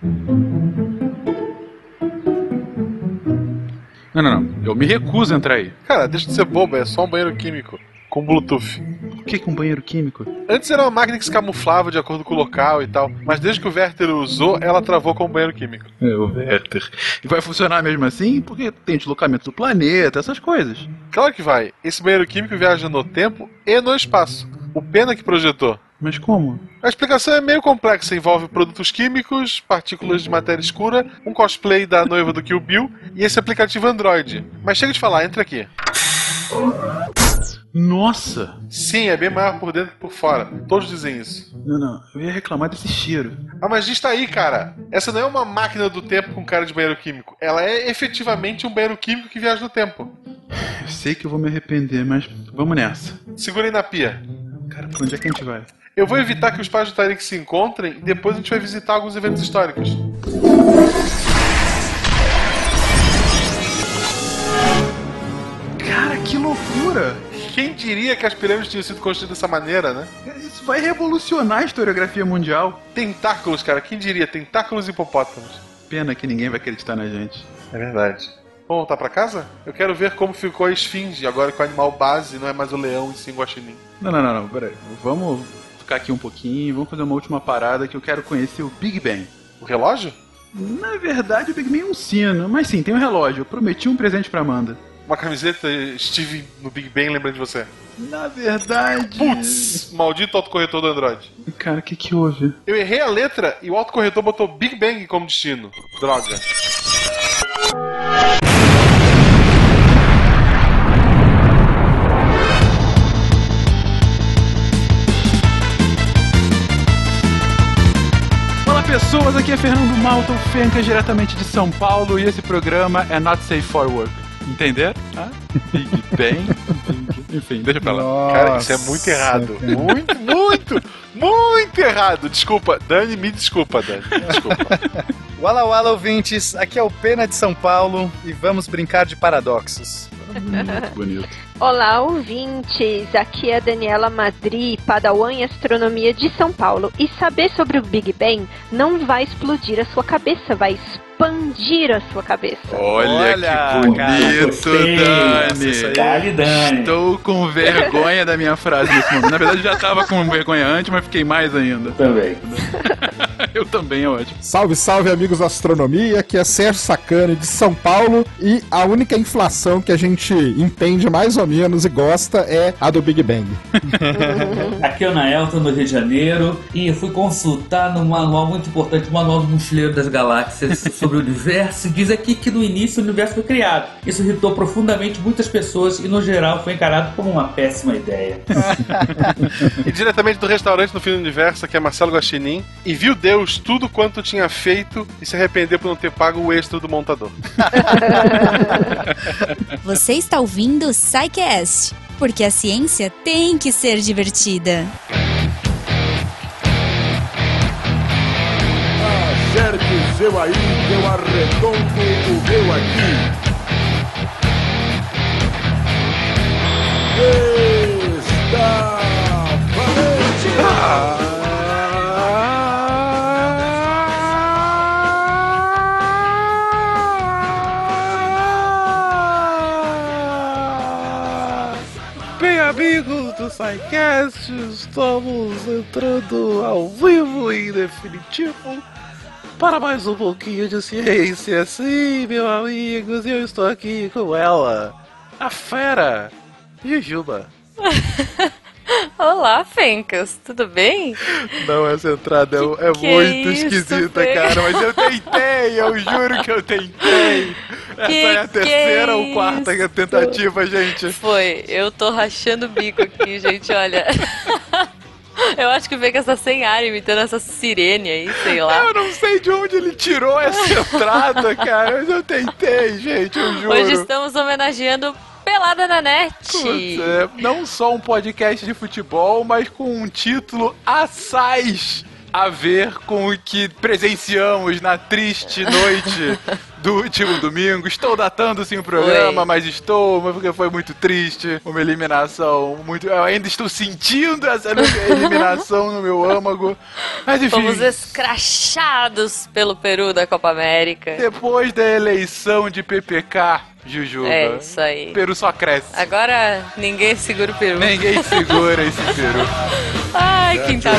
Não, não, não. Eu me recuso a entrar aí. Cara, deixa de ser bobo, é só um banheiro químico. Com Bluetooth. O que é um banheiro químico? Antes era uma máquina que se camuflava de acordo com o local e tal, mas desde que o Werther usou, ela travou como banheiro químico. É, o Werther. E vai funcionar mesmo assim? Porque tem deslocamento do planeta, essas coisas. Claro que vai. Esse banheiro químico viaja no tempo e no espaço. O Pena que projetou. Mas como? A explicação é meio complexa, envolve produtos químicos, partículas de matéria escura, um cosplay da noiva do Kill Bill e esse aplicativo Android. Mas chega de falar, entra aqui. Nossa! Sim, é bem maior por dentro que por fora. Todos dizem isso. Não, não, eu ia reclamar desse cheiro. Ah, mas diz tá aí, cara. Essa não é uma máquina do tempo com cara de banheiro químico. Ela é efetivamente um banheiro químico que viaja no tempo. Eu sei que eu vou me arrepender, mas vamos nessa. Segura aí na pia. Cara, pra onde é que a gente vai? Eu vou evitar que os pais do Tarek se encontrem e depois a gente vai visitar alguns eventos históricos. Cara, que loucura! Quem diria que as pirâmides tinham sido construídas dessa maneira, né? Isso vai revolucionar a historiografia mundial. Tentáculos, cara, quem diria? Tentáculos e hipopótamos. Pena que ninguém vai acreditar na gente. É verdade. Vamos voltar pra casa? Eu quero ver como ficou a esfinge, agora que o animal base não é mais o leão e sim o guaxinim. Não, não, não, não, peraí. Vamos ficar aqui um pouquinho, vamos fazer uma última parada que eu quero conhecer o Big Bang. O relógio? Na verdade, o Big Bang é um sino, mas sim, tem um relógio. Eu prometi um presente pra Amanda. Uma camiseta Steve no Big Bang lembrando de você. Na verdade. Putz! Maldito autocorretor do Android. Cara, o que que houve? Eu errei a letra e o autocorretor botou Big Bang como destino. Droga. Pessoas, aqui é Fernando Malta, o diretamente de São Paulo e esse programa é Not Safe for Work. Entenderam? Ah, Bang. Enfim, deixa pra lá. Nossa, Cara, isso é muito errado. cara. Muito, muito, muito errado. Desculpa, Dani, me desculpa, Dani. Desculpa. Wala Wala ouvintes, aqui é o Pena de São Paulo e vamos brincar de paradoxos. Muito bonito. Olá, ouvintes! Aqui é a Daniela Madri, Padawan em Astronomia de São Paulo. E saber sobre o Big Bang não vai explodir a sua cabeça, vai expandir a sua cabeça. Olha, Olha, que cara, bonito, gostei. Dani. Dali, Dani. Estou com vergonha da minha frase nesse momento. Na verdade, eu já estava com vergonha antes, mas fiquei mais ainda. Também. Eu também, é ótimo. Salve, salve, amigos da astronomia. Aqui é Sérgio Sacani de São Paulo e a única inflação que a gente entende mais ou menos e gosta é a do Big Bang. Aqui é o Naelton, do Rio de Janeiro, e eu fui consultar num manual muito importante, o Manual do Mochileiro das Galáxias, sobre o universo, e diz aqui que no início o universo foi criado. Isso irritou profundamente muitas pessoas e, no geral, foi encarado como uma péssima ideia. E diretamente do restaurante no fim do universo, que é Marcelo Guaxinim, e viu Deus tudo quanto tinha feito e se arrependeu por não ter pago o extra do montador. Você está ouvindo o SciCast, porque a ciência tem que ser divertida. Acerte o seu aí, eu arredondo o meu aqui. Está valente! Bem, amigos do SciCast, estamos entrando ao vivo e definitivo para mais um pouquinho de ciência. Sim, meus amigos, eu estou aqui com ela, a fera, Jujuba. Olá, Fencas, tudo bem? Não, essa entrada é, é Que muito isso, esquisita, Fê? cara, mas eu tentei, eu juro que eu tentei. Essa Que é a que terceira é ou quarta isso? tentativa, gente. Foi, eu tô rachando o bico aqui, gente, olha. Eu acho que o Fencas tá sem ar imitando essa sirene aí, sei lá. Eu não sei de onde ele tirou essa entrada, cara, mas eu tentei, gente, eu juro. Hoje estamos homenageando Pelada na Net. Putz, é, não só um podcast de futebol, mas com um título assaz. a ver com o que presenciamos na triste noite do último domingo. Estou datando sim o programa, Oi. mas estou, porque foi muito triste. Uma eliminação muito. Eu ainda estou sentindo essa eliminação no meu âmago. Mas enfim. Fomos escrachados pelo Peru da Copa América. Depois da eleição de PPK, Jujuba. É isso aí. O Peru só cresce. Agora ninguém segura o Peru. Ninguém segura esse Peru. Ai, quinta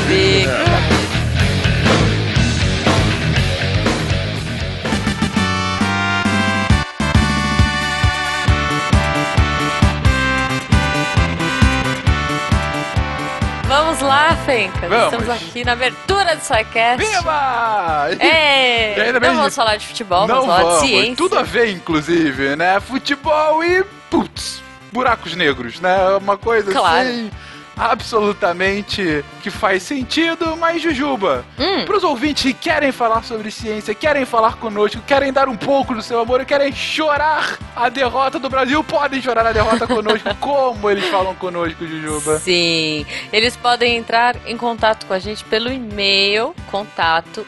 lá. Estamos aqui na abertura do SciCast. Viva! É, E ainda bem não vamos falar de futebol, Não vamos falar vamos. de ciência. Tudo a ver, inclusive, né? Futebol e. Putz, buracos negros, né? Uma coisa Claro. assim. Absolutamente que faz sentido, mas Jujuba, Hum. para os ouvintes que querem falar sobre ciência, querem falar conosco, querem dar um pouco do seu amor, querem chorar a derrota do Brasil, podem chorar a derrota conosco. Como eles falam conosco, Jujuba? Sim, eles podem entrar em contato com a gente pelo e-mail contato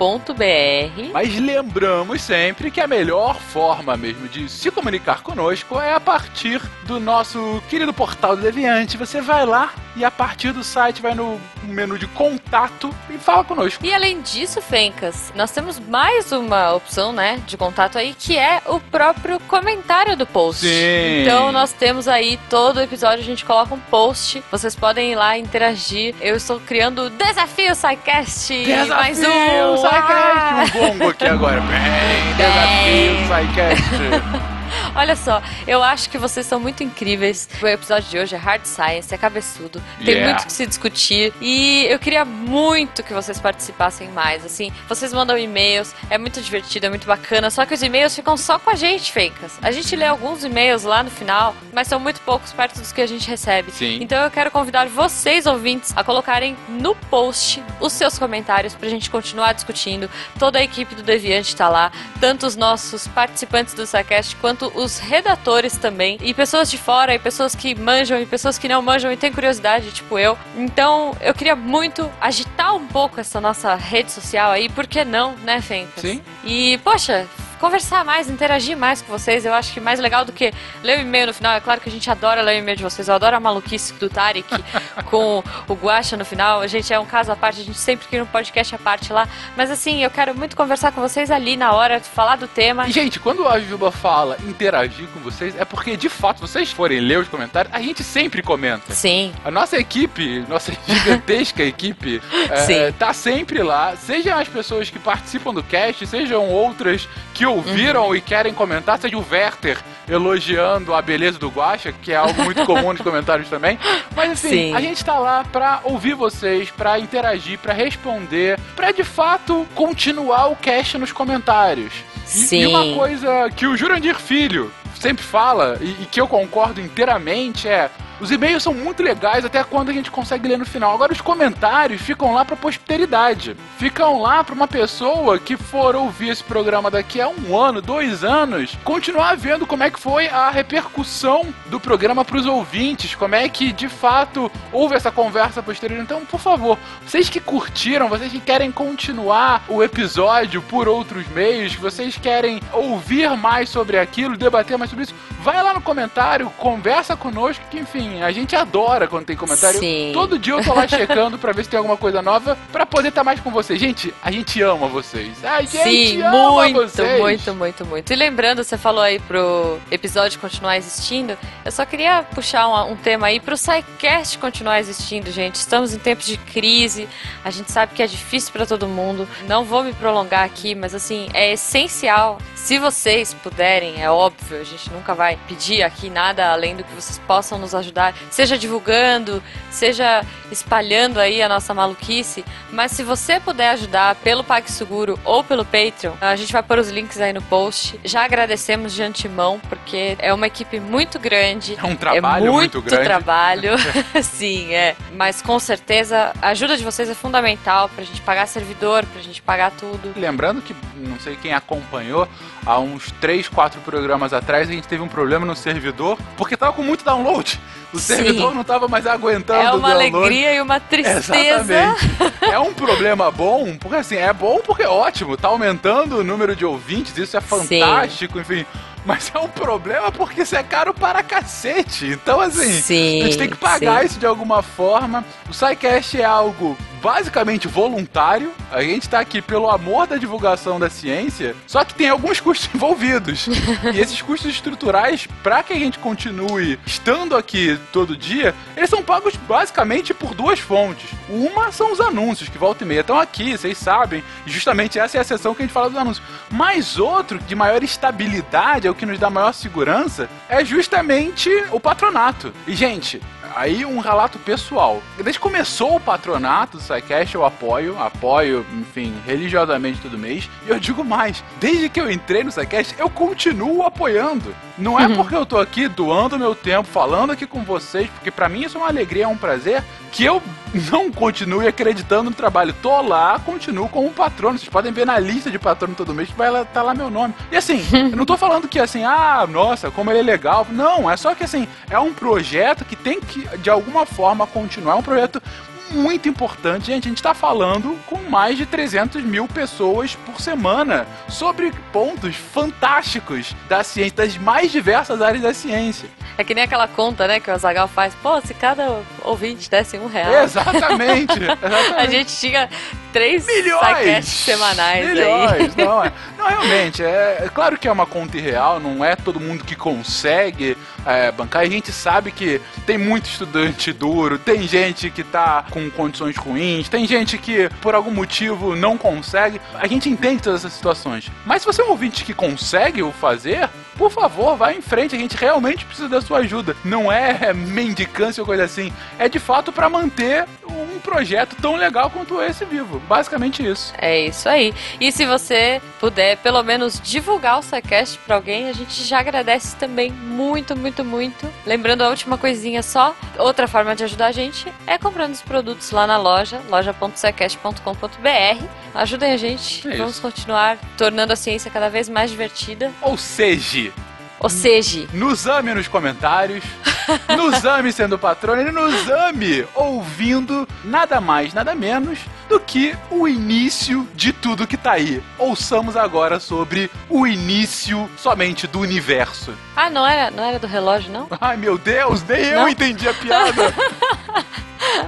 scicast.com.br Mas lembramos sempre que a melhor forma mesmo de se comunicar conosco é a partir do nosso querido portal do Deviante. Você vai lá e a partir do site vai no menu de contato e fala conosco. E além disso, Fencas, nós temos mais uma opção, né, de contato aí, que é o próprio comentário do post. Sim. Então nós temos aí todo episódio a gente coloca um post. Vocês podem ir lá interagir. Eu estou criando o desafio SciCast. mais um. Ah! SciCast! Um gongo aqui agora. Bem, desafio SciCast. Olha só, eu acho que vocês são muito incríveis. O episódio de hoje é Hard Science, é cabeçudo. Tem Yeah. muito que se discutir. E eu queria muito que vocês participassem mais. Assim, vocês mandam e-mails, é muito divertido, é muito bacana. Só que os e-mails ficam só com a gente, Fencas. A gente lê alguns e-mails lá no final, mas são muito poucos perto dos que a gente recebe. Sim. Então eu quero convidar vocês, ouvintes, a colocarem no post os seus comentários pra gente continuar discutindo. Toda a equipe do Deviante tá lá, tanto os nossos participantes do SciCast quanto os redatores também, e pessoas de fora, e pessoas que manjam, e pessoas que não manjam e têm curiosidade, tipo eu. Então eu queria muito agitar um pouco essa nossa rede social aí, por que não, né, Fencas? Sim. E, poxa, conversar mais, interagir mais com vocês, eu acho que mais legal do que ler o e-mail no final. É claro que a gente adora ler o e-mail de vocês, eu adoro a maluquice do Tarek com o Guacha no final. A gente é um caso à parte, a gente sempre cria um podcast à parte lá. Mas assim, eu quero muito conversar com vocês ali na hora, falar do tema. E, gente, quando a Juba fala interagir com vocês, é porque, de fato, vocês forem ler os comentários, a gente sempre comenta. Sim. A nossa equipe, nossa gigantesca equipe, é, tá sempre lá. Sejam as pessoas que participam do cast, sejam outras que ouviram e querem comentar, seja o Werther elogiando a beleza do Guacha, que é algo muito comum nos comentários também. Mas assim, Sim. a gente tá lá pra ouvir vocês, pra interagir, pra responder, pra de fato continuar o cast nos comentários. E- E, Sim. uma coisa que o Jurandir Filho sempre fala e, e que eu concordo inteiramente é os e-mails são muito legais até quando a gente consegue ler no final. Agora os comentários ficam lá pra posteridade. Ficam lá pra uma pessoa que for ouvir esse programa daqui a um ano, dois anos, continuar vendo como é que foi a repercussão do programa pros ouvintes, como é que de fato houve essa conversa posterior. Então, por favor, vocês que curtiram, vocês que querem continuar o episódio por outros meios, vocês querem ouvir mais sobre aquilo, debater mais sobre isso, vai lá no comentário, conversa conosco, que enfim, a gente adora quando tem comentário. Sim. Todo dia eu tô lá checando pra ver se tem alguma coisa nova, pra poder estar mais com vocês. Gente, a gente ama vocês. A gente Sim, ama muito, vocês. muito, muito, muito. E lembrando, você falou aí pro episódio continuar existindo, eu só queria puxar um, um tema aí pro SciCast continuar existindo, gente. Estamos em tempos de crise, a gente sabe que é difícil pra todo mundo. Não vou me prolongar aqui, mas assim, é essencial. Se vocês puderem, é óbvio, a gente nunca vai pedir aqui nada além do que vocês possam nos ajudar, seja divulgando, seja espalhando aí a nossa maluquice, mas se você puder ajudar pelo PagSeguro ou pelo Patreon, a gente vai pôr os links aí no post. Já agradecemos de antemão, porque é uma equipe muito grande. É um trabalho é muito muito grande. trabalho. Sim, é. Mas com certeza a ajuda de vocês é fundamental pra gente pagar servidor, pra gente pagar tudo. Lembrando que, não sei quem acompanhou, há uns 3, 4 programas atrás a gente teve um problema no servidor, porque tava com muito download. O Sim. servidor não tava mais aguentando É uma alegria e uma tristeza. Exatamente. é um problema bom, porque assim, é bom porque é ótimo, tá aumentando o número de ouvintes, isso é fantástico, enfim. Mas é um problema porque isso é caro para cacete. Então, assim, Sim, a gente tem que pagar sim. isso de alguma forma. O SciCast é algo basicamente voluntário. A gente tá aqui pelo amor da divulgação da ciência, só que tem alguns custos envolvidos. e esses custos estruturais, para que a gente continue estando aqui todo dia, eles são pagos basicamente por duas fontes. Uma são os anúncios, que volta e meia estão aqui, vocês sabem. Justamente essa é a sessão que a gente fala dos anúncios. Mas outro, de maior estabilidade, é o que nos dá maior segurança, é justamente o patronato. E, gente, aí um relato pessoal. Desde que começou o patronato do SciCast, eu apoio, apoio, enfim, religiosamente todo mês. E eu digo mais, desde que eu entrei no SciCast, eu continuo apoiando. Não é porque eu tô aqui doando meu tempo, falando aqui com vocês, porque pra mim isso é uma alegria, é um prazer, que eu não continue acreditando no trabalho. Tô lá, continuo como patrono. Vocês podem ver na lista de patrono todo mês que vai lá, tá lá meu nome. E assim, eu não tô falando que assim, ah, nossa, como ele é legal. Não, é só que assim, é um projeto que tem que, de alguma forma, continuar. É um projeto muito importante, gente. A gente tá falando com mais de 300 mil pessoas por semana sobre pontos fantásticos da ciência, das mais diversas áreas da ciência. É que nem aquela conta, né, que o Azagal faz. Pô, se cada ouvinte desse um real. Exatamente. exatamente. A gente tinha três Milhões! semanais aí. Milhões, não é. Não, realmente, é, é claro que é uma conta irreal, não é todo mundo que consegue é, bancar. A gente sabe que tem muito estudante duro, tem gente que tá com condições ruins, tem gente que por algum motivo não consegue. A gente entende todas essas situações. Mas se você é um ouvinte que consegue o fazer, por favor, vá em frente. A gente realmente precisa da sua ajuda. Não é mendicância ou coisa assim. É de fato para manter um projeto tão legal quanto esse vivo. Basicamente isso. É isso aí. E se você puder, pelo menos, divulgar o SciCast pra alguém, a gente já agradece também muito, muito, muito. Lembrando a última coisinha só, outra forma de ajudar a gente é comprando os produtos lá na loja, loja.scicast.com.br. Ajudem a gente, É vamos continuar tornando a ciência cada vez mais divertida. Ou seja, Ou seja, nos ame nos comentários, nos ame sendo patrono e nos ame ouvindo nada mais, nada menos do que o início de tudo que tá aí. Ouçamos agora sobre o início somente do universo. ah, não era, não era do relógio, não? Ai meu Deus, nem eu Não? entendi a piada.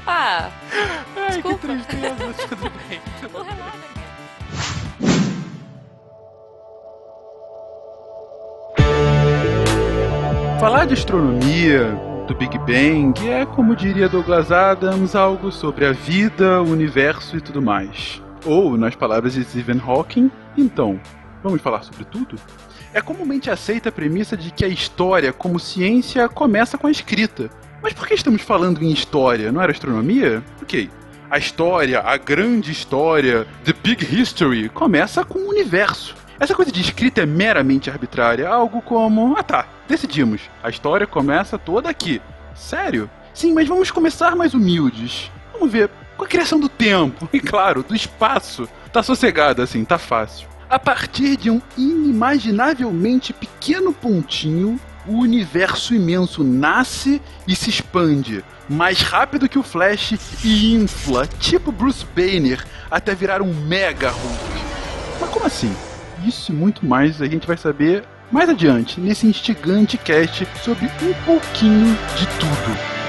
Ah, Ai, que Desculpa. tristeza, tudo bem. Falar de astronomia, do Big Bang, é, como diria Douglas Adams, algo sobre a vida, o universo e tudo mais. Ou, nas palavras de Stephen Hawking, então, vamos falar sobre tudo? É comumente aceita a premissa de que a história, como ciência, começa com a escrita. Mas por que estamos falando em história? Não era astronomia? Ok. A história, a grande história, The Big History, começa com o universo. Essa coisa de escrita é meramente arbitrária, algo como, ah tá, decidimos. A história começa toda aqui. Sério? Sim, mas vamos começar mais humildes. Vamos ver, com a criação do tempo, e claro, do espaço. Tá sossegado assim, tá fácil. A partir de um inimaginavelmente pequeno pontinho, o universo imenso nasce e se expande, mais rápido que o Flash e infla, tipo Bruce Banner, até virar um mega Hulk. Mas como assim? Isso e muito mais a gente vai saber mais adiante, nesse instigante cast sobre um pouquinho de tudo.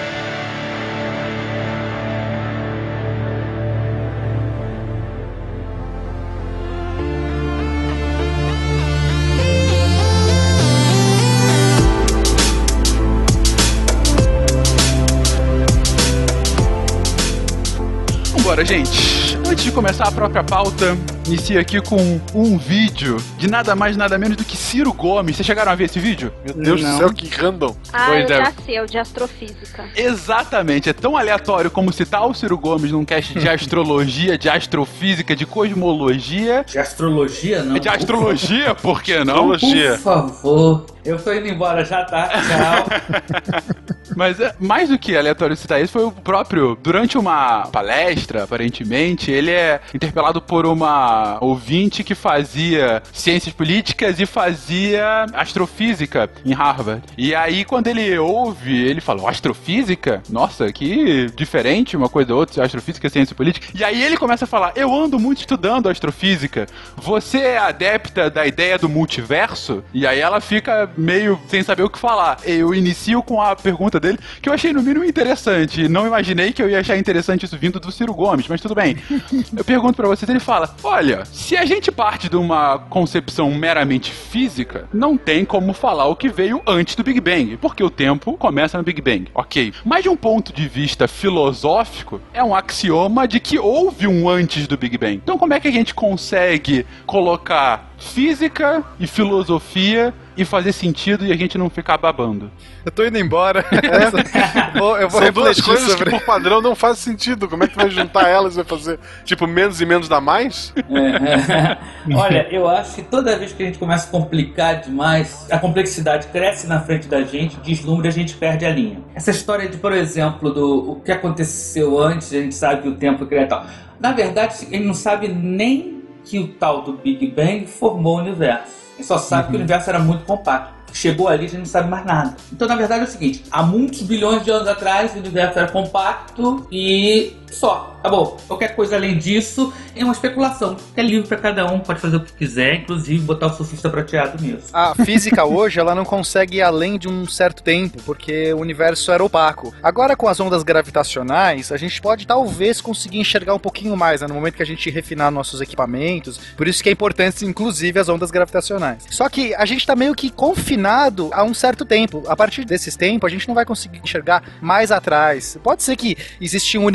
Vambora, gente. Antes de começar a própria pauta, inicia aqui com um vídeo de nada mais nada menos do que Ciro Gomes. Vocês chegaram a ver esse vídeo? Meu Deus Não. do céu, que random. Ah, Pois eu é. já sei, é o de astrofísica. Exatamente, é tão aleatório como citar o Ciro Gomes num cast de astrologia, de astrofísica, de cosmologia, De astrologia, não. de astrologia, por que não? Astrologia. Por favor. Eu tô indo embora já, tá? Tchau. Mas é, mais do que aleatório citar isso, foi o próprio. Durante uma palestra, aparentemente, ele é interpelado por uma ouvinte que fazia ciências políticas e fazia astrofísica em Harvard. E aí, quando ele ouve, ele fala: astrofísica? Nossa, que diferente uma coisa da outra, astrofísica e ciência política. E aí ele começa a falar: Eu ando muito estudando astrofísica. Você é adepta da ideia do multiverso? E aí ela fica meio sem saber o que falar. Eu inicio com a pergunta dele, que eu achei no mínimo interessante. Não imaginei que eu ia achar interessante isso vindo do Ciro Gomes, mas tudo bem. Eu pergunto pra vocês, ele fala: Olha, se a gente parte de uma concepção meramente física, não tem como falar o que veio antes do Big Bang, porque o tempo começa no Big Bang, ok. Mas de um ponto de vista filosófico, é um axioma de que houve um antes do Big Bang. Então, como é que a gente consegue colocar física e filosofia e fazer sentido e a gente não ficar babando. Eu tô indo embora. É. vou, eu vou São duas coisas sobre... que por padrão não fazem sentido. Como é que tu vai juntar elas e vai fazer, tipo, menos e menos dá mais? É. Olha, eu acho que toda vez que a gente começa a complicar demais, a complexidade cresce na frente da gente, deslumbra e a gente perde a linha. Essa história de, por exemplo, do o que aconteceu antes, a gente sabe que o tempo cria e tal. Na verdade, gente não sabe nem que o tal do Big Bang formou o universo. Só sabe que o universo era muito compacto. Chegou ali, a gente não sabe mais nada. Então, na verdade, é o seguinte: há muitos bilhões de anos atrás, o universo era compacto e só. Acabou. Qualquer coisa além disso é uma especulação. É livre para cada um, pode fazer o que quiser, inclusive botar o surfista prateado nisso. A física hoje, ela não consegue ir além de um certo tempo, porque o universo era opaco. Agora, com as ondas gravitacionais, a gente pode talvez conseguir enxergar um pouquinho mais, né, no momento que a gente refinar nossos equipamentos. Por isso que é importante, inclusive, as ondas gravitacionais. Só que a gente tá meio que confinado a um certo tempo. A partir desses tempos, a gente não vai conseguir enxergar mais atrás. Pode ser que existiam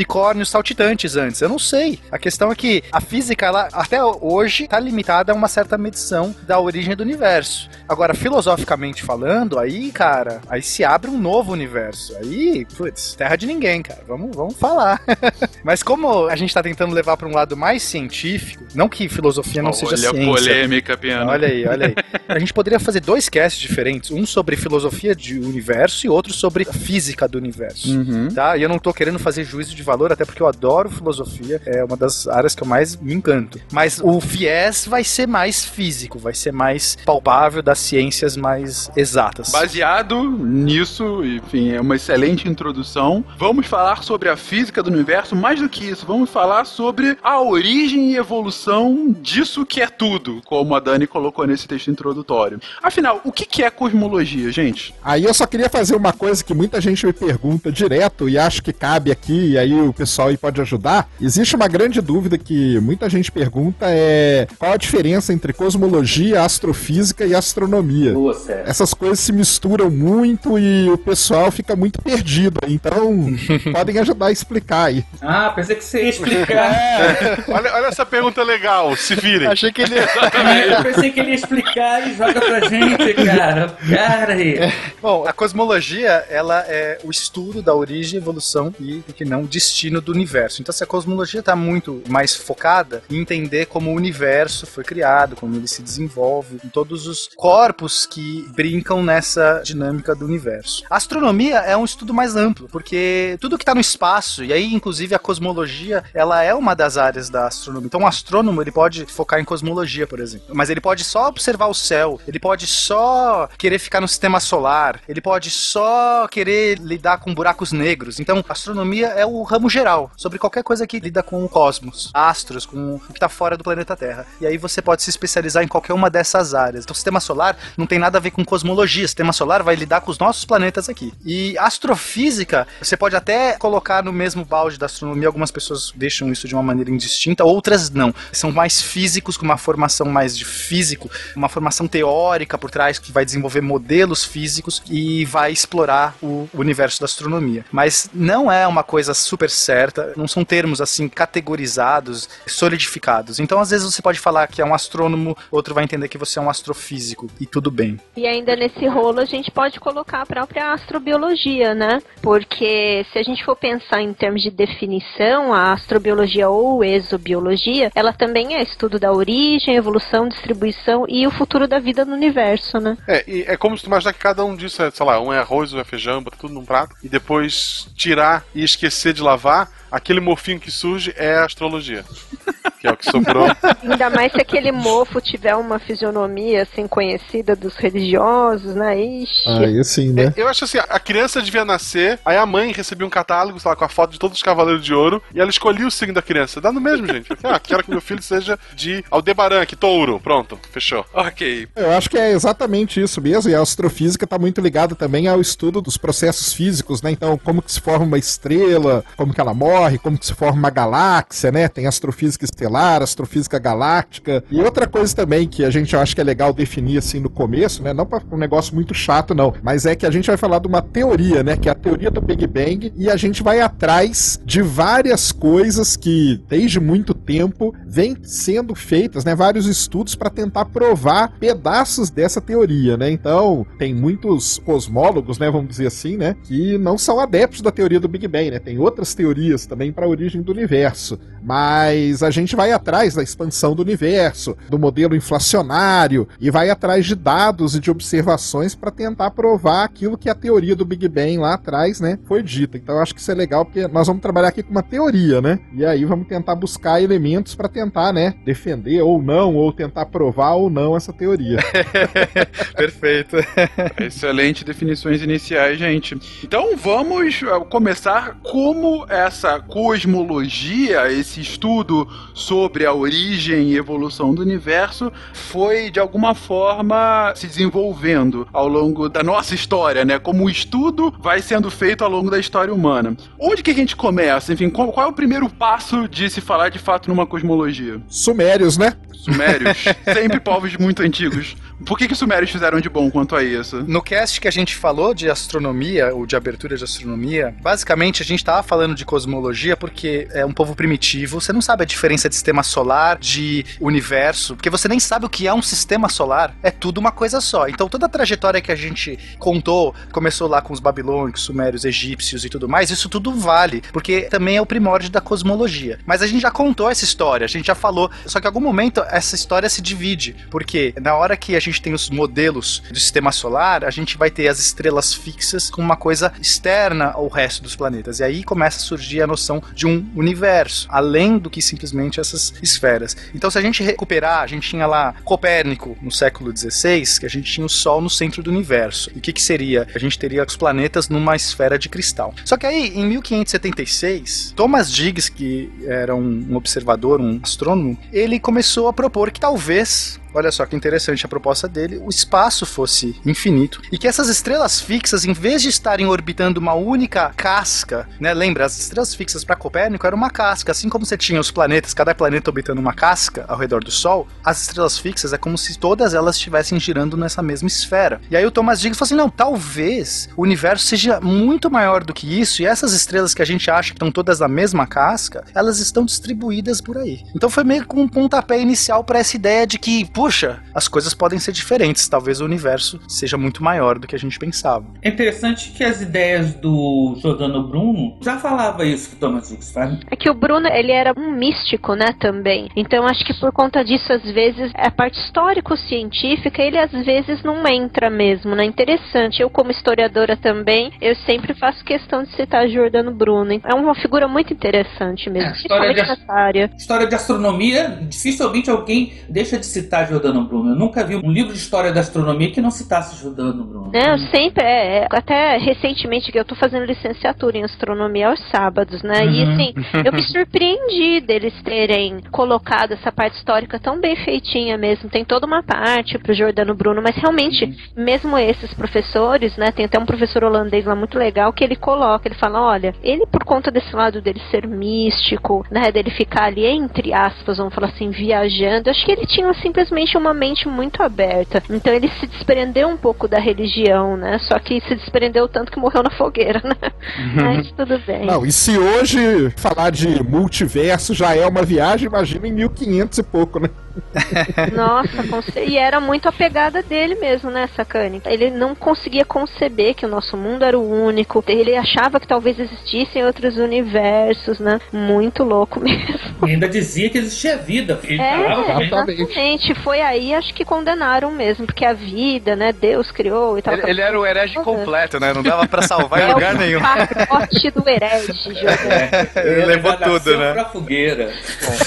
unicórnios saltitantes antes, eu não sei. A questão é que a física, ela até hoje está limitada a uma certa medição da origem do universo. Agora, filosoficamente falando, aí, cara, aí se abre um novo universo. Aí, putz, terra de ninguém, cara. Vamos, vamos falar. Mas como a gente está tentando levar para um lado mais científico, não que filosofia não seja Olha a ciência. polêmica, Piano. Olha aí, olha aí. A gente poderia fazer dois casts diferentes, um sobre filosofia de universo e outro sobre física do universo. Uhum. Tá? E eu não tô querendo fazer juízo de valor, até porque eu adoro filosofia, é uma das áreas que eu mais me encanto. Mas o viés vai ser mais físico, vai ser mais palpável das ciências mais exatas. Baseado nisso, enfim, é uma excelente introdução. Vamos falar sobre a física do universo, mais do que isso, vamos falar sobre a origem e evolução disso que é tudo, como a Dani colocou nesse texto introdutório. Afinal, o que que é cosmologia, gente? Aí eu só queria fazer uma coisa que muita gente me pergunta direto e acho que cabe aqui, e aí o pessoal aí pode ajudar. Existe uma grande dúvida que muita gente pergunta é qual a diferença entre cosmologia, astrofísica e astronomia. Essas coisas se misturam muito e o pessoal fica muito perdido. Então, podem ajudar a explicar aí. Ah, pensei que você ia explicar. Olha, olha essa pergunta legal, se virem. Achei que ele Eu pensei que ele ia explicar e joga pra gente, cara. Cara aí. Bom, a cosmologia, ela é o estudo da origem, evolução e, por que não, destino do universo. Então, se a cosmologia está muito mais focada em entender como o universo foi criado, como ele se desenvolve, em todos os corpos que brincam nessa dinâmica do universo. A astronomia é um estudo mais amplo, porque tudo que está no espaço, e aí, inclusive, a cosmologia, ela é uma das áreas da astronomia. Então, um astrônomo, ele pode focar em cosmologia, por exemplo. Mas ele pode só observar o céu, ele pode só querer ficar no sistema solar, ele pode só querer lidar com buracos negros. Então, astronomia é o ramo geral, sobre qualquer coisa que lida com o cosmos, astros, com o que está fora do planeta Terra. E aí você pode se especializar em qualquer uma dessas áreas. Então, sistema solar não tem nada a ver com cosmologia. Sistema solar vai lidar com os nossos planetas aqui. E astrofísica, você pode até colocar no mesmo balde da astronomia. Algumas pessoas deixam isso de uma maneira indistinta, outras não. São mais físicos, com uma formação mais de físico, uma formação teórica por trás que vai desenvolver modelos físicos e vai explorar o universo da astronomia. Mas não é uma coisa super certa certa, não são termos assim categorizados, solidificados. Então, às vezes você pode falar que é um astrônomo, outro vai entender que você é um astrofísico e tudo bem. E ainda nesse rolo a gente pode colocar a própria astrobiologia, né? Porque se a gente for pensar em termos de definição, a astrobiologia ou exobiologia, ela também é estudo da origem, evolução, distribuição e o futuro da vida no universo, né? É, e é como se tu imaginar que cada um disso é, sei lá, um é arroz, um é feijão, bota tudo num prato, e depois tirar e esquecer de lavar, aquele mofinho que surge é a astrologia. que é o que sobrou. Ainda mais se aquele mofo tiver uma fisionomia assim conhecida dos religiosos, né? Ixi. Aí sim, né? Eu acho assim, a criança devia nascer, aí a mãe recebia um catálogo, sei lá, com a foto de todos os cavaleiros de ouro, e ela escolhia o signo da criança. Dá no mesmo, gente. Ah, quero que meu filho seja de Aldebaran, que touro. Pronto, fechou. Ok. Eu acho que é exatamente isso mesmo, e a astrofísica está muito ligada também ao estudo dos processos físicos, né? Então, como que se forma uma estrela, como que ela morre, como que se forma uma galáxia, né? Tem astrofísica estelar, astrofísica galáctica. E outra coisa também que a gente acha que é legal definir assim no começo, né? Não para um negócio muito chato, não, mas é que a gente vai falar de uma teoria, né? Que é a teoria do Big Bang, e a gente vai atrás de várias coisas que, desde muito tempo, vêm sendo feitas, né? Vários estudos para tentar provar pedaços dessa teoria, né? Então, tem muitos cosmólogos, né? Vamos dizer assim, né? Que não são adeptos da teoria do Big Bang, né? Tem outras teorias também para a origem do universo. Mas a gente vai atrás da expansão do universo, do modelo inflacionário, e vai atrás de dados e de observações para tentar provar aquilo que a teoria do Big Bang lá atrás, né? Foi dita. Então, eu acho que isso é legal porque nós vamos trabalhar aqui com uma teoria, né? E aí vamos tentar buscar elementos para tentar, né? Defender ou não, ou tentar provar ou não essa teoria. Perfeito. Excelente definições iniciais, gente. Então vamos uh, começar como essa cosmologia, esse estudo sobre a origem e evolução do universo foi de alguma forma se desenvolvendo ao longo da nossa história, né? Como o estudo vai sendo feito ao longo da história humana. Onde que a gente começa? Enfim, qual, qual é o primeiro passo de se falar de fato numa cosmologia? Sumérios, né? Sumérios, sempre povos muito antigos. Por que, que os sumérios fizeram de bom quanto a isso? No cast que a gente falou de astronomia, ou de abertura de astronomia, basicamente a gente tava falando de cosmologia porque é um povo primitivo, você não sabe a diferença de sistema solar, de universo, porque você nem sabe o que é um sistema solar, é tudo uma coisa só. Então toda a trajetória que a gente contou, começou lá com os babilônicos, sumérios, egípcios e tudo mais, isso tudo vale, porque também é o primórdio da cosmologia. Mas a gente já contou essa história, a gente já falou, só que em algum momento essa história se divide, porque na hora que a gente tem os modelos do sistema solar, a gente vai ter as estrelas fixas com uma coisa externa ao resto dos planetas. E aí começa a surgir a noção de um universo, além do que simplesmente essas esferas. Então, se a gente recuperar, a gente tinha lá Copérnico no século XVI, que a gente tinha o Sol no centro do universo. E o que, que seria? A gente teria os planetas numa esfera de cristal. Só que aí, em 1576, Thomas Diggs, que era um observador, um astrônomo, ele começou a propor que talvez Olha só que interessante a proposta dele, o espaço fosse infinito e que essas estrelas fixas, em vez de estarem orbitando uma única casca, né? Lembra, as estrelas fixas para Copérnico era uma casca, assim como você tinha os planetas, cada planeta orbitando uma casca ao redor do Sol, as estrelas fixas é como se todas elas estivessem girando nessa mesma esfera. E aí o Thomas Diggs falou assim: não, talvez o universo seja muito maior do que isso e essas estrelas que a gente acha que estão todas na mesma casca, elas estão distribuídas por aí. Então foi meio com um pontapé inicial para essa ideia de que, puxa, as coisas podem ser diferentes. Talvez o universo seja muito maior do que a gente pensava. É interessante que as ideias do Giordano Bruno já falava isso que o Thomas Higgs faz. É que o Bruno, ele era um místico, né, também. Então acho que por conta disso, às vezes, a parte histórico-científica, ele às vezes não entra mesmo, né? Interessante. Eu, como historiadora também, eu sempre faço questão de citar Giordano Bruno. É uma figura muito interessante mesmo, É, história de- nessa área. História de astronomia, dificilmente alguém deixa de citar Giordano Bruno. Eu nunca vi um livro de história da astronomia que não citasse Giordano Bruno. Né, eu sempre, é, é, até recentemente que eu tô fazendo licenciatura em astronomia aos sábados, né? E Uhum. assim, eu me surpreendi deles terem colocado essa parte histórica tão bem feitinha mesmo. Tem toda uma parte pro Jordano Bruno, mas realmente, mesmo esses professores, né? Tem até um professor holandês lá muito legal que ele coloca, ele fala, olha, ele por conta desse lado dele ser místico, né? Dele ficar ali entre aspas, vamos falar assim, viajando, acho que ele tinha simplesmente realmente uma mente muito aberta. Então ele se desprendeu um pouco da religião, né? Só que se desprendeu tanto que morreu na fogueira, né? Mas tudo bem. Não, e se hoje falar de multiverso já é uma viagem, imagina em 1500 e pouco, né? Nossa, conce- e era muito a pegada dele mesmo, né, Sakane? Ele não conseguia conceber que o nosso mundo era o único. Ele achava que talvez existissem outros universos, né? Muito louco mesmo. E ainda dizia que existia vida. Ele É, falava também. exatamente. Foi aí, acho que condenaram mesmo, porque a vida, né, Deus criou e tal. Ele, ele era o herege completo, né? Não dava pra salvar em É lugar o nenhum. pacote do herege, José. Ele levou já nasceu tudo, né? pra fogueira.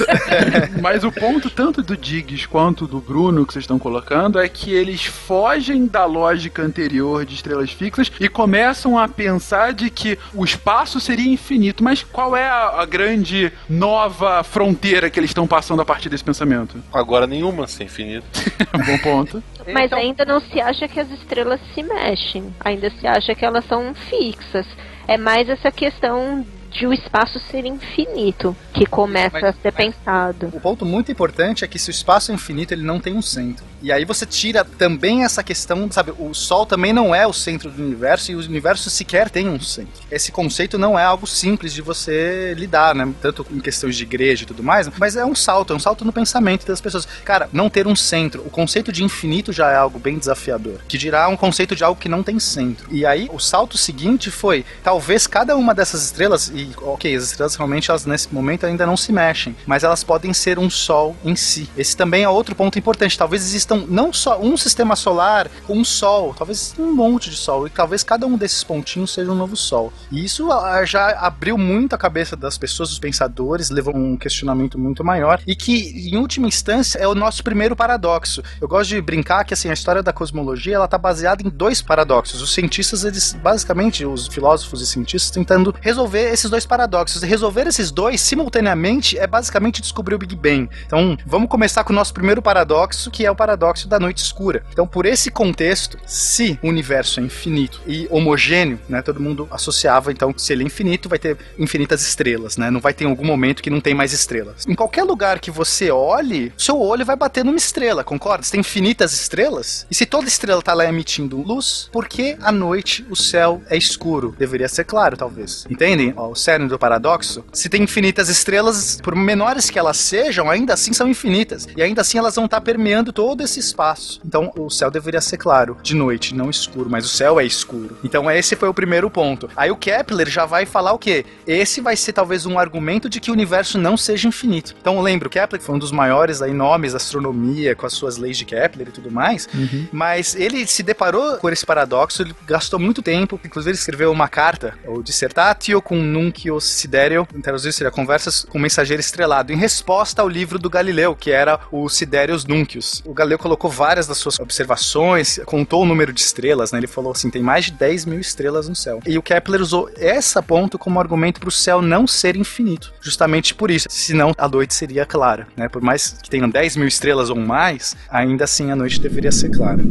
Mas o ponto tanto do Diggs quanto do Bruno que vocês estão colocando é que eles fogem da lógica anterior de estrelas fixas e começam a pensar de que o espaço seria infinito. Mas qual é a, a grande nova fronteira que eles estão passando a partir desse pensamento? Agora nenhuma, sem infinito. Bom ponto. Mas Então- ainda não se acha que as estrelas se mexem. Ainda se acha que elas são fixas. É mais essa questão de o espaço ser infinito que começa Mas- a ser mas- pensado. O ponto muito importante é que se o espaço é infinito, ele não tem um centro. E aí você tira também essa questão, sabe, o Sol também não é o centro do universo e o universo sequer tem um centro. Esse conceito não é algo simples de você lidar, né? Tanto em questões de igreja e tudo mais, mas é um salto, é um salto no pensamento das pessoas. Cara, não ter um centro, o conceito de infinito já é algo bem desafiador, que dirá um conceito de algo que não tem centro. E aí o salto seguinte foi, talvez cada uma dessas estrelas, e ok, as estrelas realmente elas nesse momento ainda não se mexem, mas elas podem ser um sol em si. Esse também é outro ponto importante. Talvez existam não só um sistema solar com um sol, talvez um monte de sol, e talvez cada um desses pontinhos seja um novo sol. E isso ah, já abriu muito a cabeça das pessoas, dos pensadores, levou um questionamento muito maior, e que, em última instância, é o nosso primeiro paradoxo. Eu gosto de brincar que assim, a história da cosmologia ela está baseada em dois paradoxos. Os cientistas, eles, basicamente, os filósofos e cientistas, tentando resolver esses dois paradoxos. Resolver esses dois simultaneamente é basicamente descobrir o Big Bang. Então, vamos começar com o nosso primeiro paradoxo, que é o paradoxo da noite escura. Então, por esse contexto, se o universo é infinito e homogêneo, né, todo mundo associava, então, se ele é infinito, vai ter infinitas estrelas, né? Não vai ter algum momento que não tem mais estrelas. Em qualquer lugar que você olhe, seu olho vai bater numa estrela, concorda? Se tem infinitas estrelas, e se toda estrela tá lá emitindo luz, por que à noite o céu é escuro? Deveria ser claro, talvez. Entendem? Ó, cerne do paradoxo. Se tem infinitas estrelas, por menores que elas sejam, ainda assim são infinitas. E ainda assim elas vão estar permeando todo esse espaço. Então o céu deveria ser claro, de noite, não escuro, mas o céu é escuro. Então esse foi o primeiro ponto. Aí o Kepler já vai falar o quê? Esse vai ser talvez um argumento de que o universo não seja infinito. Então lembra, o Kepler foi um dos maiores aí nomes da astronomia, com as suas leis de Kepler e tudo mais, mas ele se deparou com esse paradoxo, ele gastou muito tempo, inclusive ele escreveu uma carta, o Dissertatio cum nuncio sidereal, traduzido seria Conversas com o Mensageiro Estrelado, em resposta ao livro do Galileu, que era o Siderius Nuncius. O Galileu colocou várias das suas observações, contou o número de estrelas, né? Ele falou assim, tem mais de 10 mil estrelas no céu. E o Kepler usou essa ponto como argumento para o céu não ser infinito, justamente por isso. Senão a noite seria clara, né? Por mais que tenham 10 mil estrelas ou mais, ainda assim a noite deveria ser clara.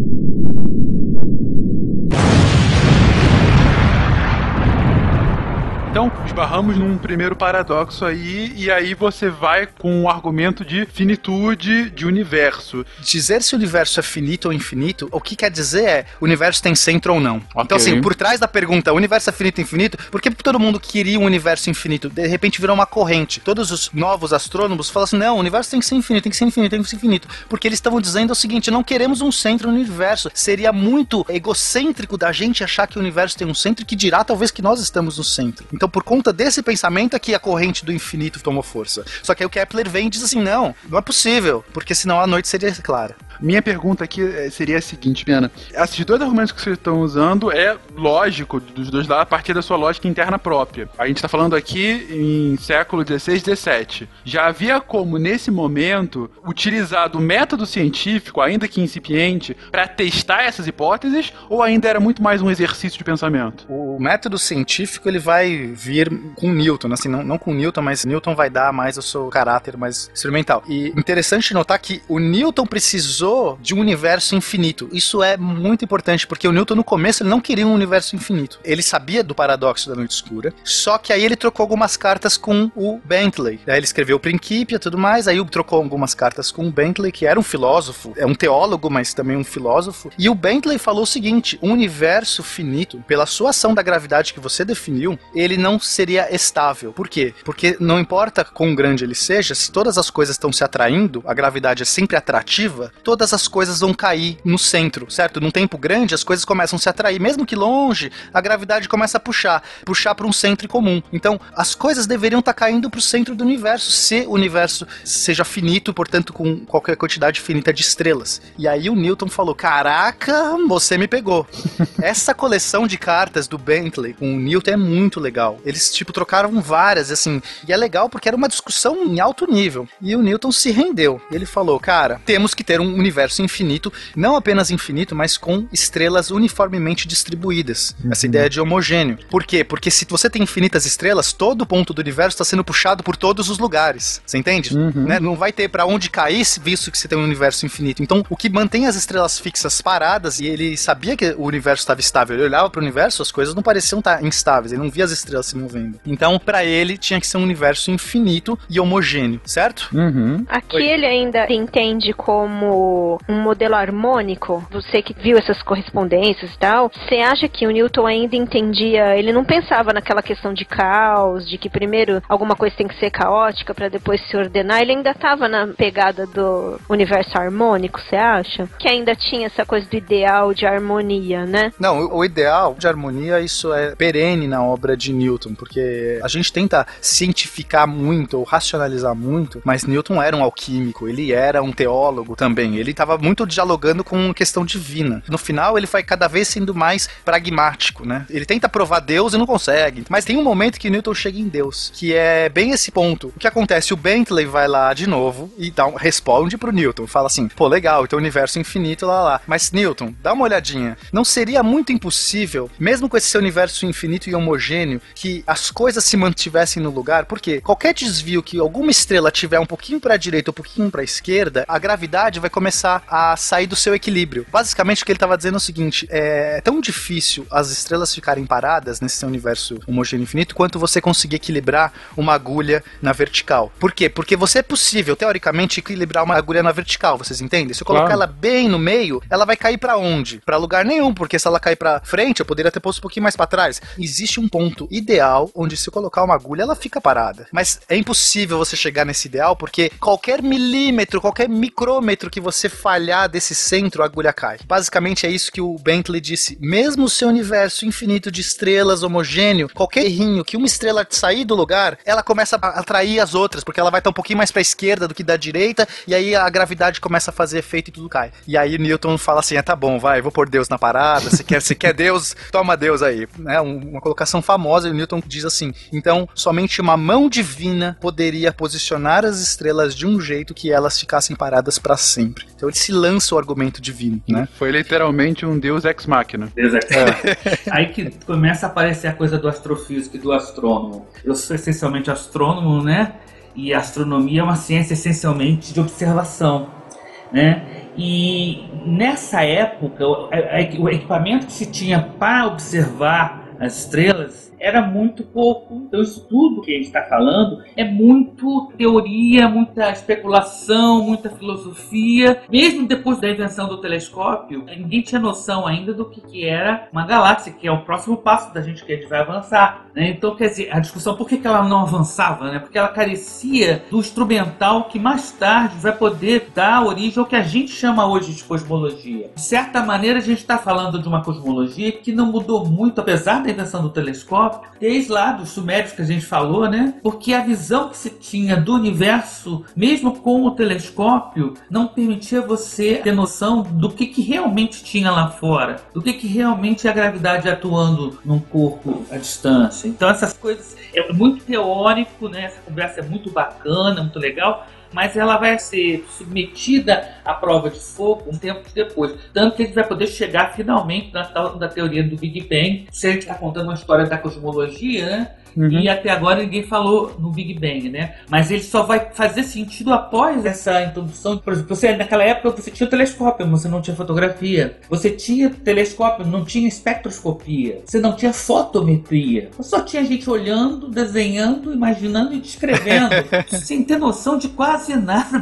Então, esbarramos num primeiro paradoxo aí, e aí você vai com o argumento de finitude de universo. Dizer se o universo é finito ou infinito, o que quer dizer é o universo tem centro ou não. Então, assim, por trás da pergunta, o universo é finito ou infinito, por que todo mundo queria um universo infinito? De repente virou uma corrente. Todos os novos astrônomos falam assim: não, o universo tem que ser infinito, tem que ser infinito, tem que ser infinito. Porque eles estavam dizendo o seguinte: não queremos um centro no universo. Seria muito egocêntrico da gente achar que o universo tem um centro que dirá talvez que nós estamos no centro. Então, por conta desse pensamento é que a corrente do infinito tomou força. Só que aí o Kepler vem e diz assim: não, não é possível, porque senão a noite seria clara. Minha pergunta aqui eh, seria a seguinte, Pena. Esses dois argumentos que vocês estão usando é lógico dos dois lados a partir da sua lógica interna própria. A gente está falando aqui em século XVI, XVII. Já havia como, nesse momento, utilizado o método científico, ainda que incipiente, para testar essas hipóteses, ou ainda era muito mais um exercício de pensamento? O método científico ele vai vir com Newton, assim, não, não com Newton, mas Newton vai dar mais o seu caráter mais experimental. E interessante notar que o Newton precisou precisou de um universo infinito. Isso é muito importante, porque o Newton no começo ele não queria um universo infinito. Ele sabia do paradoxo da noite escura, só que aí ele trocou algumas cartas com o Bentley. Aí ele escreveu o Principia e tudo mais, aí trocou algumas cartas com o Bentley, que era um filósofo, é um teólogo, mas também um filósofo. E o Bentley falou o seguinte: um universo finito, pela sua ação da gravidade que você definiu, ele não seria estável. Por quê? Porque não importa quão grande ele seja, se todas as coisas estão se atraindo, a gravidade é sempre atrativa, todas as coisas vão cair no centro, certo? Num tempo grande, as coisas começam a se atrair, mesmo que longe, a gravidade começa a puxar, puxar para um centro comum. Então, as coisas deveriam estar tá caindo para o centro do universo, se o universo seja finito, portanto, com qualquer quantidade finita de estrelas. E aí o Newton falou: Caraca, você me pegou. Essa coleção de cartas do Bentley com o Newton é muito legal. Eles, tipo, trocaram várias, assim, e é legal porque era uma discussão em alto nível. E o Newton se rendeu. Ele falou: Cara, temos que ter um universo infinito, não apenas infinito, mas com estrelas uniformemente distribuídas. Uhum. Essa ideia de homogêneo. Por quê? Porque se você tem infinitas estrelas, todo ponto do universo está sendo puxado por todos os lugares. Você entende? Uhum. Né? Não vai ter para onde cair, visto que você tem um universo infinito. Então, o que mantém as estrelas fixas paradas, e ele sabia que o universo estava estável, ele olhava para o universo, as coisas não pareciam estar instáveis, ele não via as estrelas se movendo. Então, para ele, tinha que ser um universo infinito e homogêneo, certo? Uhum. Aqui Oi. ele ainda se entende como um modelo harmônico. Você que viu essas correspondências e tal, você acha que o Newton ainda entendia, ele não pensava naquela questão de caos, de que primeiro alguma coisa tem que ser caótica para depois se ordenar, ele ainda estava na pegada do universo harmônico, você acha? Que ainda tinha essa coisa do ideal de harmonia, né? Não, o ideal de harmonia, isso é perene na obra de Newton, porque a gente tenta cientificar muito ou racionalizar muito, mas Newton era um alquímico, ele era um teólogo também, ele estava muito dialogando com questão divina. No final, ele vai cada vez sendo mais pragmático, né? Ele tenta provar Deus e não consegue, mas tem um momento que Newton chega em Deus, que é bem esse ponto. O que acontece? O Bentley vai lá de novo e dá um, responde pro Newton, fala assim, pô, legal, então universo infinito lá lá. Mas Newton, dá uma olhadinha. Não seria muito impossível, mesmo com esse universo infinito e homogêneo, que as coisas se mantivessem no lugar? Porque qualquer desvio que alguma estrela tiver um pouquinho para a direita, um pouquinho para a esquerda, a gravidade vai começar a sair do seu equilíbrio. Basicamente o que ele estava dizendo é o seguinte: é tão difícil as estrelas ficarem paradas nesse universo homogêneo infinito quanto você conseguir equilibrar uma agulha na vertical. Por quê? Porque você é possível, teoricamente, equilibrar uma agulha na vertical, vocês entendem? Se eu colocar claro. ela bem no meio, ela vai cair para onde? Para lugar nenhum, porque se ela cair para frente, eu poderia ter posto um pouquinho mais para trás. Existe um ponto ideal onde se eu colocar uma agulha, ela fica parada. Mas é impossível você chegar nesse ideal porque qualquer milímetro, qualquer micrômetro que você falhar desse centro, a agulha cai. Basicamente é isso que o Bentley disse. Mesmo seu universo infinito de estrelas homogêneo, qualquer errinho que uma estrela sair do lugar, ela começa a atrair as outras, porque ela vai estar um pouquinho mais para a esquerda do que da direita, e aí a gravidade começa a fazer efeito e tudo cai. E aí Newton fala assim: ah, tá bom, vai, vou pôr Deus na parada, se quer, se quer Deus, toma Deus aí. É uma colocação famosa, e Newton diz assim: então, somente uma mão divina poderia posicionar as estrelas de um jeito que elas ficassem paradas para sempre. Então ele se lança o argumento divino, né? Foi literalmente um Deus ex machina. Deus ex é. Aí que começa a aparecer a coisa do astrofísico e do astrônomo. Eu sou essencialmente astrônomo, né? E a astronomia é uma ciência essencialmente de observação, né? E nessa época, o equipamento que se tinha para observar as estrelas era muito pouco. Então, isso tudo que a gente está falando é muito teoria, muita especulação, muita filosofia. Mesmo depois da invenção do telescópio, ninguém tinha noção ainda do que, que era uma galáxia, que é o próximo passo da gente que a gente vai avançar. Né? Então, quer dizer, a discussão por que, que ela não avançava? Né? Porque ela carecia do instrumental que mais tarde vai poder dar origem ao que a gente chama hoje de cosmologia. De certa maneira, a gente está falando de uma cosmologia que não mudou muito, apesar da invenção do telescópio desde lá dos sumérios que a gente falou, né? Porque a visão que se tinha do universo, mesmo com o telescópio, não permitia você ter noção do que, que realmente tinha lá fora, do que, que realmente é a gravidade atuando num corpo à distância. Então essas coisas é muito teórico, né? Essa conversa é muito bacana, muito legal mas ela vai ser submetida à prova de fogo um tempo depois. Tanto que a gente vai poder chegar finalmente na da teoria do Big Bang. Se a gente está contando uma história da cosmologia, né? E até agora ninguém falou no Big Bang, né? Mas ele só vai fazer sentido após essa introdução. Por exemplo, você, naquela época você tinha o telescópio, mas você não tinha fotografia. Você tinha telescópio, não tinha espectroscopia. Você não tinha fotometria. Só tinha gente olhando, desenhando, imaginando e descrevendo. sem ter noção de quase nada.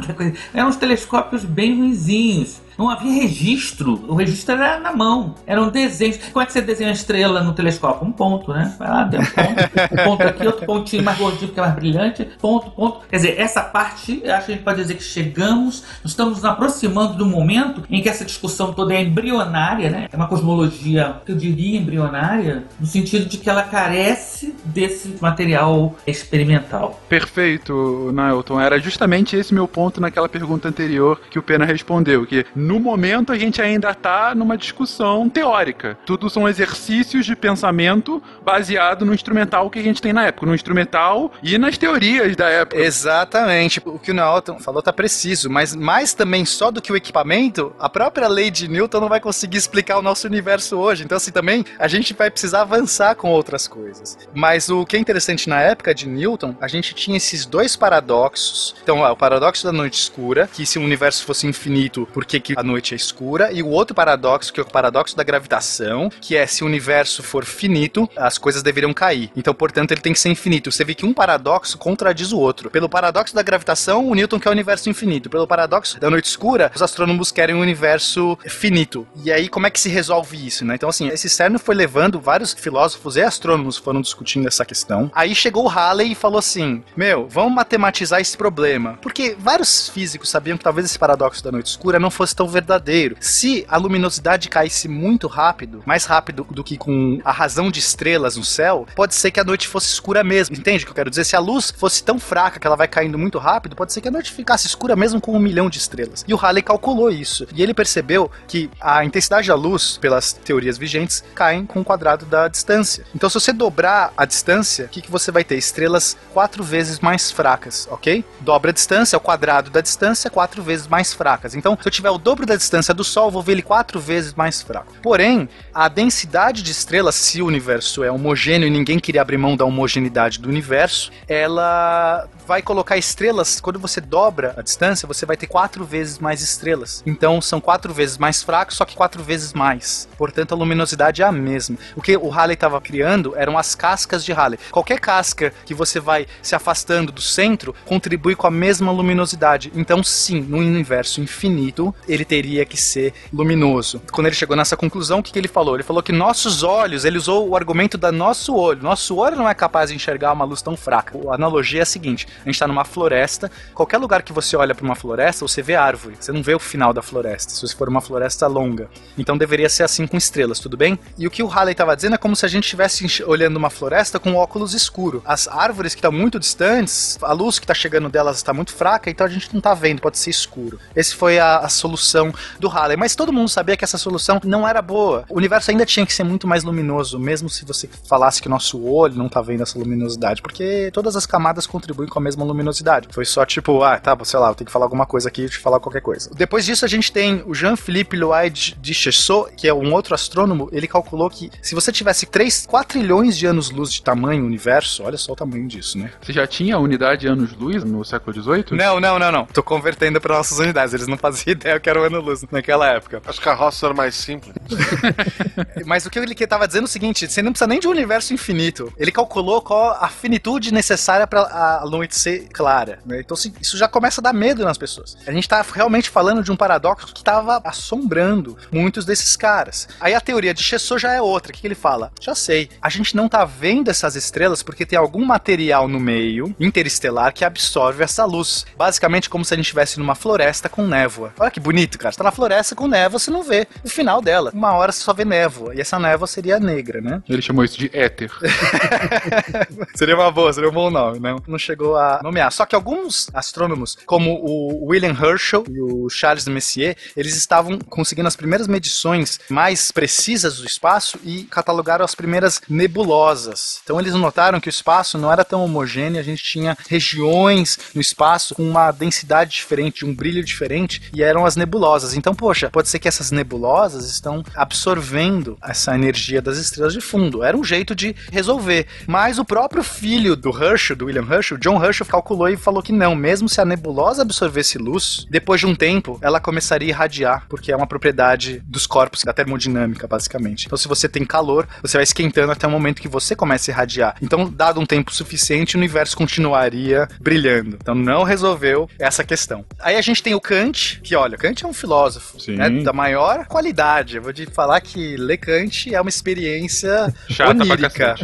Eram os telescópios bem ruinzinhos. Não havia registro. O registro era na mão. Eram desenhos. Como é que você desenha a estrela no telescópio? Um ponto, né? Vai lá, tem um ponto. Um ponto aqui, outro pontinho mais gordinho que é mais brilhante. Ponto, ponto. Quer dizer, essa parte, acho que a gente pode dizer que chegamos, estamos nos aproximando do momento em que essa discussão toda é embrionária, né? É uma cosmologia, eu diria, embrionária, no sentido de que ela carece desse material experimental. Perfeito, Nailton. Era justamente esse meu ponto naquela pergunta anterior que o Pena respondeu, que no momento a gente ainda está numa discussão teórica. Tudo são exercícios de pensamento baseado no instrumental que a gente tem na época, no instrumental e nas teorias da época. Exatamente. O que o Newton falou tá preciso, mas mais também só do que o equipamento, a própria lei de Newton não vai conseguir explicar o nosso universo hoje. Então, assim, também a gente vai precisar avançar com outras coisas. Mas o que é interessante na época de Newton, a gente tinha esses dois paradoxos. Então, ó, o paradoxo da noite escura, que se o universo fosse infinito, por que, que a noite é escura? E o outro paradoxo, que é o paradoxo da gravitação, que é se o universo for finito, as coisas deveriam cair. Então, portanto, ele tem que ser infinito. Você vê que um paradoxo contradiz o outro. Pelo paradoxo da gravitação, o Newton quer o universo infinito. Pelo paradoxo da noite escura, os astrônomos querem um universo finito. E aí, como é que se resolve isso, né? Então, assim, esse CERN foi levando vários filósofos e astrônomos foram discutindo essa questão. Aí chegou o Halley e falou assim: Meu, vamos matematizar esse problema. Porque vários físicos sabiam que talvez esse paradoxo da noite escura não fosse tão verdadeiro. Se a luminosidade caísse muito rápido, mais rápido do que com a razão de estrelas no céu, pode ser que a noite fosse escura mesmo. Entende o que eu quero dizer? Se a luz fosse tão fraca que ela vai caindo muito rápido, pode ser que a noite ficasse escura mesmo com um milhão de estrelas. E o Halley calculou isso. E ele percebeu que a intensidade da luz, pelas teorias vigentes, caem com o quadrado da distância. Então, se você dobrar a distância, o que, que você vai ter? Estrelas quatro vezes mais fracas, ok? Dobra a distância, o quadrado da distância, quatro vezes mais fracas. Então, se eu tiver o dobro da distância do Sol, vou ver ele quatro vezes mais fraco. Porém, a densidade de estrelas, se o universo é homogêneo e ninguém queria abrir mão da homogeneidade do universo, ela vai colocar estrelas, quando você dobra a distância, você vai ter quatro vezes mais estrelas. Então são quatro vezes mais fracos, só que quatro vezes mais. Portanto, a luminosidade é a mesma. O que o Halley estava criando eram as cascas de Halley. Qualquer casca que você vai se afastando do centro contribui com a mesma luminosidade. Então, sim, no universo infinito, ele teria que ser luminoso. Quando ele chegou nessa conclusão, o que, que ele falou? Ele falou que nossos olhos, ele usou o argumento da nosso olho. Nosso olho não é capaz de enxergar uma luz tão fraca. A analogia é a seguinte: a gente está numa floresta. Qualquer lugar que você olha para uma floresta, você vê árvore. Você não vê o final da floresta, se for uma floresta longa. Então deveria ser assim com estrelas, tudo bem? E o que o Halley estava dizendo é como se a gente estivesse olhando uma floresta com óculos escuro. As árvores que estão muito distantes, a luz que está chegando delas está muito fraca, então a gente não está vendo, pode ser escuro. Esse foi a, a solução do Halley. Mas todo mundo sabia que essa solução não era boa. O universo ainda tinha que ser muito mais luminoso, mesmo se você falasse que nosso olho não está vendo essa luminosidade, porque todas as camadas contribuem com a mesma luminosidade. Foi só tipo, ah, tá, sei lá, eu tenho que falar alguma coisa aqui, eu te falar qualquer coisa. Depois disso, a gente tem o Jean-Philippe Loyd de Chessot, que é um outro astrônomo, ele calculou que se você tivesse 3, 4 trilhões de anos-luz de tamanho universo, olha só o tamanho disso, né? Você já tinha a unidade anos-luz no século XVIII? Não, não, não, não. Tô convertendo para nossas unidades. Eles não faziam ideia que era o ano-luz naquela época. As carroças eram mais simples. Mas o que ele estava dizendo é o seguinte: você não precisa nem de um universo infinito. Ele calculou qual a finitude necessária para a noite ser clara. Né? Então assim, isso já começa a dar medo nas pessoas. A gente está realmente falando de um paradoxo que estava assombrando muitos desses caras. Aí a teoria de Chessot já é outra. O que, que ele fala? Já sei. A gente não está vendo essas estrelas porque tem algum material no meio interestelar que absorve essa luz. Basicamente como se a gente estivesse numa floresta com névoa. Olha que bonito, cara. Você tá na floresta com névoa, você não vê o final dela. Uma hora você só vê névoa. E essa névoa seria negra, né? Ele chamou isso de éter. seria uma boa, seria um bom nome, né? Não chegou a nomear. Só que alguns astrônomos, como o William Herschel e o Charles Messier, eles estavam conseguindo as primeiras medições mais precisas do espaço e catalogaram as primeiras nebulosas. Então eles notaram que o espaço não era tão homogêneo, a gente tinha regiões no espaço com uma densidade diferente, um brilho diferente, e eram as nebulosas. Então, poxa, pode ser que essas nebulosas estão absorvendo essa energia das estrelas de fundo. Era um jeito de resolver. Mas o próprio filho do Herschel, do William Herschel, John Herschel, calculou e falou que não, mesmo se a nebulosa absorvesse luz, depois de um tempo ela começaria a irradiar, porque é uma propriedade dos corpos da termodinâmica, basicamente. Então, se você tem calor, você vai esquentando até o momento que você começa a irradiar. Então, dado um tempo suficiente, o universo continuaria brilhando. Então, não resolveu essa questão. Aí a gente tem o Kant, que olha, Kant é um filósofo né, da maior qualidade. Eu vou te falar que ler Kant é uma experiência Chata onírica.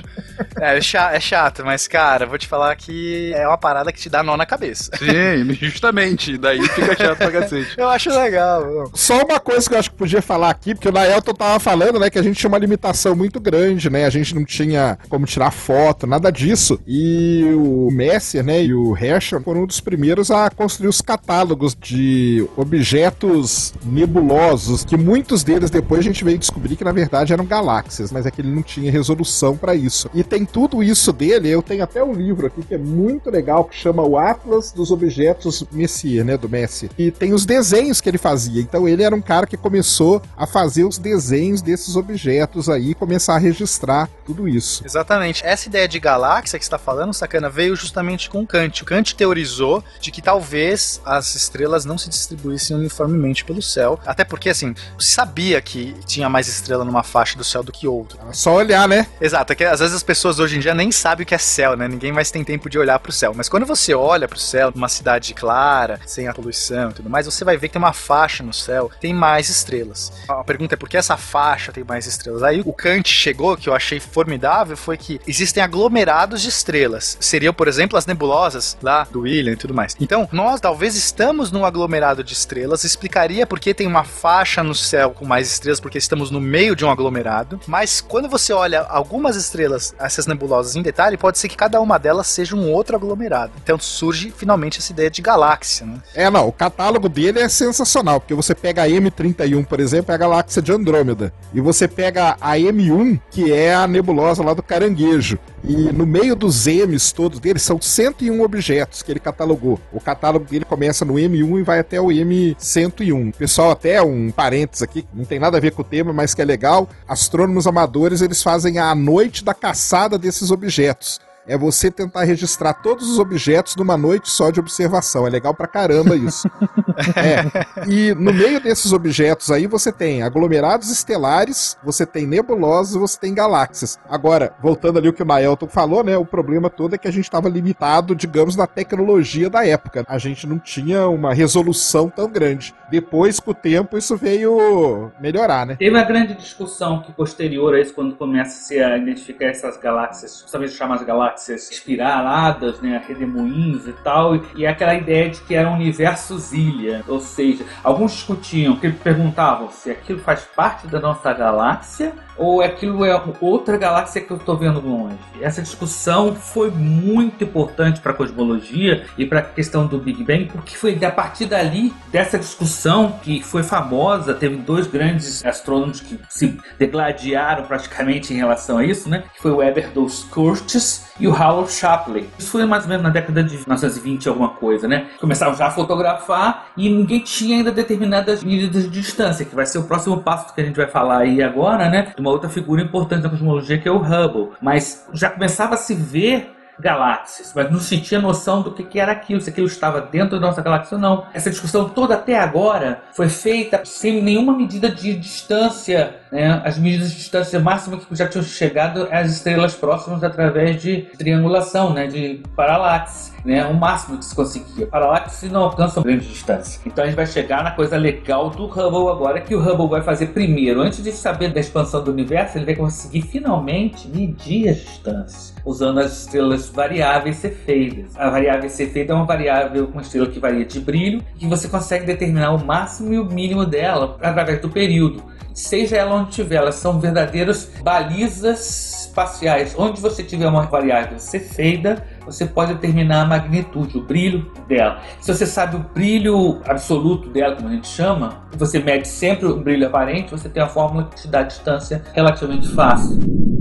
É, cha- é chato, mas, cara, vou te falar que é uma parada que te dá nó na cabeça. Sim, justamente. Daí fica chato pra cacete. Eu acho legal. não. Só uma coisa que eu acho que podia falar aqui, porque o Naelton tava falando, né, que a gente tinha uma limitação muito grande, né? A gente não tinha como tirar foto, nada disso. E o Messier, né, e o Herschel foram um dos primeiros a construir os catálogos de objetos nebulosos, que muitos deles depois a gente veio descobrir que na verdade eram galáxias, mas é que ele não tinha resolução para isso. E tem tudo isso dele, eu tenho até um livro aqui que é muito legal, que chama o Atlas dos Objetos Messier, né, do Messier. E tem os desenhos que ele fazia. Então ele era um cara que começou a fazer os desenhos desses objetos aí, começar a registrar tudo isso. Exatamente. Essa ideia de galáxia que você está falando, sacana, veio justamente com Kant. O Kant teorizou de que talvez as estrelas não se distribuíssem uniformemente pelo céu. Até porque, assim, sabia que tinha mais estrela numa faixa do céu do que outra. É só olhar, né? Exato, é que às vezes as pessoas hoje em dia nem sabem o que é céu, né? Ninguém mais tem tempo de olhar pro céu. Mas quando você olha pro céu, numa cidade clara, sem a poluição e tudo mais, você vai ver que tem uma faixa no céu, tem mais estrelas. A pergunta é por que essa faixa tem mais estrelas? Aí o Kant chegou, que eu achei formidável, foi que existem aglomerados de estrelas. Seriam, por exemplo, as nebulosas lá do William e tudo mais. Então, nós talvez estamos num aglomerado de estrelas, explicaria por que tem uma faixa no céu com mais estrelas, porque estamos no meio de um aglomerado. Mas quando você olha algumas estrelas, essas nebulosas em detalhe, pode ser que cada uma delas seja um outro aglomerado. Então surge finalmente essa ideia de galáxia, né? É, não, o catálogo dele é sensacional, porque você pega a M31, por exemplo, é a galáxia de Andrômeda, e você pega a M1, que é a nebulosa lá do Caranguejo, e no meio dos M's todos dele são 101 objetos que ele catalogou. O catálogo dele começa no M1 e vai até o M101. Pessoal, até um parênteses aqui, não tem nada a ver com o tema, mas que é legal, astrônomos amadores, eles fazem a noite da caçada desses objetos. É você tentar registrar todos os objetos numa noite só de observação. É legal pra caramba isso. É. E no meio desses objetos aí você tem aglomerados estelares, você tem nebulosas, você tem galáxias. Agora, voltando ali o que o Naelton falou, né? O problema todo é que a gente estava limitado, digamos, na tecnologia da época. A gente não tinha uma resolução tão grande. Depois, com o tempo, isso veio melhorar, né? Teve uma grande discussão que posterior a isso, quando começa-se a identificar essas galáxias, justamente chamadas galáxias espiraladas, né, redemoinhos e tal, e aquela ideia de que eram universos ilha, ou seja, alguns discutiam, que perguntavam se aquilo faz parte da nossa galáxia ou aquilo é outra galáxia que eu estou vendo longe. Essa discussão foi muito importante para a cosmologia e para a questão do Big Bang, porque foi a partir dali, dessa discussão que foi famosa, teve dois grandes astrônomos que se degladiaram praticamente em relação a isso, né? Que foi o Weber dos Curtis e o Howard Shapley. Isso foi mais ou menos na década de 1920 alguma coisa, né? Começaram já a fotografar e ninguém tinha ainda determinadas medidas de distância, que vai ser o próximo passo que a gente vai falar aí agora, né? Uma outra figura importante da cosmologia que é o Hubble. Mas já começava a se ver galáxias, mas não se tinha noção do que, que era aquilo, se aquilo estava dentro da nossa galáxia ou não. Essa discussão toda até agora foi feita sem nenhuma medida de distância. Né? As medidas de distância máxima que já tinham chegado às estrelas próximas através de triangulação, né? de paralaxe. Né, o máximo que se conseguia. Paralaxe não alcança grande distância. Então a gente vai chegar na coisa legal do Hubble agora, que o Hubble vai fazer primeiro. Antes de saber da expansão do universo, ele vai conseguir finalmente medir as distâncias, usando as estrelas variáveis cefeidas. A variável cefeida é uma variável com estrela que varia de brilho, que você consegue determinar o máximo e o mínimo dela através do período. Seja ela onde estiver, elas são verdadeiras balizas espaciais, onde você tiver uma variável cefeida, você pode determinar a magnitude, o brilho dela. Se você sabe o brilho absoluto dela, como a gente chama, você mede sempre o brilho aparente, você tem a fórmula que te dá a distância relativamente fácil.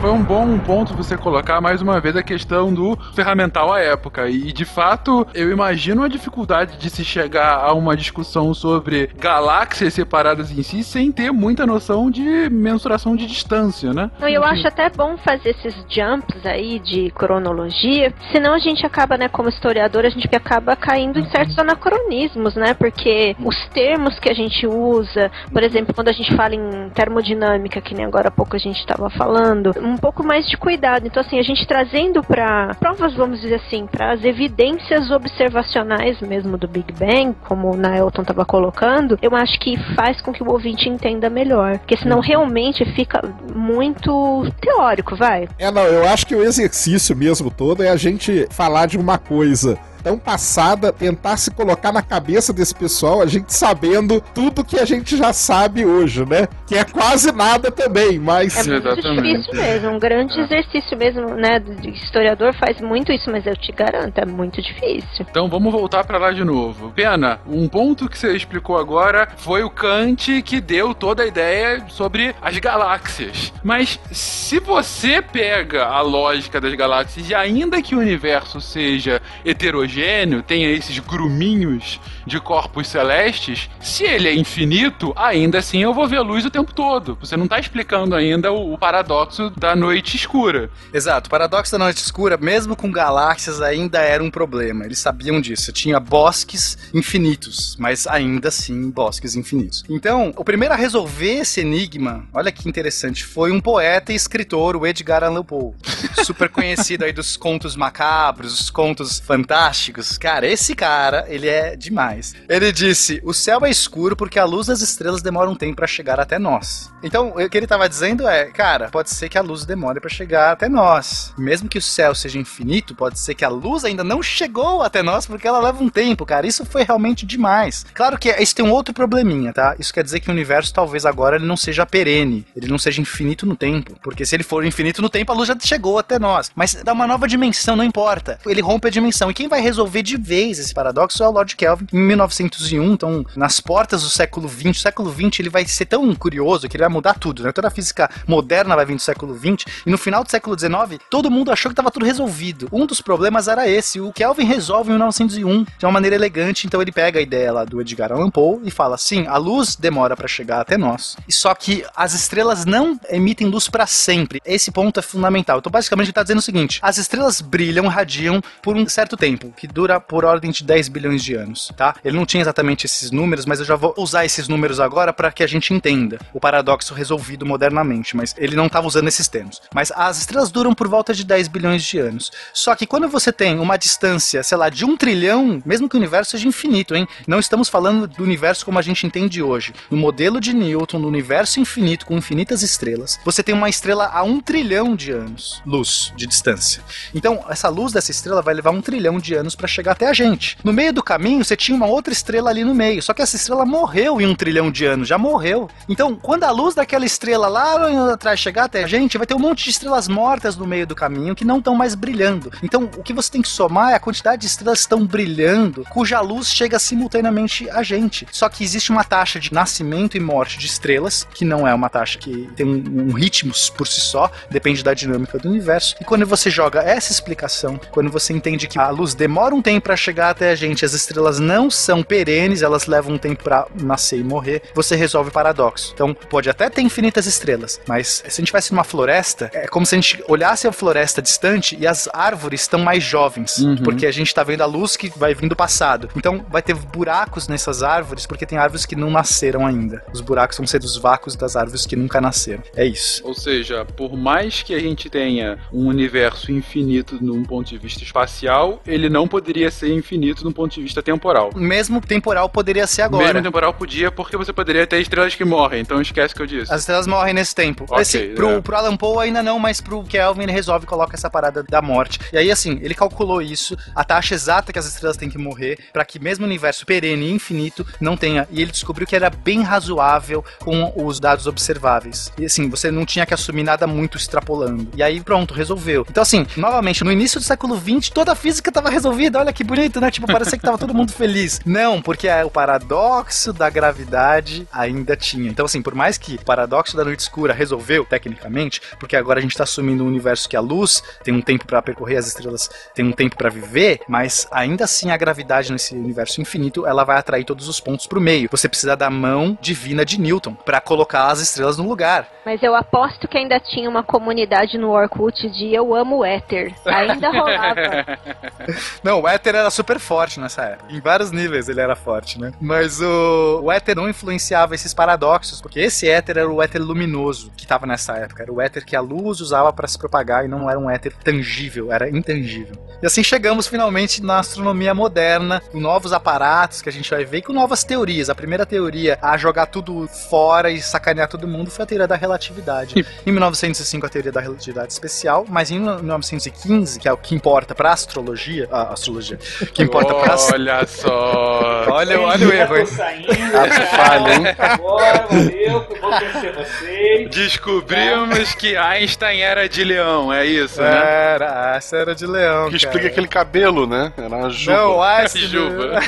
Foi um bom ponto você colocar mais uma vez a questão do ferramental à época. E de fato, eu imagino a dificuldade de se chegar a uma discussão sobre galáxias separadas em si sem ter muita noção de mensuração de distância, né? Não, eu acho até bom fazer esses jumps aí de cronologia, senão a gente acaba, né, como historiador, a gente acaba caindo em certos anacronismos, né? Porque os termos que a gente usa, por exemplo, quando a gente fala em termodinâmica, que nem agora há pouco a gente estava falando, um pouco mais de cuidado. Então, assim, a gente trazendo para provas, vamos dizer assim, para as evidências observacionais mesmo do Big Bang, como o Naelton estava colocando, eu acho que faz com que o ouvinte entenda melhor. Porque senão realmente fica muito teórico, vai. É, não, eu acho que o exercício mesmo todo é a gente falar de uma coisa tão passada, tentar se colocar na cabeça desse pessoal, a gente sabendo tudo que a gente já sabe hoje, né? Que é quase nada também, mas. É muito difícil mesmo, um grande exercício mesmo, né? De historiador faz muito isso, mas eu te garanto, é muito difícil. Então vamos voltar para lá de novo. Pena, um ponto que você explicou agora foi o Kant que deu toda a ideia sobre as galáxias. Mas se você pega a lógica das galáxias e ainda que o universo seja heterogêneo, heterogêneo, tenha esses gruminhos de corpos celestes, se ele é infinito, ainda assim eu vou ver luz o tempo todo. Você não está explicando ainda o, o, paradoxo da noite escura. Exato, o paradoxo da noite escura, mesmo com galáxias, ainda era um problema. Eles sabiam disso. Tinha bosques infinitos, mas ainda assim bosques infinitos. Então, o primeiro a resolver esse enigma, olha que interessante, foi um poeta e escritor, o Edgar Allan Poe. Super conhecido aí dos contos macabros, os contos fantásticos fantásticos. Cara, esse cara, ele é demais. Ele disse: o céu é escuro porque a luz das estrelas demora um tempo para chegar até nós. Então, o que ele estava dizendo é, cara, pode ser que a luz demore para chegar até nós. Mesmo que o céu seja infinito, pode ser que a luz ainda não chegou até nós porque ela leva um tempo, cara. Isso foi realmente demais. Claro que isso tem um outro probleminha, tá? Isso quer dizer que o universo talvez agora ele não seja perene, ele não seja infinito no tempo, porque se ele for infinito no tempo, a luz já chegou até nós. Mas dá uma nova dimensão, não importa. Ele rompe a dimensão. E quem vai resolver de vez esse paradoxo é o Lord Kelvin em 1901, então nas portas do século 20. O século 20 ele vai ser tão curioso que ele vai mudar tudo, né? Toda a física moderna vai vir do século 20 e no final do século 19 todo mundo achou que estava tudo resolvido. Um dos problemas era esse, o Kelvin resolve em 1901 de uma maneira elegante, então ele pega a ideia lá do Edgar Allan Poe e fala assim: a luz demora para chegar até nós. Só que as estrelas não emitem luz para sempre. Esse ponto é fundamental. Então basicamente ele está dizendo o seguinte: as estrelas brilham, radiam por um certo tempo, que dura por ordem de 10 bilhões de anos, tá? Ele não tinha exatamente esses números, mas eu já vou usar esses números agora para que a gente entenda o paradoxo resolvido modernamente, mas ele não estava usando esses termos. Mas as estrelas duram por volta de 10 bilhões de anos. Só que quando você tem uma distância, sei lá, de um trilhão, mesmo que o universo seja infinito, hein? Não estamos falando do universo como a gente entende hoje. No modelo de Newton, do universo infinito com infinitas estrelas, você tem uma estrela a um trilhão de anos, luz de distância. Então, essa luz dessa estrela vai levar um trilhão de anos para chegar até a gente. No meio do caminho, você tinha uma outra estrela ali no meio, só que essa estrela morreu em um trilhão de anos, já morreu. Então, quando a luz daquela estrela lá atrás chegar até a gente, vai ter um monte de estrelas mortas no meio do caminho que não estão mais brilhando. Então, o que você tem que somar é a quantidade de estrelas que estão brilhando, cuja luz chega simultaneamente a gente. Só que existe uma taxa de nascimento e morte de estrelas, que não é uma taxa que tem um, um ritmo por si só, depende da dinâmica do universo. E quando você joga essa explicação, quando você entende que a luz demora um tempo para chegar até a gente, as estrelas não são perenes, elas levam um tempo para nascer e morrer, você resolve o paradoxo. Então, pode até ter infinitas estrelas, mas se a gente tivesse numa floresta, é como se a gente olhasse a floresta distante e as árvores estão mais jovens, Uhum. porque a gente tá vendo a luz que vai vir do passado. Então, vai ter buracos nessas árvores, porque tem árvores que não nasceram ainda. Os buracos vão ser dos vácuos das árvores que nunca nasceram. É isso. Ou seja, por mais que a gente tenha um universo infinito num ponto de vista espacial, ele não poderia ser infinito do ponto de vista temporal. Mesmo temporal poderia ser agora. Mesmo temporal podia, porque você poderia ter estrelas que morrem, então esquece que eu disse. As estrelas morrem nesse tempo. Ok, Esse, pro, é. pro Alan Poe ainda não, mas pro Kelvin ele resolve e coloca essa parada da morte. E aí, assim, ele calculou isso, a taxa exata que as estrelas têm que morrer, pra que mesmo o universo perene e infinito não tenha. E ele descobriu que era bem razoável com os dados observáveis. E assim, você não tinha que assumir nada muito extrapolando. E aí, pronto, resolveu. Então, assim, novamente, no início do século XX, toda a física estava resolvida. Olha que bonito, né? Tipo, parecia que tava todo mundo feliz. Não, porque o paradoxo da gravidade ainda tinha. Então, assim, por mais que o paradoxo da noite escura resolveu, tecnicamente, porque agora a gente tá assumindo um universo que a luz tem um tempo para percorrer, as estrelas têm um tempo para viver, mas ainda assim a gravidade nesse universo infinito, ela vai atrair todos os pontos pro meio. Você precisa da mão divina de Newton para colocar as estrelas no lugar. Mas eu aposto que ainda tinha uma comunidade no Orkut de Eu Amo o Éter. Ainda rolava. Não, o éter era super forte nessa época. Em vários níveis ele era forte, né? Mas o, o éter não influenciava esses paradoxos, porque esse éter era o éter luminoso que estava nessa época. Era o éter que a luz usava para se propagar e não era um éter tangível, era intangível. E assim chegamos finalmente na astronomia moderna, com novos aparatos que a gente vai ver, e com novas teorias. A primeira teoria a jogar tudo fora e sacanear todo mundo foi a teoria da relatividade. em 1905 a teoria da relatividade especial, mas em 1915, que é o que importa para astrologia, a astrologia, que importa para Olha só. Olha, olha o erro, hein? Saindo, falha, hein? Agora, valeu, conhecer vocês. Descobrimos que Einstein era de leão, é isso, né? Era, essa era de leão. Que cara. explica aquele cabelo, né? Era uma juba. Não, essa. Juba.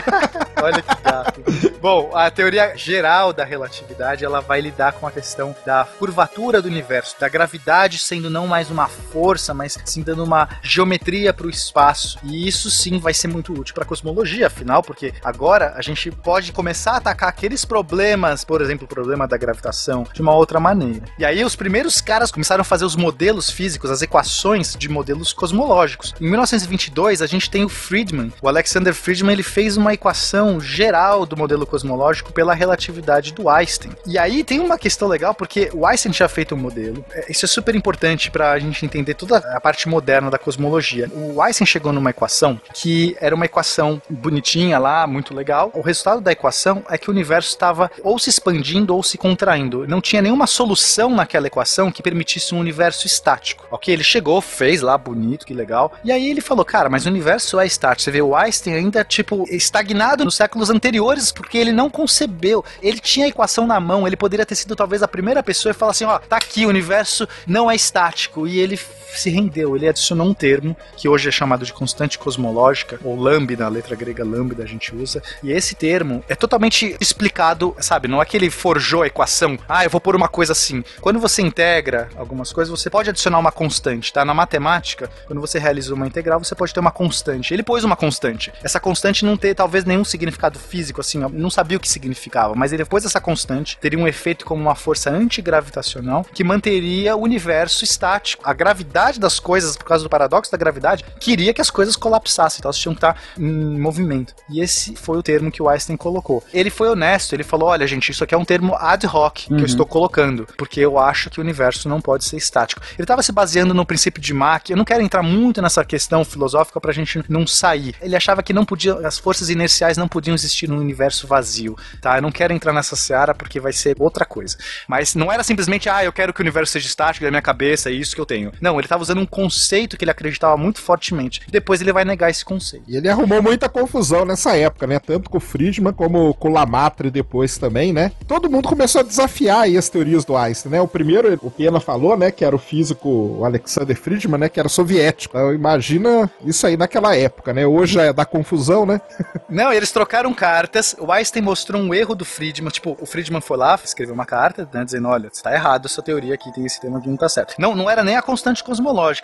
Olha que gato. Bom, a teoria geral da relatividade ela vai lidar com a questão da curvatura do universo, da gravidade sendo não mais uma força, mas sim dando uma geometria para o espaço. E isso sim vai ser muito útil para a cosmologia, afinal, porque agora a gente pode começar a atacar aqueles problemas, por exemplo, o problema da gravitação, de uma outra maneira. E aí os primeiros caras começaram a fazer os modelos físicos, as equações de modelos cosmológicos. Em 1922 a gente tem o Friedman, o Alexander Friedman, ele fez uma equação geral do modelo cosmológico pela relatividade do Einstein. E aí tem uma questão legal porque o Einstein tinha feito um modelo. É, Isso é super importante para a gente entender toda a parte moderna da cosmologia. O Einstein chegou numa equação que era uma equação bonitinha lá, muito legal. O resultado da equação é que o universo estava ou se expandindo ou se contraindo. Não tinha nenhuma solução naquela equação que permitisse um universo estático. Ok? Ele chegou, fez lá, bonito, que legal. E aí ele falou, cara, mas o universo é estático. Você vê o Einstein ainda, tipo, estagnado nos séculos anteriores, porque ele não concebeu. Ele tinha a equação na mão, ele poderia ter sido talvez a primeira pessoa e falar assim, ó, tá aqui, o universo não é estático. E ele se rendeu, ele adicionou um termo que hoje é chamado de constante cosmológica, ou lambda, a letra grega lambda a gente usa, e esse termo é totalmente explicado, sabe, não é que ele forjou a equação, ah, eu vou pôr uma coisa assim. Quando você integra algumas coisas, você pode adicionar uma constante, tá? Na matemática, quando você realiza uma integral, você pode ter uma constante. Ele pôs uma constante. Essa constante não tem talvez nenhum significado físico, assim, não sabia o que significava, mas ele pôs essa constante, teria um efeito como uma força antigravitacional que manteria o universo estático. A gravidade das coisas, por causa do paradoxo da gravidade, queria que as coisas colapsassem, então elas tinham que estar em movimento. E esse foi o termo que o Einstein colocou. Ele foi honesto, ele falou: olha, gente, isso aqui é um termo ad hoc que eu estou colocando, porque eu acho que o universo não pode ser estático. Ele estava se baseando no princípio de Mach. Eu não quero entrar muito nessa questão filosófica pra gente não sair. Ele achava que não podia, as forças inerciais não podiam existir num universo vazio, tá? Eu não quero entrar nessa seara porque vai ser outra coisa. Mas não era simplesmente, ah, eu quero que o universo seja estático da minha cabeça, é isso que eu tenho. Não, ele estava usando um conceito que ele acreditava muito fortemente. Depois ele vai negar esse conceito. E ele arrumou muita confusão nessa época, né? Tanto com o Friedman como com o Lamatre depois também, né? Todo mundo começou a desafiar aí as teorias do Einstein, né? O primeiro, o Pena falou, né? Que era o físico Alexander Friedman, né? Que era soviético. Então, imagina isso aí naquela época, né? Hoje é da confusão, né? Não, eles trocaram cartas. O Einstein mostrou um erro do Friedman. Tipo, o Friedman foi lá, escreveu uma carta, né, dizendo: olha, está errado essa teoria aqui, tem esse tema aqui, não tá certo. Não, não era nem a constante cosmológica,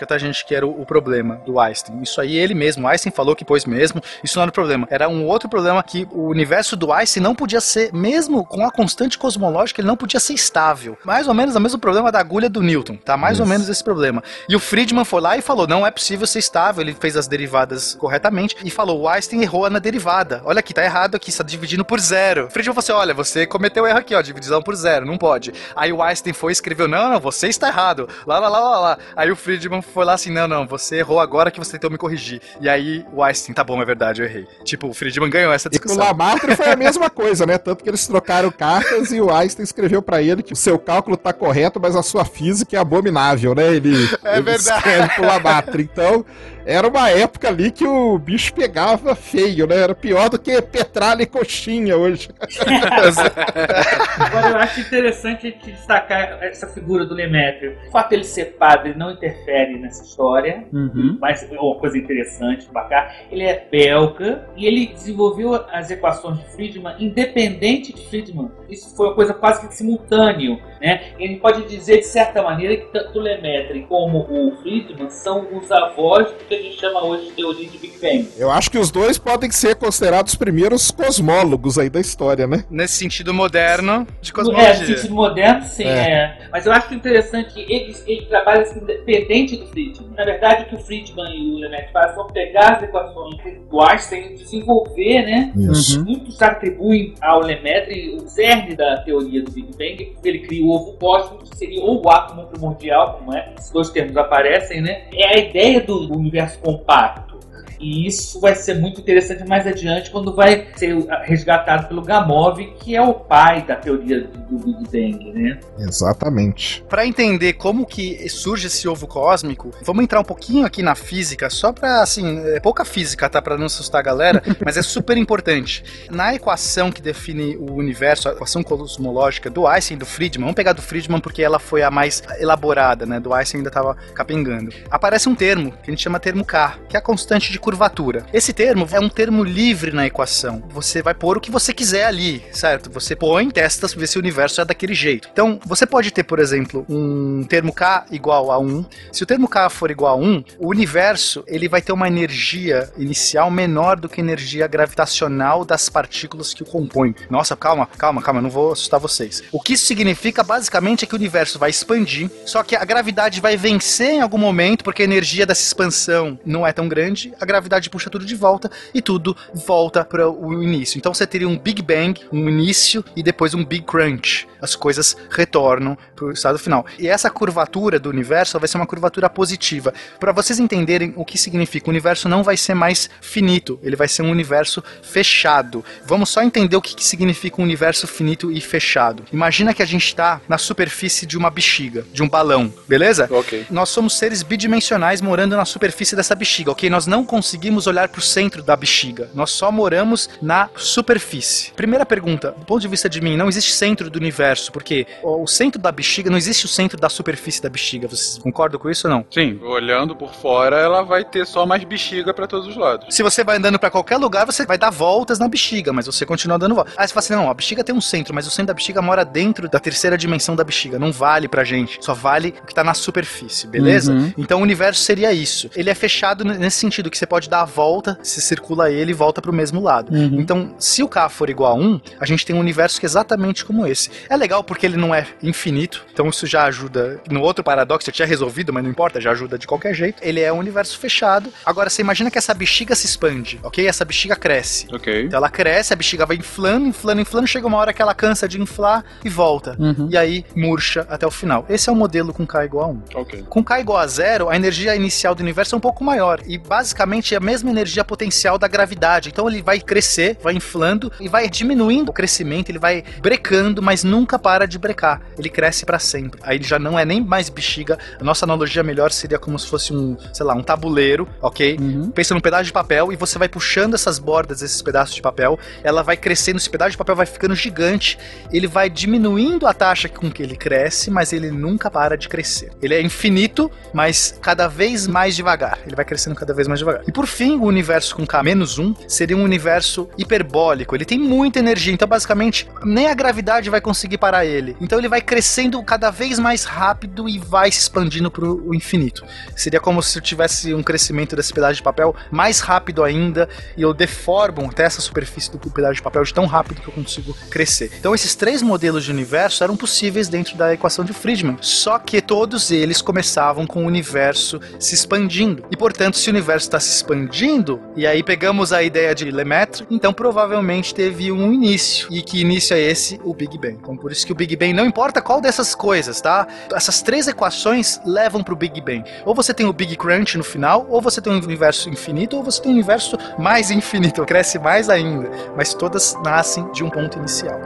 tá, gente, que era o, o problema do Einstein. Isso aí ele mesmo, o Einstein falou que pôs mesmo, isso não era o problema. Era um outro problema que o universo do Einstein não podia ser, mesmo com a constante cosmológica, ele não podia ser estável. Mais ou menos o mesmo problema da agulha do Newton, tá? Mais ou menos esse problema. E o Friedman foi lá e falou: não é possível ser estável, ele fez as derivadas corretamente e falou: o Einstein errou na derivada. Olha aqui, tá errado aqui, essa dividindo por zero. Friedman falou assim: olha, você cometeu erro aqui, ó, divisão por zero, não pode. Aí o Einstein foi e escreveu: não, não, você está errado. Lá, lá, lá, lá, lá. Aí o Friedman foi lá assim: não, não, você errou agora que você tentou me corrigir. E aí o Einstein, tá bom, é verdade, eu errei. Tipo, o Friedman ganhou essa E com o discussão. Lamarck foi a mesma coisa, né? Tanto que eles trocaram cartas e o Einstein escreveu pra ele que o seu cálculo tá correto, mas a sua física é abominável, né? Ele, É ele verdade. escreve pro Lamarck. Então, era uma época ali que o bicho pegava feio, né? Era pior do que petralha e coxinha hoje. Agora eu acho interessante destacar essa figura do Lemaitre. O fato dele ser padre não interfere nessa história, Uhum. mas é uma coisa interessante pra cá. Ele é belga e ele desenvolveu as equações de Friedman independente de Friedman. Isso foi uma coisa quase que simultâneo. Né? Ele pode dizer, de certa maneira, que tanto o Lemaitre como o Friedman são os avós do a gente chama hoje de teoria de Big Bang. Eu acho que os dois podem ser considerados os primeiros cosmólogos aí da história, né? Nesse sentido moderno de É, cosmologia. no sentido moderno, sim, É. é. Mas eu acho interessante que ele, ele trabalha assim, independente do Friedman. Na verdade, o que o Friedman e o Lemaitre fazem são pegar as equações do Einstein e desenvolver, né? Isso. Muitos atribuem ao Lemaitre o cerne da teoria do Big Bang, porque ele cria o ovo cósmico, que seria ou o átomo primordial, como é, esses dois termos aparecem, né? É a ideia do universo compacto. E isso vai ser muito interessante mais adiante, quando vai ser resgatado pelo Gamov, que é o pai da teoria do Big Bang, né? Exatamente. Pra entender como que surge esse ovo cósmico, vamos entrar um pouquinho aqui na física, só pra, assim, é pouca física, tá? Pra não assustar a galera, mas é super importante. Na equação que define o universo, a equação cosmológica do Einstein e do Friedman, vamos pegar do Friedman porque ela foi a mais elaborada, né? Do Einstein ainda tava capengando. Aparece um termo, que a gente chama termo K, que é a constante de curvatura. Esse termo é um termo livre na equação. Você vai pôr o que você quiser ali, certo? Você põe, testa, vê se o universo é daquele jeito. Então, você pode ter, por exemplo, um termo K igual a 1. Se o termo K for igual a 1, o universo ele vai ter uma energia inicial menor do que a energia gravitacional das partículas que o compõem. Nossa, calma, calma, calma, não vou assustar vocês. O que isso significa basicamente é que o universo vai expandir, só que a gravidade vai vencer em algum momento, porque a energia dessa expansão não é tão grande, a gravidade puxa tudo de volta e tudo volta para o início. Então você teria um Big Bang, um início e depois um Big Crunch. As coisas retornam para o estado final. E essa curvatura do universo vai ser uma curvatura positiva. Para vocês entenderem o que significa, o universo não vai ser mais finito, ele vai ser um universo fechado. Vamos só entender o que que significa um universo finito e fechado. Imagina que a gente está na superfície de uma bexiga, de um balão, beleza? Ok. Nós somos seres bidimensionais morando na superfície dessa bexiga, ok? Nós não conseguimos olhar para o centro da bexiga. Nós só moramos na superfície. Primeira pergunta, do ponto de vista de mim, não existe centro do universo, porque o centro da bexiga não existe o centro da superfície da bexiga. Vocês concordam com isso ou não? Sim, olhando por fora, ela vai ter só mais bexiga pra todos os lados. Se você vai andando pra qualquer lugar, você vai dar voltas na bexiga, mas você continua dando voltas. Aí você fala assim: não, a bexiga tem um centro, mas o centro da bexiga mora dentro da terceira dimensão da bexiga. Não vale pra gente. Só vale o que tá na superfície, beleza? Uhum. Então o universo seria isso. Ele é fechado nesse sentido, que você pode dar a volta, se circula ele e volta pro mesmo lado. Uhum. Então, se o K for igual a 1, a gente tem um universo que é exatamente como esse. É legal porque ele não é infinito, então isso já ajuda. No outro paradoxo eu tinha resolvido, mas não importa, já ajuda de qualquer jeito. Ele é um universo fechado. Agora, você imagina que essa bexiga se expande, ok? Essa bexiga cresce. Ok. Então ela cresce, a bexiga vai inflando, inflando, inflando, chega uma hora que ela cansa de inflar e volta. Uhum. E aí murcha até o final. Esse é o modelo com K igual a 1. Ok. Com K igual a zero, a energia inicial do universo é um pouco maior. E basicamente é a mesma energia potencial da gravidade. Então ele vai crescer, vai inflando e vai diminuindo o crescimento, ele vai brecando, mas nunca para de brecar. Ele cresce para sempre. Aí ele já não é nem mais bexiga. A nossa analogia melhor seria como se fosse um, sei lá, um tabuleiro, ok? Uhum. Pensa num pedaço de papel e você vai puxando essas bordas, esses pedaços de papel, ela vai crescendo, esse pedaço de papel vai ficando gigante, ele vai diminuindo a taxa com que ele cresce, mas ele nunca para de crescer. Ele é infinito, mas cada vez mais devagar. Ele vai crescendo cada vez mais devagar. E por fim, o universo com K-1 seria um universo hiperbólico. Ele tem muita energia, então basicamente nem a gravidade vai conseguir consegue parar ele. Então ele vai crescendo cada vez mais rápido e vai se expandindo pro o infinito. Seria como se eu tivesse um crescimento desse pedaço de papel mais rápido ainda e eu deformo até essa superfície do pedaço de papel de tão rápido que eu consigo crescer. Então esses três modelos de universo eram possíveis dentro da equação de Friedman, só que todos eles começavam com o universo se expandindo. E portanto, se o universo está se expandindo, e aí pegamos a ideia de Lemaitre, então provavelmente teve um início. E que início é esse? O Big Bang. Então por isso que o Big Bang não importa qual dessas coisas, tá? Essas três equações levam para o Big Bang. Ou você tem o Big Crunch no final, ou você tem um universo infinito, ou você tem um universo mais infinito, cresce mais ainda. Mas todas nascem de um ponto inicial.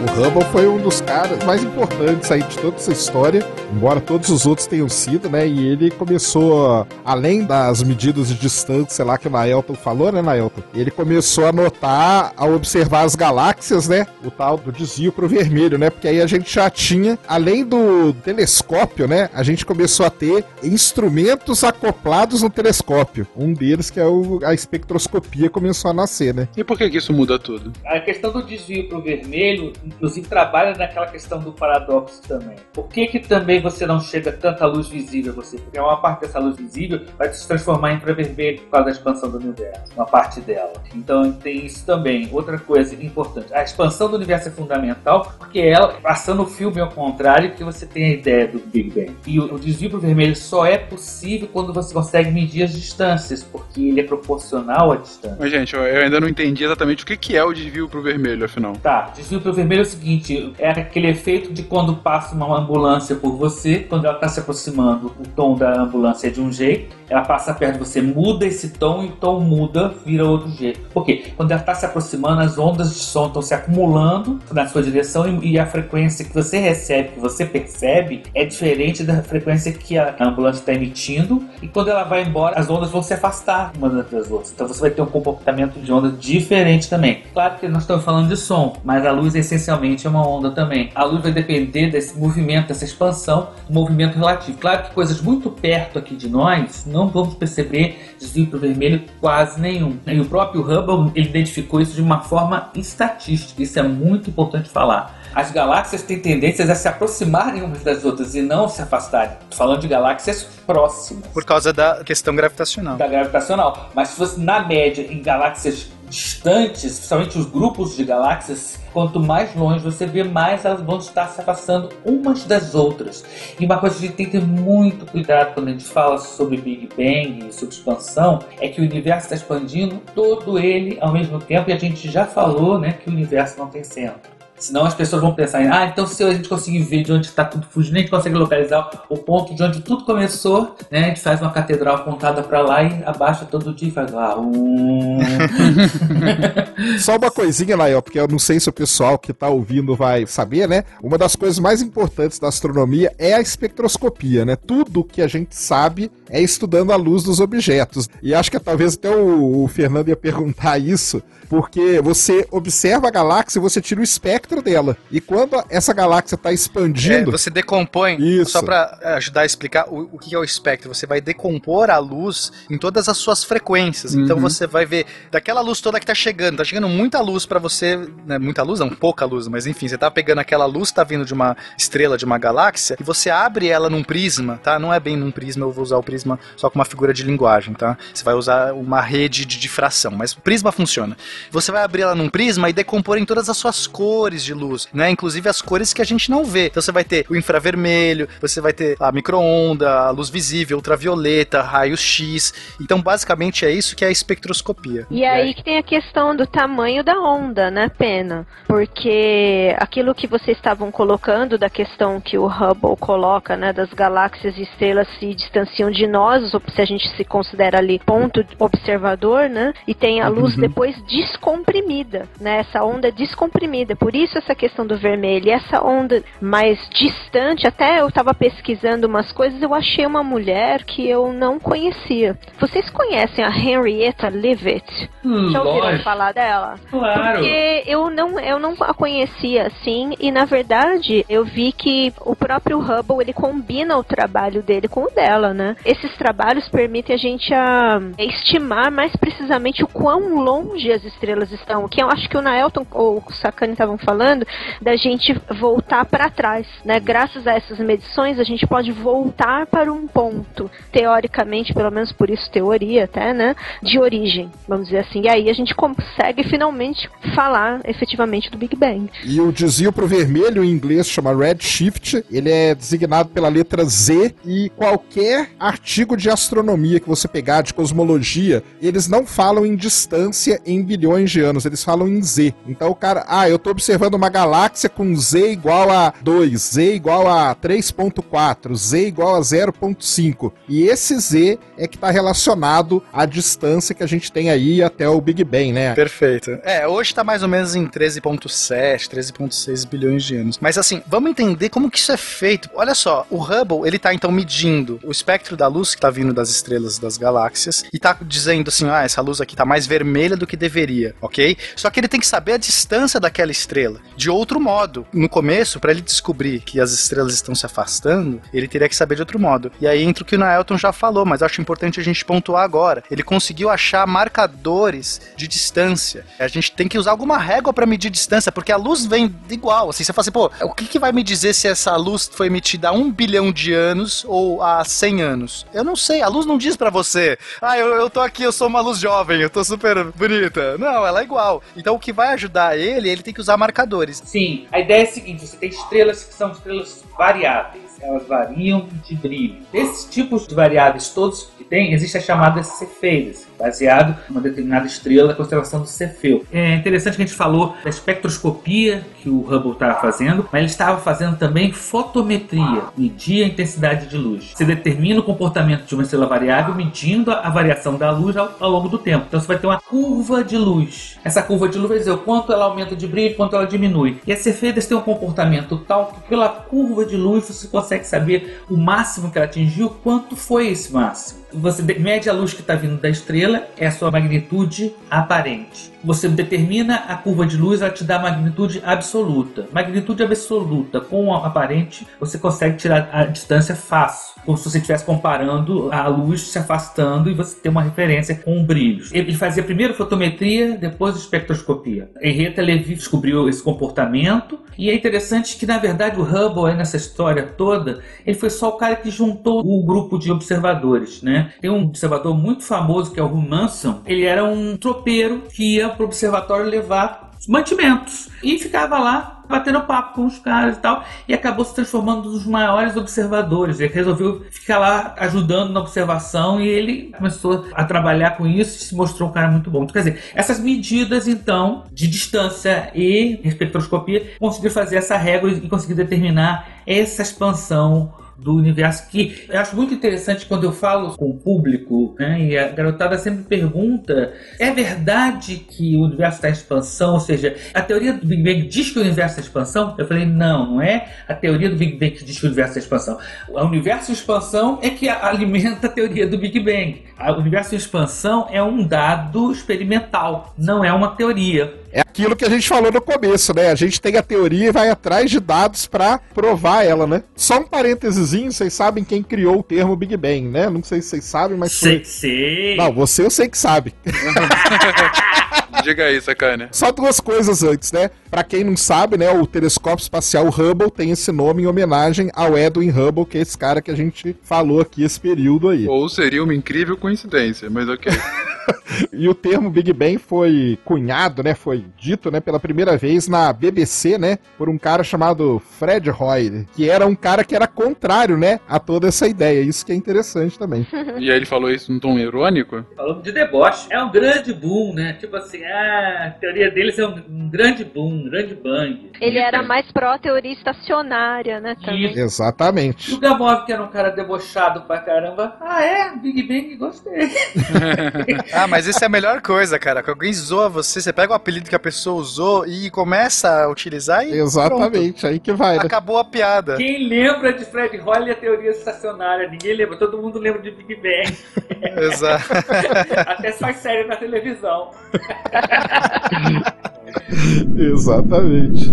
O Hubble foi um dos caras mais importantes aí de toda essa história, embora todos os outros tenham sido, né? E ele começou, além das medidas de distância lá que o Naelton falou, né, Naelton? Ele começou a notar, a observar as galáxias, né? O tal do desvio pro vermelho, né? Porque aí a gente já tinha, além do telescópio, né? A gente começou a ter instrumentos acoplados no telescópio. Um deles que é o, a espectroscopia começou a nascer, né? E por que, que isso muda tudo? A questão do desvio para o vermelho, inclusive, trabalha naquela questão do paradoxo também. Por que, que também você não chega tanta luz visível a você? Porque uma parte dessa luz visível vai se transformar em infravermelho por causa da expansão do universo, uma parte dela. Então tem isso também. Outra coisa importante, a expansão do universo é fundamental porque ela, passando o filme ao contrário, que você tem a ideia do Big Bang. E o, o desvio para o vermelho só é possível quando você consegue medir as distâncias, porque ele é proporcional à distância. Mas, gente, eu, eu ainda não entendi exatamente o que, que é o desvio pro vermelho, afinal. Tá, desvio para o vermelho é o seguinte: é aquele efeito de quando passa uma ambulância por você, quando ela está se aproximando, o tom da ambulância é de um jeito, ela passa perto de você, muda esse tom e o tom muda, vira outro jeito. Por quê? Quando ela está se aproximando, as ondas de som estão se acumulando na sua direção e, e a frequência que você recebe, que você percebe, é diferente da frequência que a ambulância está emitindo. E quando ela vai embora, as ondas vão se afastar umas das outras. Então você vai ter um comportamento de onda diferente também. Claro que nós estamos falando de som, mas a luz essencialmente é uma onda também. A luz vai depender desse movimento, dessa expansão, movimento relativo. Claro que coisas muito perto aqui de nós não vamos perceber desvio para o vermelho quase nenhum. E o próprio Hubble ele identificou isso de uma forma estatística. Isso é muito importante falar. As galáxias têm tendências a se aproximarem umas das outras e não se afastarem. Tô falando de galáxias próximas. Por causa da questão gravitacional. Da gravitacional. Mas se fosse na média em galáxias distantes, especialmente os grupos de galáxias, quanto mais longe você vê, mais elas vão estar se afastando umas das outras. E uma coisa que a gente tem que ter muito cuidado quando a gente fala sobre Big Bang e sobre expansão é que o universo está expandindo todo ele ao mesmo tempo e a gente já falou né, que o universo não tem centro. Senão as pessoas vão pensar em, ah, então se a gente conseguir ver de onde está tudo fugindo, a gente consegue localizar o ponto de onde tudo começou, né? A gente faz uma catedral apontada para lá e abaixa todo dia e faz lá. Um... Só uma coisinha, Lael, porque eu não sei se o pessoal que tá ouvindo vai saber, né? Uma das coisas mais importantes da astronomia é a espectroscopia, né? Tudo que a gente sabe é estudando a luz dos objetos. E acho que talvez até o, o Fernando ia perguntar isso, porque você observa a galáxia e você tira o espectro dela. E quando essa galáxia está É, expandindo. você decompõe, Isso. só pra ajudar a explicar o, o que é o espectro, você vai decompor a luz em todas as suas frequências. Então Uhum. você vai ver daquela luz toda que tá chegando, tá chegando muita luz pra você, né, muita luz não, pouca luz, mas enfim, você tá pegando aquela luz, tá vindo de uma estrela, de uma galáxia, e você abre ela num prisma, tá? Não é bem num prisma, eu vou usar o prisma só com uma figura de linguagem, tá? Você vai usar uma rede de difração, mas o prisma funciona. Você vai abrir ela num prisma e decompor em todas as suas cores de luz, né? Inclusive as cores que a gente não vê. Então você vai ter o infravermelho, você vai ter a micro-onda, a luz visível, ultravioleta, raio-x. Então basicamente é isso que é a espectroscopia. E aí que tem a questão do tamanho da onda, né, Pena? Porque aquilo que vocês estavam colocando da questão que o Hubble coloca, né, das galáxias e estrelas se distanciam de nós, se a gente se considera ali ponto observador, né? E tem a luz depois descomprimida, né? Essa onda descomprimida. Por isso isso essa questão do vermelho. E essa onda mais distante, até eu tava pesquisando umas coisas, eu achei uma mulher que eu não conhecia. Vocês conhecem a Henrietta Leavitt? Hum, Já ouviram lógico. falar dela? Claro. Porque eu não, eu não a conhecia assim, e na verdade eu vi que o próprio Hubble ele combina o trabalho dele com o dela, né? Esses trabalhos permitem a gente a, estimar mais precisamente o quão longe as estrelas estão. Que eu acho que o Naelton ou o Sakane estavam falando da gente voltar para trás, né? Graças a essas medições a gente pode voltar para um ponto, teoricamente, pelo menos por isso teoria até, né? De origem, vamos dizer assim. E aí a gente consegue finalmente falar efetivamente do Big Bang. E o desvio pro vermelho em inglês chama redshift. Ele é designado pela letra Z e qualquer artigo de astronomia que você pegar de cosmologia, eles não falam em distância em bilhões de anos, eles falam em Z. Então o cara, ah, eu tô observando uma galáxia com Z igual a 2, Z igual a 3.4, Z igual a 0.5. E esse Z é que tá relacionado à distância que a gente tem aí até o Big Bang, né? Perfeito. É, hoje tá mais ou menos em 13.7, 13.6 bilhões de anos. Mas assim, vamos entender como que isso é feito. Olha só, o Hubble, ele tá então medindo o espectro da luz que tá vindo das estrelas das galáxias e tá dizendo assim, ah, essa luz aqui tá mais vermelha do que deveria, ok? Só que ele tem que saber a distância daquela estrela. De outro modo, no começo, para ele descobrir que as estrelas estão se afastando, ele teria que saber de outro modo. E aí entra o que o Naelton já falou, mas acho importante a gente pontuar agora. Ele conseguiu achar marcadores de distância. A gente tem que usar alguma régua para medir distância, porque a luz vem igual. Assim, você fala assim, pô, o que, que vai me dizer se essa luz foi emitida há um bilhão de anos ou há 100 anos? Eu não sei, a luz não diz para você, ah, eu, eu tô aqui, eu sou uma luz jovem, eu tô super bonita. Não, ela é igual. Então o que vai ajudar ele, ele tem que usar marcadores. Sim, a ideia é a seguinte: você tem estrelas que são estrelas variáveis, elas variam de brilho. Desses tipos de variáveis todos que tem, existe a chamada Cefeiras, baseado em uma determinada estrela da constelação do Cefeu. É interessante que a gente falou da espectroscopia que o Hubble estava fazendo, mas ele estava fazendo também fotometria, medir a intensidade de luz. Você determina o comportamento de uma estrela variável medindo a variação da luz ao, ao longo do tempo. Então você vai ter uma curva de luz. Essa curva de luz vai dizer o quanto ela aumenta de brilho quanto ela diminui. E as Cefeiras têm um comportamento tal que pela curva de luz você consegue saber o máximo que ela atingiu, quanto foi esse máximo. Você mede a luz que está vindo da estrela, é a sua magnitude aparente. Você determina a curva de luz, ela te dá magnitude absoluta. Magnitude absoluta com a aparente, você consegue tirar a distância fácil. Como se você estivesse comparando a luz se afastando e você tem uma referência com brilhos. Ele fazia primeiro fotometria, depois espectroscopia. Henrietta Levy descobriu esse comportamento e é interessante que, na verdade, o Hubble, nessa história toda, ele foi só o cara que juntou o grupo de observadores, né? Tem um observador muito famoso que é o Hugh Manson. Ele era um tropeiro que ia para o observatório levar mantimentos e ficava lá batendo papo com os caras e tal, e acabou se transformando nos maiores observadores. Ele resolveu ficar lá ajudando na observação e ele começou a trabalhar com isso e se mostrou um cara muito bom. Então, quer dizer, essas medidas então de distância e espectroscopia conseguiram fazer essa régua e conseguir determinar essa expansão do universo que eu acho muito interessante quando eu falo com o público, né, e a garotada sempre pergunta: é verdade que o universo está em expansão? Ou seja, a teoria do Big Bang diz que o universo está em expansão? Eu falei: não, não é a teoria do Big Bang que diz que o universo está em expansão. O universo em expansão é que alimenta a teoria do Big Bang. O universo em expansão é um dado experimental, não é uma teoria. É aquilo que a gente falou no começo, né? A gente tem a teoria e vai atrás de dados pra provar ela, né? Só um parênteses, vocês sabem quem criou o termo Big Bang, né? Não sei se vocês sabem, mas Sei, foi... sei. Não, você eu sei que sabe. Diga aí, sacane. Só duas coisas antes, né? Pra quem não sabe, né, o telescópio espacial Hubble tem esse nome em homenagem ao Edwin Hubble, que é esse cara que a gente falou aqui esse período aí. Ou seria uma incrível coincidência, mas ok. E o termo Big Bang foi cunhado, né, foi dito, né, pela primeira vez na BBC, né, por um cara chamado Fred Hoyle, que era um cara que era contrário, né, a toda essa ideia. Isso que é interessante também. e aí ele falou isso num tom irônico? Falando de deboche. É um grande boom, né? Tipo assim, ah, a teoria deles é um, um grande boom, um grande bang. Ele era mais pró-teoria estacionária, né? Também. Isso. E Exatamente. o Gamov, que era um cara debochado pra caramba. Ah, é? Big Bang, gostei. Ah, mas isso é a melhor coisa, cara. Que alguém zoa você, você pega o apelido que a pessoa usou e começa a utilizar e. Exatamente, aí que vai, né? pronto. Acabou a piada. Quem lembra de Fred Hoyle e a teoria estacionária? Ninguém lembra, todo mundo lembra de Big Bang. Exato. Até faz série na televisão. Exatamente.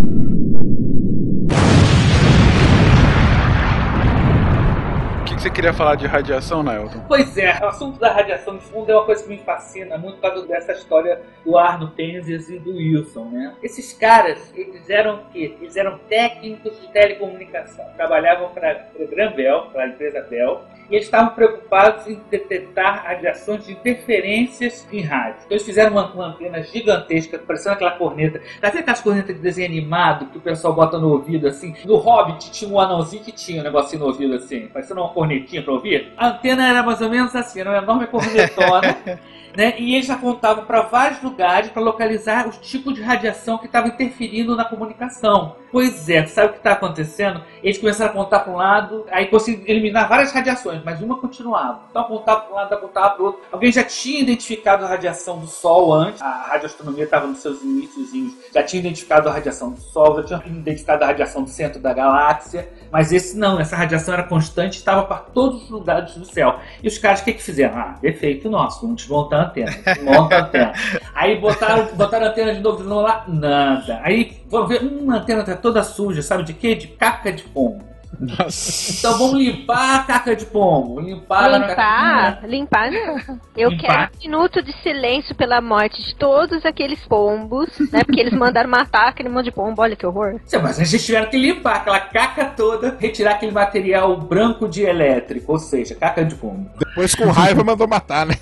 O que, que você queria falar de radiação, Nailton? Pois é, o assunto da radiação de fundo é uma coisa que me fascina muito por causa dessa história do Arno Penzias e do Wilson, né? Esses caras, eles eram o quê? Eles eram técnicos de telecomunicação, trabalhavam para Gran Bell, para a empresa Bell, e eles estavam preocupados em detectar radiações de interferências em rádio. Então eles fizeram uma, uma antena gigantesca, parecendo aquela corneta. Já viu aquelas cornetas de desenho animado que o pessoal bota no ouvido assim? No Hobbit tinha um anãozinho que tinha um negocinho no ouvido assim, parecendo uma cornetinha para ouvir. A antena era mais ou menos assim, era uma enorme cornetona. Né? E eles apontavam para vários lugares para localizar os tipos de radiação que estavam interferindo na comunicação. Pois é, sabe o que está acontecendo? Eles começaram a apontar para um lado, aí conseguiram eliminar várias radiações, mas uma continuava. Então apontava para um lado, apontava para o outro. Alguém já tinha identificado a radiação do Sol antes, a radioastronomia estava nos seus iníciozinhos, já tinha identificado a radiação do Sol, já tinha identificado a radiação do centro da galáxia, mas esse não, essa radiação era constante, estava para todos os lugares do céu. E os caras o que, que fizeram? Ah, defeito nosso, vamos desmontar antena. Desmonta a antena. Aí botaram, botaram a antena de novo, novo lá, nada. Aí vamos ver, hum, a antena tá toda suja, sabe de quê? De caca de pombo. Então vamos limpar a caca de pombo. Limpar, a Limpar? caca... Limpar não. Eu Limpar. quero um minuto de silêncio pela morte de todos aqueles pombos, né? Porque eles mandaram matar aquele monte de pombo, olha que horror. Sim, Mas a gente tiveram que limpar aquela caca toda, retirar aquele material branco de elétrico, ou seja, caca de pombo. Depois com raiva mandou matar, né?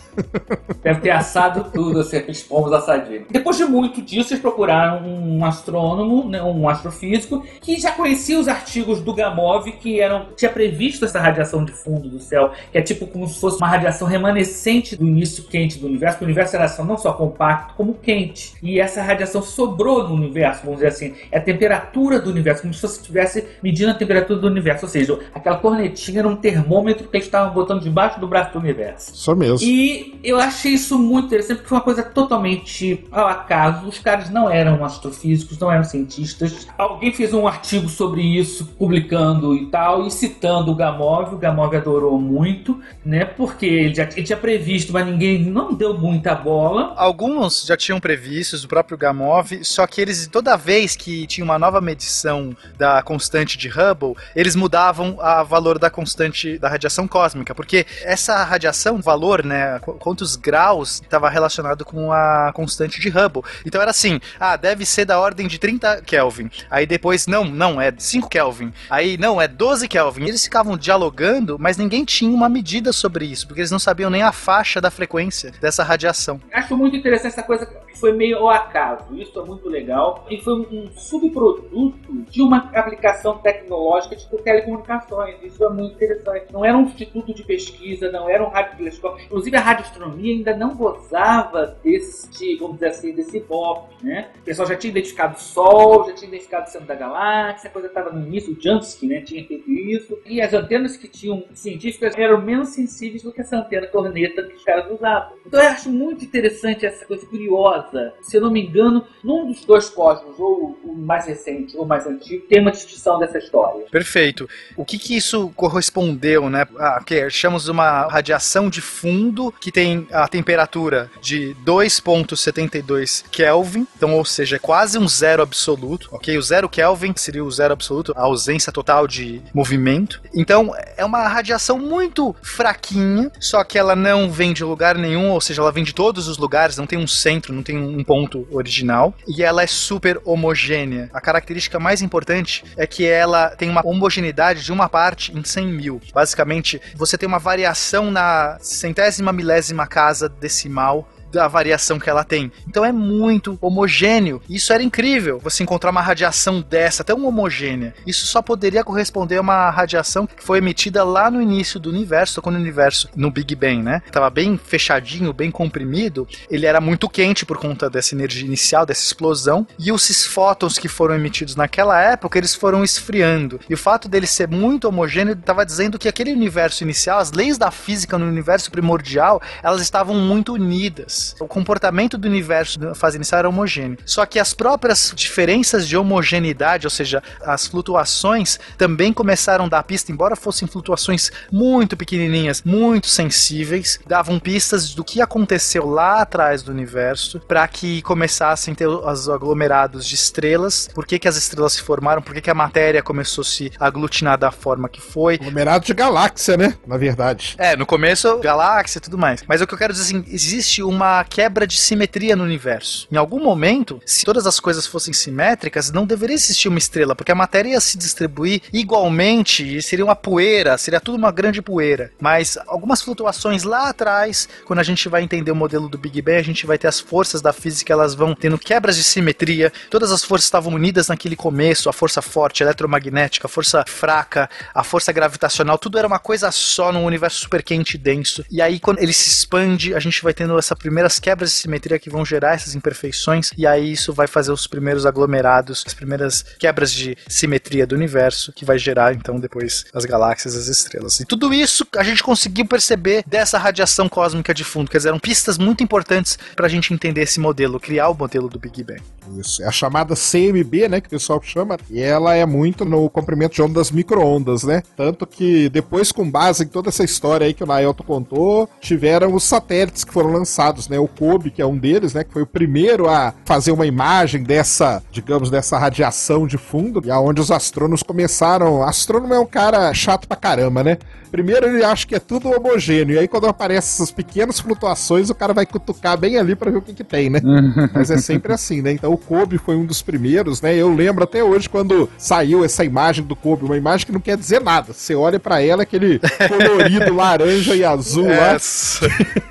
Deve ter assado tudo, assim, aqueles pombos assadinhos. Depois de muito disso, eles procuraram um astrônomo, né, um astrofísico, que já conhecia os artigos do Que eram, tinha previsto essa radiação de fundo do céu, que é tipo como se fosse uma radiação remanescente do início quente do universo, porque o universo era só- não só compacto, como quente. E essa radiação sobrou no universo, vamos dizer assim. É a temperatura do universo, como se você estivesse medindo a temperatura do universo. Ou seja, aquela cornetinha era um termômetro que eles estavam botando debaixo do braço do universo. Isso mesmo. E eu achei isso muito interessante porque foi uma coisa totalmente ao acaso. Os caras não eram astrofísicos, não eram cientistas. Alguém fez um artigo sobre isso, publicando e tal, e citando o Gamov. O Gamov adorou muito, né? Porque ele já ele tinha previsto, mas ninguém não deu muita bola. Alguns já tinham previstos, o próprio Gamov, só que eles, toda vez que tinha uma nova medição da constante de Hubble, eles mudavam a valor da constante da radiação cósmica, porque essa radiação, o valor, né, qu- quantos graus estava relacionado com a constante de Hubble. Então era assim, ah, deve ser da ordem de 30 Kelvin. Aí depois, não, não, é 5 Kelvin. Aí, não, é 12 Kelvin. Eles ficavam dialogando, mas ninguém tinha uma medida sobre isso, porque eles não sabiam nem a faixa da frequência dessa radiação. Acho muito interessante essa coisa que foi meio ao acaso. Isso é muito legal. E foi um subproduto de uma aplicação tecnológica tipo telecomunicações. Isso é muito interessante. Não era um instituto de pesquisa, não era um radiotelescópio. Inclusive a radioastronomia ainda não gozava desse, vamos dizer assim, desse ibope, né? O pessoal já tinha identificado o Sol, já tinha identificado o centro da galáxia, a coisa estava no início. O Jansky, né, tinha feito isso. E as antenas que tinham científicas eram menos sensíveis do que essa antena corneta que os caras usavam. Então eu acho muito interessante essa coisa curiosa. Se eu não me engano, num dos dois cosmos, ou o mais recente ou mais antigo, tem uma descrição dessa história. Perfeito. O que que isso correspondeu, né? Ah, que chamamos de uma radiação de fundo que tem a temperatura de 2.72 Kelvin, então, ou seja, é quase um zero absoluto, ok? O zero Kelvin seria o zero absoluto, a ausência total de movimento. Então, é uma radiação muito fraquinha, só que ela não vem de lugar nenhum, ou seja, ela vem de todos os lugares, não tem um centro, não tem um ponto original, e ela é super homogênea. A característica mais importante é que ela tem uma homogeneidade de uma parte em 100 mil. Basicamente, você tem uma variação na centésima milésima casa decimal da variação que ela tem. Então é muito homogêneo. Isso era incrível, você encontrar uma radiação dessa, tão homogênea. Isso só poderia corresponder a uma radiação que foi emitida lá no início do universo, quando o universo, no Big Bang, né? Tava bem fechadinho, bem comprimido. Ele era muito quente por conta dessa energia inicial, dessa explosão. E os fótons que foram emitidos naquela época, eles foram esfriando. E o fato dele ser muito homogêneo estava dizendo que aquele universo inicial, as leis da física no universo primordial, elas estavam muito unidas. O comportamento do universo na fase inicial era homogêneo. Só que as próprias diferenças de homogeneidade, ou seja, as flutuações, também começaram a dar pista, embora fossem flutuações muito pequenininhas, muito sensíveis, davam pistas do que aconteceu lá atrás do universo para que começassem a ter os aglomerados de estrelas, por que, que as estrelas se formaram, por que, que a matéria começou a se aglutinar da forma que foi. Aglomerado de galáxia, né? Na verdade. É, no começo, galáxia e tudo mais. Mas o que eu quero dizer assim, existe uma quebra de simetria no universo. Em algum momento, se todas as coisas fossem simétricas, não deveria existir uma estrela, porque a matéria ia se distribuir igualmente e seria uma poeira, seria tudo uma grande poeira. Mas algumas flutuações lá atrás, quando a gente vai entender o modelo do Big Bang, a gente vai ter as forças da física, elas vão tendo quebras de simetria, todas as forças estavam unidas naquele começo, a força forte, a eletromagnética, a força fraca, a força gravitacional, tudo era uma coisa só num universo super quente e denso. E aí, quando ele se expande, a gente vai tendo essas primeiras quebras de simetria que vão gerar essas imperfeições, e aí isso vai fazer os primeiros aglomerados, as primeiras quebras de simetria do universo, que vai gerar então depois as galáxias, as estrelas. E tudo isso a gente conseguiu perceber dessa radiação cósmica de fundo, quer dizer, eram pistas muito importantes para a gente entender esse modelo, criar o modelo do Big Bang. Isso, é a chamada CMB, né, que o pessoal chama, e ela é muito no comprimento de ondas micro-ondas, né? Tanto que depois, com base em toda essa história aí que o Naelto contou, tiveram os satélites que foram lançados, né? O COBE, que é um deles, né, que foi o primeiro a fazer uma imagem dessa, digamos, dessa radiação de fundo, e aonde os astrônomos começaram. Astrônomo é um cara chato pra caramba, né? Primeiro ele acha que é tudo homogêneo, e aí quando aparecem essas pequenas flutuações, o cara vai cutucar bem ali para ver o que que tem, né? Mas é sempre assim, né? Então o Kobe foi um dos primeiros, né? Eu lembro até hoje quando saiu essa imagem do Kobe, uma imagem que não quer dizer nada. Você olha para ela, aquele colorido laranja e azul lá.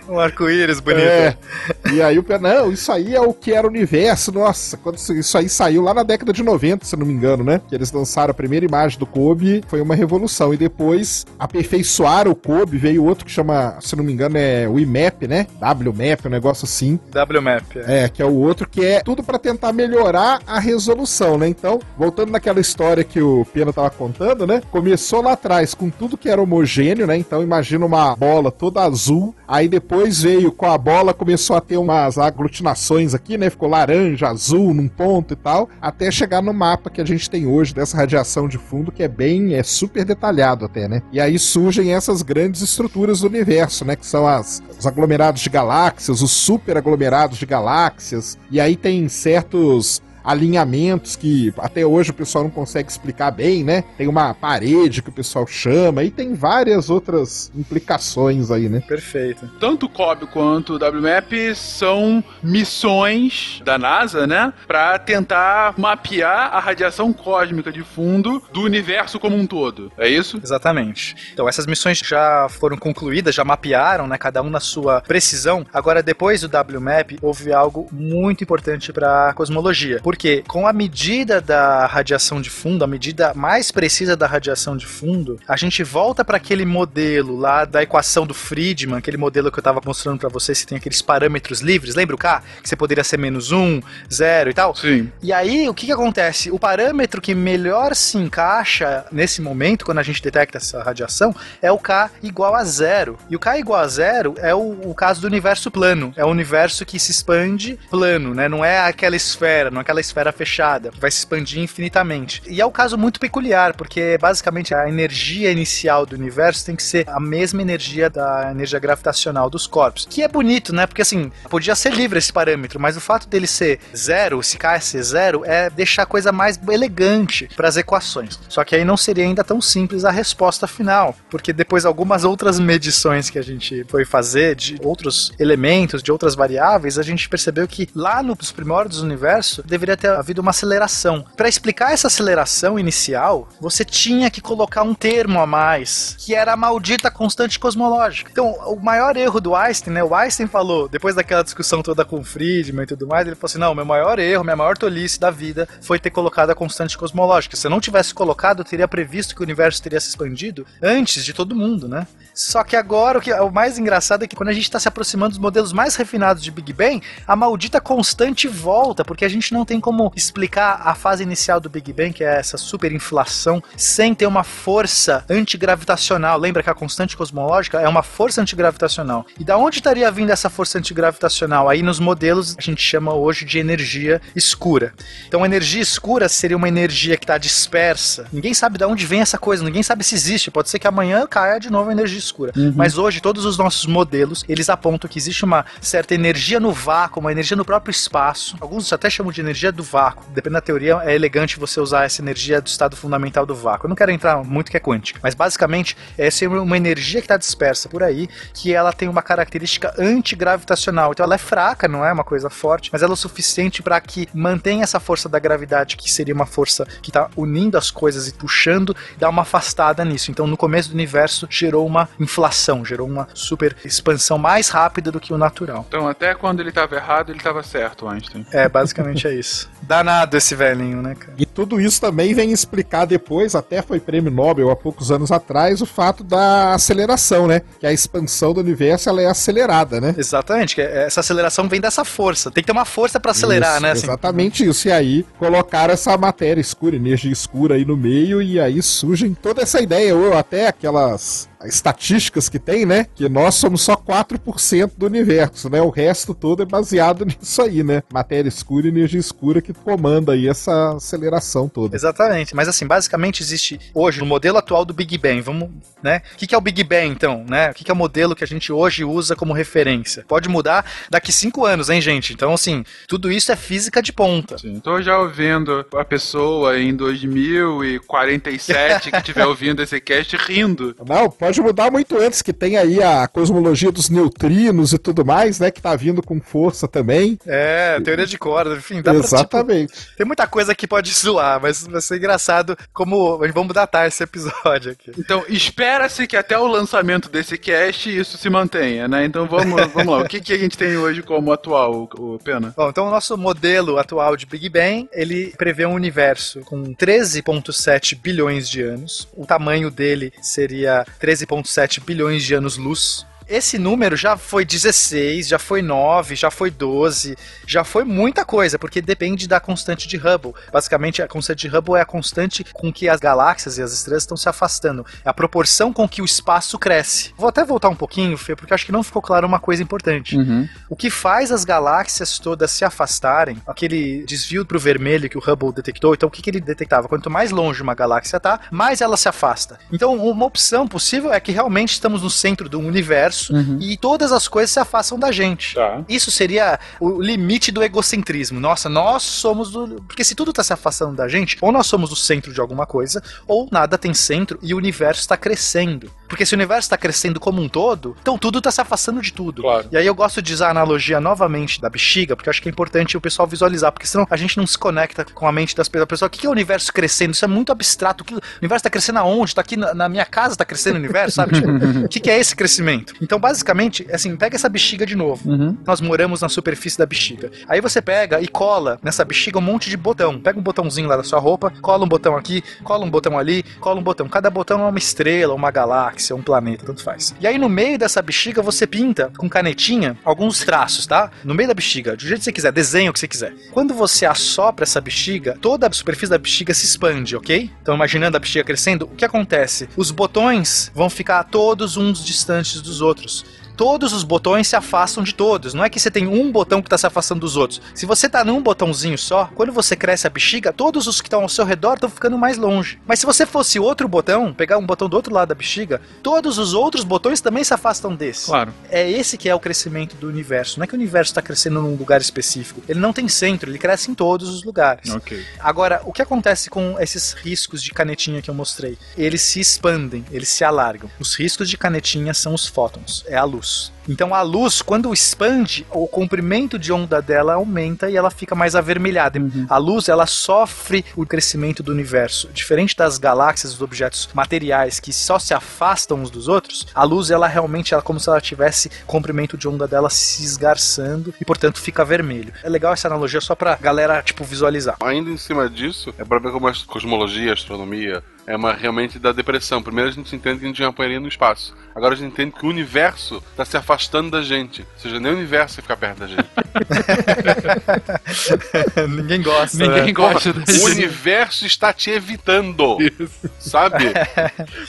um arco-íris bonito. É. E aí o não, isso aí é o que era o universo. Nossa, quando isso aí saiu lá na década de 90, se não me engano, né? Que eles lançaram a primeira imagem do Kobe, foi uma revolução. E depois aperfeiçoaram o Kobe, veio outro que chama, se não me engano, é o IMAP, né? WMAP, um negócio assim. WMAP. É, que é o outro que é tudo para tentar melhorar a resolução, né? Então, voltando naquela história que o Pena tava contando, né? Começou lá atrás com tudo que era homogêneo, né? Então, imagina uma bola toda azul, aí depois veio com a bola, começou a ter umas aglutinações aqui, né? Ficou laranja, azul num ponto e tal, até chegar no mapa que a gente tem hoje dessa radiação de fundo, que é bem, é super detalhado até, né? E aí surgem essas grandes estruturas do universo, né? Que são as, os aglomerados de galáxias, os super aglomerados de galáxias, e aí tem certos alinhamentos que até hoje o pessoal não consegue explicar bem, né? Tem uma parede que o pessoal chama e tem várias outras implicações aí, né? Perfeito. Tanto o COB quanto o WMAP são missões da NASA, né? Pra tentar mapear a radiação cósmica de fundo do universo como um todo. É isso? Exatamente. Então essas missões já foram concluídas, já mapearam, né? Cada um na sua precisão. Agora, depois do WMAP, houve algo muito importante para a cosmologia porque com a medida da radiação de fundo, a medida mais precisa da radiação de fundo, a gente volta para aquele modelo lá da equação do Friedman, aquele modelo que eu estava mostrando para vocês, que tem aqueles parâmetros livres, lembra o K? Que você poderia ser menos um, zero e tal? Sim. E aí, o que que acontece? O parâmetro que melhor se encaixa nesse momento, quando a gente detecta essa radiação, é o K igual a zero. E o K igual a zero é o, o caso do universo plano. É o universo que se expande plano, né? Não é aquela esfera, não é aquela esfera fechada, vai se expandir infinitamente. E é um caso muito peculiar, porque basicamente a energia inicial do universo tem que ser a mesma energia da energia gravitacional dos corpos. Que é bonito, né? Porque assim, podia ser livre esse parâmetro, mas o fato dele ser zero, se K ser zero, é deixar a coisa mais elegante para as equações. Só que aí não seria ainda tão simples a resposta final, porque depois algumas outras medições que a gente foi fazer de outros elementos, de outras variáveis, a gente percebeu que lá nos primórdios do universo deveria deveria ter havido uma aceleração. Para explicar essa aceleração inicial, você tinha que colocar um termo a mais, que era a maldita constante cosmológica. Então, o maior erro do Einstein, né? O Einstein falou, depois daquela discussão toda com Friedman e tudo mais, ele falou assim: não, meu maior erro, minha maior tolice da vida foi ter colocado a constante cosmológica. Se eu não tivesse colocado, eu teria previsto que o universo teria se expandido antes de todo mundo, né? Só que agora o, que, o mais engraçado é que quando a gente está se aproximando dos modelos mais refinados de Big Bang, a maldita constante volta, porque a gente não tem como explicar a fase inicial do Big Bang, que é essa superinflação, sem ter uma força antigravitacional. Lembra que a constante cosmológica é uma força antigravitacional. E da onde estaria vindo essa força antigravitacional? Aí nos modelos a gente chama hoje de energia escura. Então, energia escura seria uma energia que está dispersa. Ninguém sabe de onde vem essa coisa, ninguém sabe se existe. Pode ser que amanhã caia de novo a energia escura. Uhum. Mas hoje, todos os nossos modelos, eles apontam que existe uma certa energia no vácuo, uma energia no próprio espaço. Alguns até chamam de energia do vácuo. Dependendo da teoria, é elegante você usar essa energia do estado fundamental do vácuo. Eu não quero entrar muito que é quântica, mas basicamente essa é uma energia que está dispersa por aí, que ela tem uma característica antigravitacional. Então ela é fraca, não é uma coisa forte, mas ela é o suficiente para que mantenha essa força da gravidade, que seria uma força que está unindo as coisas e puxando, dá uma afastada nisso. Então no começo do universo gerou uma inflação, gerou uma super expansão mais rápida do que o natural. Então, até quando ele estava errado, ele estava certo, Einstein. É, basicamente é isso. Danado esse velhinho, né, cara? E tudo isso também vem explicar depois, até foi prêmio Nobel há poucos anos atrás, o fato da aceleração, né? Que a expansão do universo ela é acelerada, né? Exatamente, que essa aceleração vem dessa força. Tem que ter uma força para acelerar, Isso, né? assim. Exatamente isso. E aí colocaram essa matéria escura, energia escura aí no meio, e aí surgem toda essa ideia, ou até aquelas estatísticas que tem, né? Que nós somos só 4% do universo, né? O resto todo é baseado nisso aí, né? Matéria escura e energia escura que comanda aí essa aceleração toda. Exatamente, mas assim, basicamente existe hoje no modelo atual do Big Bang, vamos, né? O que, é o Big Bang então, né? O que, que é o modelo que a gente hoje usa como referência? Pode mudar daqui cinco anos, hein, gente? Então, assim, tudo isso é física de ponta. Sim, tô já ouvindo a pessoa em 2047 que estiver ouvindo esse cast rindo. Não, pode mudar muito antes, que tem aí a cosmologia dos neutrinos e tudo mais, né? Que tá vindo com força também. É, teoria de corda, enfim, dá pra, Exatamente. tipo, tem muita coisa que pode zoar, mas vai ser engraçado como vamos datar esse episódio aqui. Então, espera-se que até o lançamento desse cast isso se mantenha, né? Então vamos, vamos lá. O que, que a gente tem hoje como atual, o, o Pena? Bom, então o nosso modelo atual de Big Bang, ele prevê um universo com 13.7 bilhões de anos. O tamanho dele seria 13.7 bilhões de anos-luz. Esse número já foi 16, já foi 9, já foi 12, já foi muita coisa, porque depende da constante de Hubble. Basicamente, a constante de Hubble é a constante com que as galáxias e as estrelas estão se afastando. É a proporção com que o espaço cresce. Vou até voltar um pouquinho, Fê, porque acho que não ficou claro uma coisa importante. O que faz as galáxias todas se afastarem, aquele desvio pro vermelho que o Hubble detectou, então o que, que ele detectava? Quanto mais longe uma galáxia tá, mais ela se afasta. Então, uma opção possível é que realmente estamos no centro do universo e todas as coisas se afastam da gente. Tá. Isso seria o limite do egocentrismo. Nossa, nós somos do. Porque se tudo tá se afastando da gente, ou nós somos o centro de alguma coisa, ou nada tem centro e o universo está crescendo. Porque se o universo está crescendo como um todo, então tudo tá se afastando de tudo. Claro. E aí eu gosto de usar a analogia novamente da bexiga, porque eu acho que é importante o pessoal visualizar, porque senão a gente não se conecta com a mente das pessoas. O que é o universo crescendo? Isso é muito abstrato. O que- o universo tá crescendo aonde? Tá aqui na, na minha casa, tá crescendo o universo, sabe? Tipo, o que, que é esse crescimento? Então, basicamente, assim, pega essa bexiga de novo. Nós moramos na superfície da bexiga. Aí você pega e cola nessa bexiga um monte de botão. Pega um botãozinho lá da sua roupa, cola um botão aqui, cola um botão ali, cola um botão. Cada botão é uma estrela, uma galáxia, um planeta, tanto faz. E aí no meio dessa bexiga você pinta com canetinha alguns traços, tá? No meio da bexiga, do jeito que você quiser, desenha o que você quiser. Quando você assopra essa bexiga, toda a superfície da bexiga se expande, ok? Então imaginando a bexiga crescendo, o que acontece? Os botões vão ficar todos uns distantes dos outros outros todos os botões se afastam de todos. Não é que você tem um botão que está se afastando dos outros. Se você tá num botãozinho só, quando você cresce a bexiga, todos os que estão ao seu redor estão ficando mais longe. Mas se você fosse outro botão, pegar um botão do outro lado da bexiga, todos os outros botões também se afastam desse. Claro. É esse que é o crescimento do universo. Não é que o universo está crescendo num lugar específico. Ele não tem centro, ele cresce em todos os lugares. Ok. Agora, o que acontece com esses riscos de canetinha que eu mostrei? Eles se expandem, eles se alargam. Os riscos de canetinha são os fótons, é a luz. Luz. Então a luz, quando expande, o comprimento de onda dela aumenta e ela fica mais avermelhada. A luz, ela sofre o crescimento do universo. Diferente das galáxias, dos objetos materiais que só se afastam uns dos outros, a luz, ela realmente é como se ela tivesse o comprimento de onda dela se esgarçando e, portanto, fica vermelho. É legal essa analogia só pra galera, tipo, visualizar. Ainda em cima disso, é pra ver como a cosmologia, a astronomia, é uma realmente da depressão. Primeiro a gente entende que a gente já apanharia no espaço. Agora a gente entende que o universo está se afastando da gente. Ou seja, nem o universo vai ficar perto da gente. Ninguém gosta. Ninguém né? gosta Porra, o universo está te evitando. Sabe?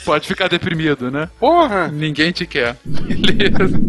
Pode ficar deprimido, né? Porra! Ninguém te quer. Beleza.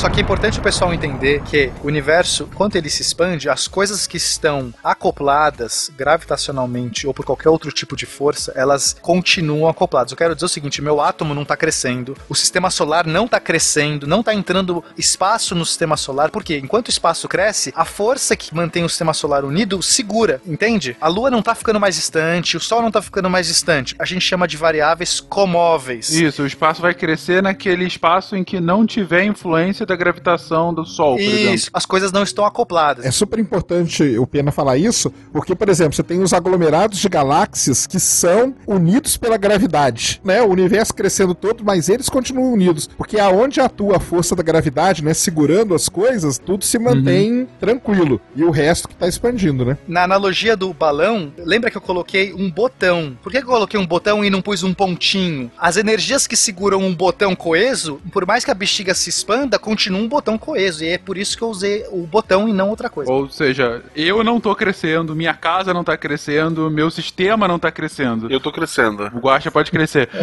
Só que é importante o pessoal entender que o universo, quando ele se expande, as coisas que estão acopladas gravitacionalmente ou por qualquer outro tipo de força, elas continuam acopladas. Eu quero dizer o seguinte: meu átomo não está crescendo, o sistema solar não está crescendo, não está entrando espaço no sistema solar, porque enquanto o espaço cresce, a força que mantém o sistema solar unido segura, entende? A Lua não está ficando mais distante, o Sol não está ficando mais distante. A gente chama de variáveis comóveis. Isso, o espaço vai crescer naquele espaço em que não tiver influência da gravitação do Sol, por exemplo. Isso, as coisas não estão acopladas. É super importante o Pena falar isso, porque, por exemplo, você tem os aglomerados de galáxias que são unidos pela gravidade, né? O universo crescendo todo, mas eles continuam unidos, porque aonde atua a força da gravidade, né, segurando as coisas, tudo se mantém tranquilo, e o resto que tá expandindo, né? Na analogia do balão, lembra que eu coloquei um botão? Por que que eu coloquei um botão e não pus um pontinho? As energias que seguram um botão coeso, por mais que a bexiga se expanda, continua um botão coeso. E é por isso que eu usei o botão e não outra coisa. Ou seja, eu não tô crescendo, minha casa não tá crescendo, meu sistema não tá crescendo. Eu tô crescendo. O Guaxa pode crescer.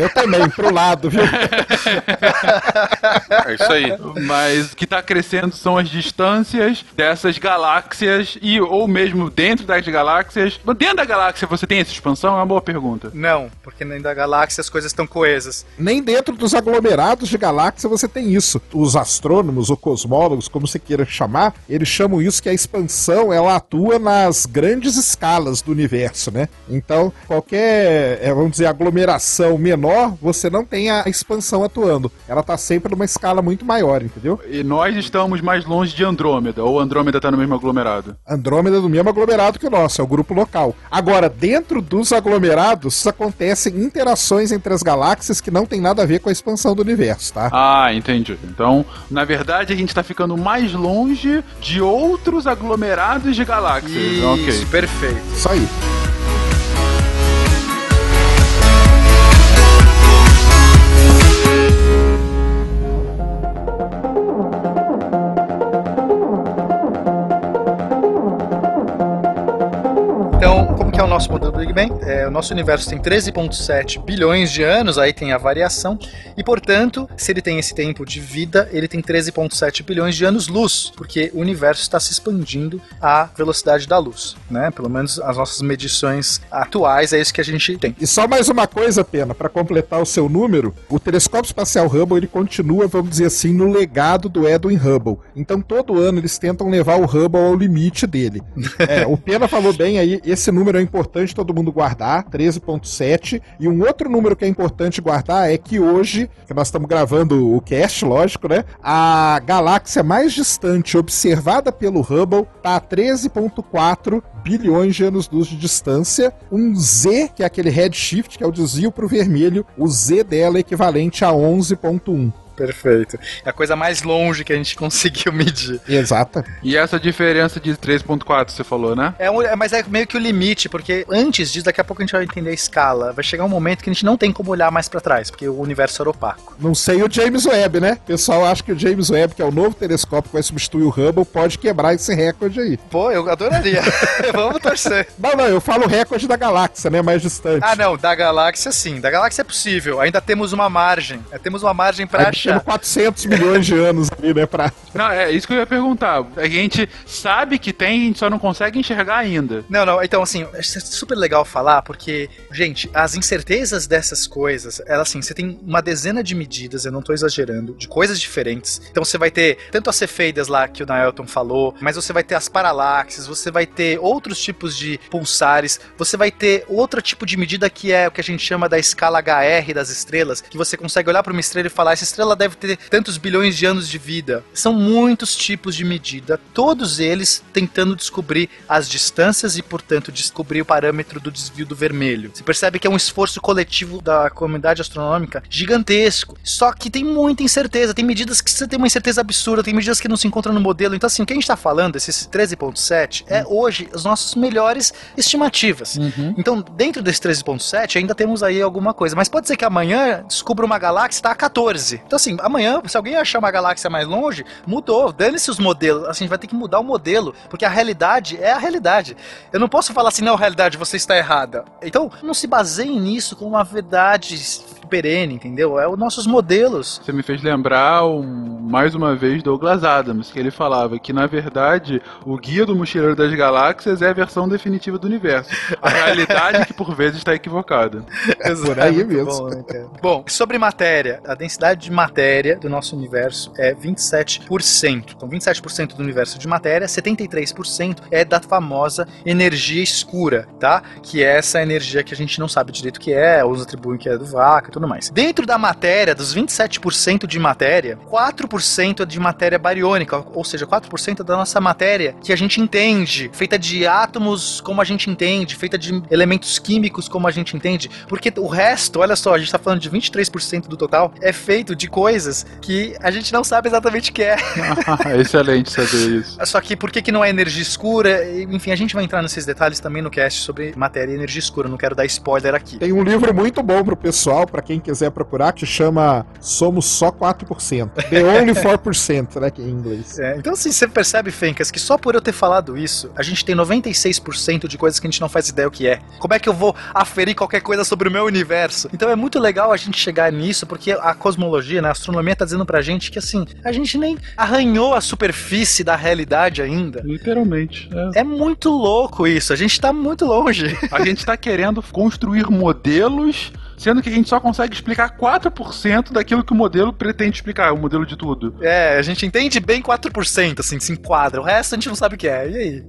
Eu também, pro lado, viu? É isso aí. Mas o que tá crescendo são as distâncias dessas galáxias e ou mesmo dentro das galáxias. Dentro da galáxia você tem essa expansão? É uma boa pergunta. Não, porque dentro da galáxia as coisas estão coesas. Nem dentro dos aglomerados de galáxia você tem isso. Os astrônomos ou cosmólogos, como você queira chamar, eles chamam isso que a expansão ela atua nas grandes escalas do universo, né? Então, qualquer, é, vamos dizer, aglomeração menor, você não tem a expansão atuando. Ela tá sempre numa escala muito maior, entendeu? E nós estamos mais longe de Andrômeda, ou Andrômeda tá no mesmo aglomerado. Andrômeda é do mesmo aglomerado que o nosso, é o grupo local. Agora, dentro dos aglomerados, acontecem interações entre as galáxias que não tem nada a ver com a expansão do universo, tá? Ah, entendi. Então, na verdade, a gente tá ficando mais longe de outros aglomerados de galáxias. Isso, Ok. perfeito. Isso aí. Que é o nosso modelo do Big Bang? É, o nosso universo tem 13,7 bilhões de anos, aí tem a variação, e portanto, se ele tem esse tempo de vida, ele tem 13,7 bilhões de anos-luz, porque o universo está se expandindo à velocidade da luz, né? Pelo menos as nossas medições atuais é isso que a gente tem. E só mais uma coisa, Pena, para completar o seu número, o telescópio espacial Hubble ele continua, vamos dizer assim, no legado do Edwin Hubble. Então todo ano eles tentam levar o Hubble ao limite dele. É, o Pena falou bem aí, esse número é importante todo mundo guardar, 13.7. E um outro número que é importante guardar é que hoje, que nós estamos gravando o cast, lógico, né? A galáxia mais distante observada pelo Hubble tá a 13.4 bilhões de anos-luz de distância. Um Z, que é aquele redshift, que é o desvio para o vermelho, o Z dela é equivalente a 11.1. Perfeito. É a coisa mais longe que a gente conseguiu medir. Exata. E essa diferença de 3.4 você falou, né? É, um- é- mas é meio que o limite, porque antes disso, daqui a pouco a gente vai entender a escala. Vai chegar um momento que a gente não tem como olhar mais pra trás, porque o universo era opaco. Não sei o James Webb, né? O pessoal acha que o James Webb, que é o novo telescópio que vai substituir o Hubble, pode quebrar esse recorde aí. Pô, eu adoraria. Vamos torcer. Não, não, eu falo o recorde da galáxia, né? Mais distante. Ah, não, da galáxia sim. Da galáxia é possível. Ainda temos uma margem. É, Temos uma margem pra Aí tendo 400 milhões de anos ali, né? Pra... Não, é isso que eu ia perguntar. A gente sabe que tem, a gente só não consegue enxergar ainda. Não, não, então assim, é super legal falar porque, gente, as incertezas dessas coisas, elas assim, você tem uma dezena de medidas, eu não tô exagerando, de coisas diferentes. Então você vai ter tanto as cefeidas lá que o Naelton falou, mas você vai ter as paralaxes, você vai ter outros tipos de pulsares, você vai ter outro tipo de medida que é o que a gente chama da escala HR das estrelas, que você consegue olhar para uma estrela e falar, essa estrela deve ter tantos bilhões de anos de vida. São muitos tipos de medida, todos eles tentando descobrir as distâncias e, portanto, descobrir o parâmetro do desvio do vermelho. Você percebe que é um esforço coletivo da comunidade astronômica gigantesco. Só que tem muita incerteza, tem medidas que você tem uma incerteza absurda, tem medidas que não se encontram no modelo. Então, assim, o que a gente está falando, esses 13.7, é hoje as nossas melhores estimativas. Uhum. Então, dentro desse 13.7, ainda temos aí alguma coisa. Mas pode ser que amanhã descubra uma galáxia que está a 14. Então, assim, amanhã, se alguém achar uma galáxia mais longe, mudou. Dane-se os modelos. Assim, a gente vai ter que mudar o modelo, porque a realidade é a realidade. Eu não posso falar assim, não, realidade, você está errada. Então, não se baseiem nisso como uma verdade perene, entendeu? É os nossos modelos. Você me fez lembrar um, mais uma vez Douglas Adams, que ele falava que na verdade o guia do mochileiro das galáxias é a versão definitiva do universo. A realidade é que por vezes está equivocada. Por aí Muito mesmo. Bom, né? Bom, sobre matéria, a densidade de matéria do nosso universo é 27%. Então, 27% do universo de matéria, 73% é da famosa energia escura, tá? Que é essa energia que a gente não sabe direito o que é, uns atribuem que é do vácuo tudo mais. Dentro da matéria, dos 27% de matéria, 4% é de matéria bariônica, ou seja, 4% da nossa matéria que a gente entende, feita de átomos como a gente entende, feita de elementos químicos como a gente entende, porque o resto, olha só, a gente tá falando de 23% do total, é feito de coisas que a gente não sabe exatamente o que é. Excelente saber isso. Só que por que, que não é energia escura? Enfim, a gente vai entrar nesses detalhes também no cast sobre matéria e energia escura, não quero dar spoiler aqui. Tem um livro muito bom pro pessoal, pra quem quiser procurar, que chama Somos Só 4%. The Only 4%, né, que é em inglês. É, então, assim, você percebe, Fencas, que só por eu ter falado isso, a gente tem 96% de coisas que a gente não faz ideia o que é. Como é que eu vou aferir qualquer coisa sobre o meu universo? Então é muito legal a gente chegar nisso, porque a cosmologia, né, a astronomia tá dizendo pra gente que, assim, a gente nem arranhou a superfície da realidade ainda. Literalmente. é. É muito louco isso, a gente tá muito longe. A gente está querendo construir modelos, sendo que a gente só consegue explicar 4% daquilo que o modelo pretende explicar, o modelo de tudo. É, a gente entende bem 4%, assim, se enquadra. O resto a gente não sabe o que é. E aí?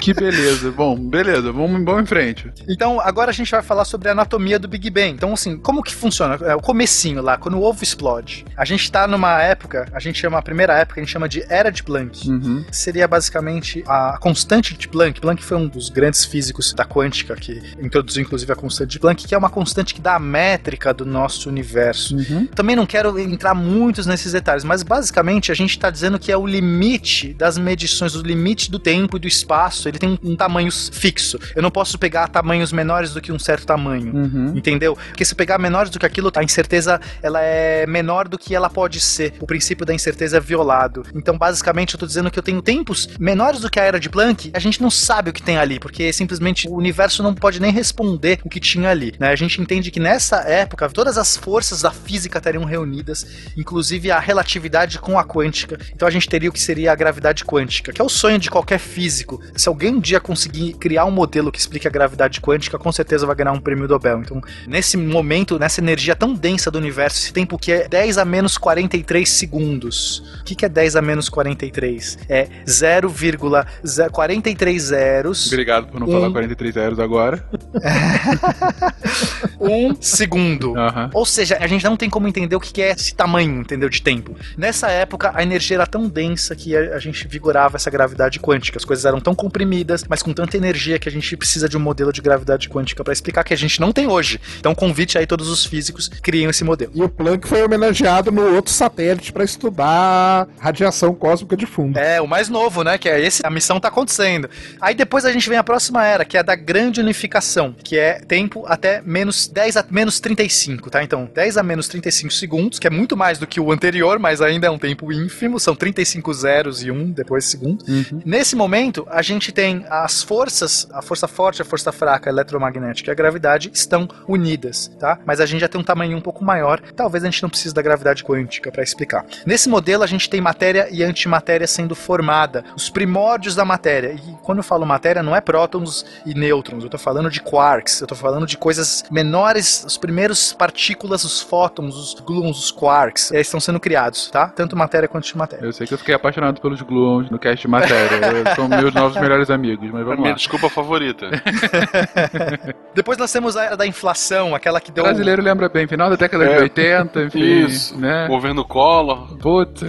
Que beleza. Bom, beleza, vamos, vamos em frente. Então, agora a gente vai falar sobre a anatomia do Big Bang. Então, assim, como que funciona? É o comecinho lá, quando o ovo explode. A gente tá numa época, a gente chama a primeira época, a gente chama de Era de Planck. Uhum. Seria basicamente a constante de Planck. Planck foi um dos grandes físicos da quântica que introduziu inclusive a constante de Planck, que é uma constante que dá a métrica do nosso universo. Uhum. Também não quero entrar muitos nesses detalhes, mas basicamente a gente está dizendo que é o limite das medições, o limite do tempo e do espaço. Ele tem um, tamanho fixo. Eu não posso pegar tamanhos menores do que um certo tamanho. Uhum. Entendeu? Porque se pegar menores do que aquilo, a incerteza ela é menor do que ela pode ser. O princípio da incerteza é violado. Então, basicamente, eu tô dizendo que eu tenho tempos menores do que a era de Planck. A gente não sabe o que tem ali, porque simplesmente o universo não pode nem responder o que tinha ali. Né? A gente entende que nessa época todas as forças da física estariam reunidas, inclusive a relatividade com a quântica. Então a gente teria o que seria a gravidade quântica, que é o sonho de qualquer físico. Se alguém um dia conseguir criar um modelo que explique a gravidade quântica, com certeza vai ganhar um prêmio Nobel. Então, nesse momento, nessa energia tão densa do universo, esse tempo que é 10 a menos 43 segundos. O que, que é 10 a menos 43? É 0,43 zeros. Obrigado por não Um. falar 43 zeros agora. um segundo. Ou seja, a gente não tem como entender o que é esse tamanho, entendeu? De tempo. Nessa época, a energia era tão densa que a a gente vigorava essa gravidade quântica. As coisas eram tão comprimidas, mas com tanta energia que a gente precisa de um modelo de gravidade quântica para explicar que a gente não tem hoje. Então, convite aí todos os físicos criem esse modelo. E o Planck foi homenageado no outro satélite para estudar radiação cósmica de fundo. É, o mais novo, né? Que é esse, a missão tá acontecendo. Aí depois a gente vem a próxima era, que é a da grande unificação, que é tempo até menos 10 a menos menos 35, tá? Então, 10 a menos 35 segundos, que é muito mais do que o anterior, mas ainda é um tempo ínfimo, são 35 zeros e 1 depois segundo. Nesse momento, a gente tem as forças, a força forte, a força fraca, a eletromagnética e a gravidade estão unidas, tá? Mas a gente já tem um tamanho um pouco maior, talvez a gente não precise da gravidade quântica para explicar. Nesse modelo, a gente tem matéria e antimatéria sendo formada, os primórdios da matéria. E quando eu falo matéria, não é prótons e nêutrons, eu tô falando de quarks, eu tô falando de coisas menores, os primeiros partículas, os fótons, os gluons, os quarks, eles estão sendo criados, tá? Tanto matéria quanto antimatéria. Eu sei que eu fiquei apaixonado pelos gluons no cast de matéria. São meus novos melhores amigos, mas A vamos minha lá. desculpa favorita. Depois nós temos a era da inflação, aquela que O deu. brasileiro lembra bem, final da década de É. 80, enfim. Isso. Né? Governo Collor. Puta,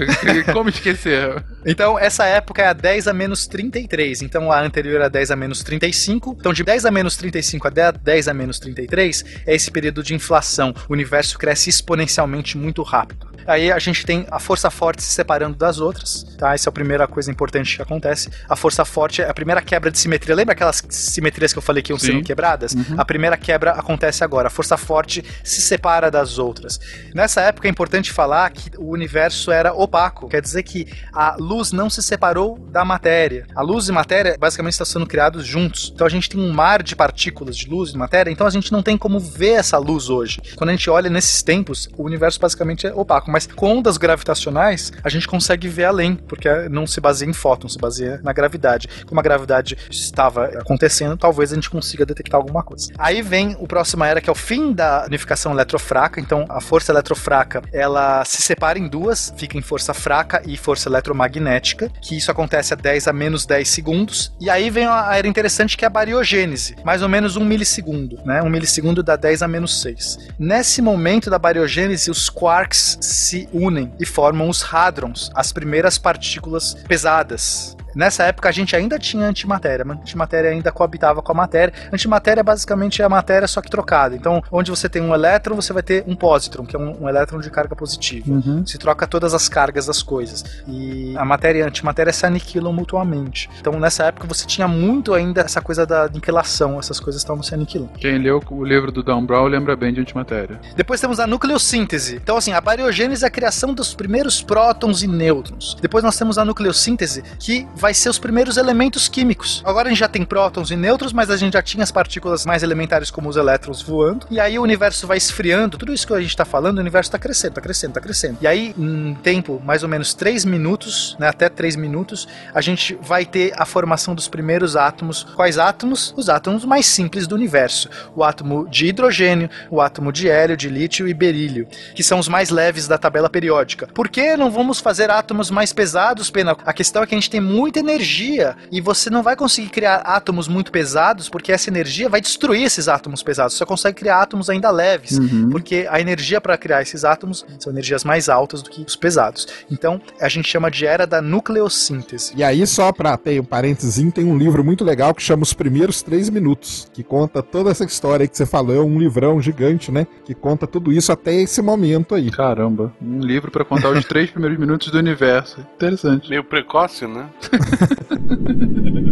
como esquecer? Então, essa época é a 10 a menos 33. Então, a anterior é a 10 a menos 35. Então, de 10 a menos 35 a 10 a menos 33 é esse período de inflação. O universo cresce exponencialmente muito rápido. Aí a gente tem a força forte se separando das outras, tá? Essa é a primeira coisa importante que acontece. A força forte é a primeira quebra de simetria. Lembra aquelas simetrias que eu falei que iam Sim. sendo quebradas? A primeira quebra acontece agora. A força forte se separa das outras. Nessa época é importante falar que o universo era opaco. Quer dizer que a luz não se separou da matéria. A luz e matéria basicamente estão sendo criados juntos. Então a gente tem um mar de partículas de luz e matéria, então a gente não tem como ver essa luz hoje. Quando a gente olha nesses tempos, o universo basicamente é opaco, mas com ondas gravitacionais a gente consegue ver além, porque não se baseia em fótons, se baseia na gravidade. Como a gravidade estava acontecendo, talvez a gente consiga detectar alguma coisa. Aí vem o próximo era que é o fim da unificação eletrofraca, então a força eletrofraca, ela se separa em duas, fica em força fraca e força eletromagnética, que isso acontece a 10 a menos 10 segundos. E aí vem a era interessante que é a bariogênese, mais ou menos um milissegundo, né? Um milissegundo dá 10 a menos 6. Nesse momento da bariogênese, os quarks se unem e formam os hadrons, as primeiras partículas pesadas. Nessa época a gente ainda tinha antimatéria, mas a antimatéria ainda coabitava com a matéria. Antimatéria basicamente é a matéria só que trocada. Então, onde você tem um elétron, você vai ter um pósitron, que é um, um elétron de carga positiva. Se troca todas as cargas das coisas. E a matéria e a antimatéria se aniquilam mutuamente. Então, nessa época você tinha muito ainda essa coisa da aniquilação, essas coisas estavam se aniquilando. Quem leu o livro do Dan Brown lembra bem de antimatéria. Depois temos a nucleossíntese. Então, assim, a bariogênese é a criação dos primeiros prótons e nêutrons. Depois nós temos a nucleossíntese, que vai ser os primeiros elementos químicos. Agora a gente já tem prótons e nêutrons, mas a gente já tinha as partículas mais elementares como os elétrons voando. E aí o universo vai esfriando. Tudo isso que a gente está falando, o universo está crescendo, está crescendo, está crescendo. E aí, em tempo mais ou menos 3 minutos, né, até 3 minutos, a gente vai ter a formação dos primeiros átomos. Quais átomos? Os átomos mais simples do universo. O átomo de hidrogênio, o átomo de hélio, de lítio e berílio, que são os mais leves da tabela periódica. Por que não vamos fazer átomos mais pesados, Pena? A questão é que a gente tem muita energia e você não vai conseguir criar átomos muito pesados porque essa energia vai destruir esses átomos pesados. Você só consegue criar átomos ainda leves, porque a energia para criar esses átomos são energias mais altas do que os pesados. Então, a gente chama de era da nucleossíntese. E aí, só pra ter um parênteses, tem um livro muito legal que chama Os Primeiros Três Minutos, que conta toda essa história aí que você falou, é um livrão gigante, né? Que conta tudo isso até esse momento aí. Caramba, um livro pra contar os três primeiros minutos do universo. Interessante. Meio precoce, né? Ha ha ha ha ha ha.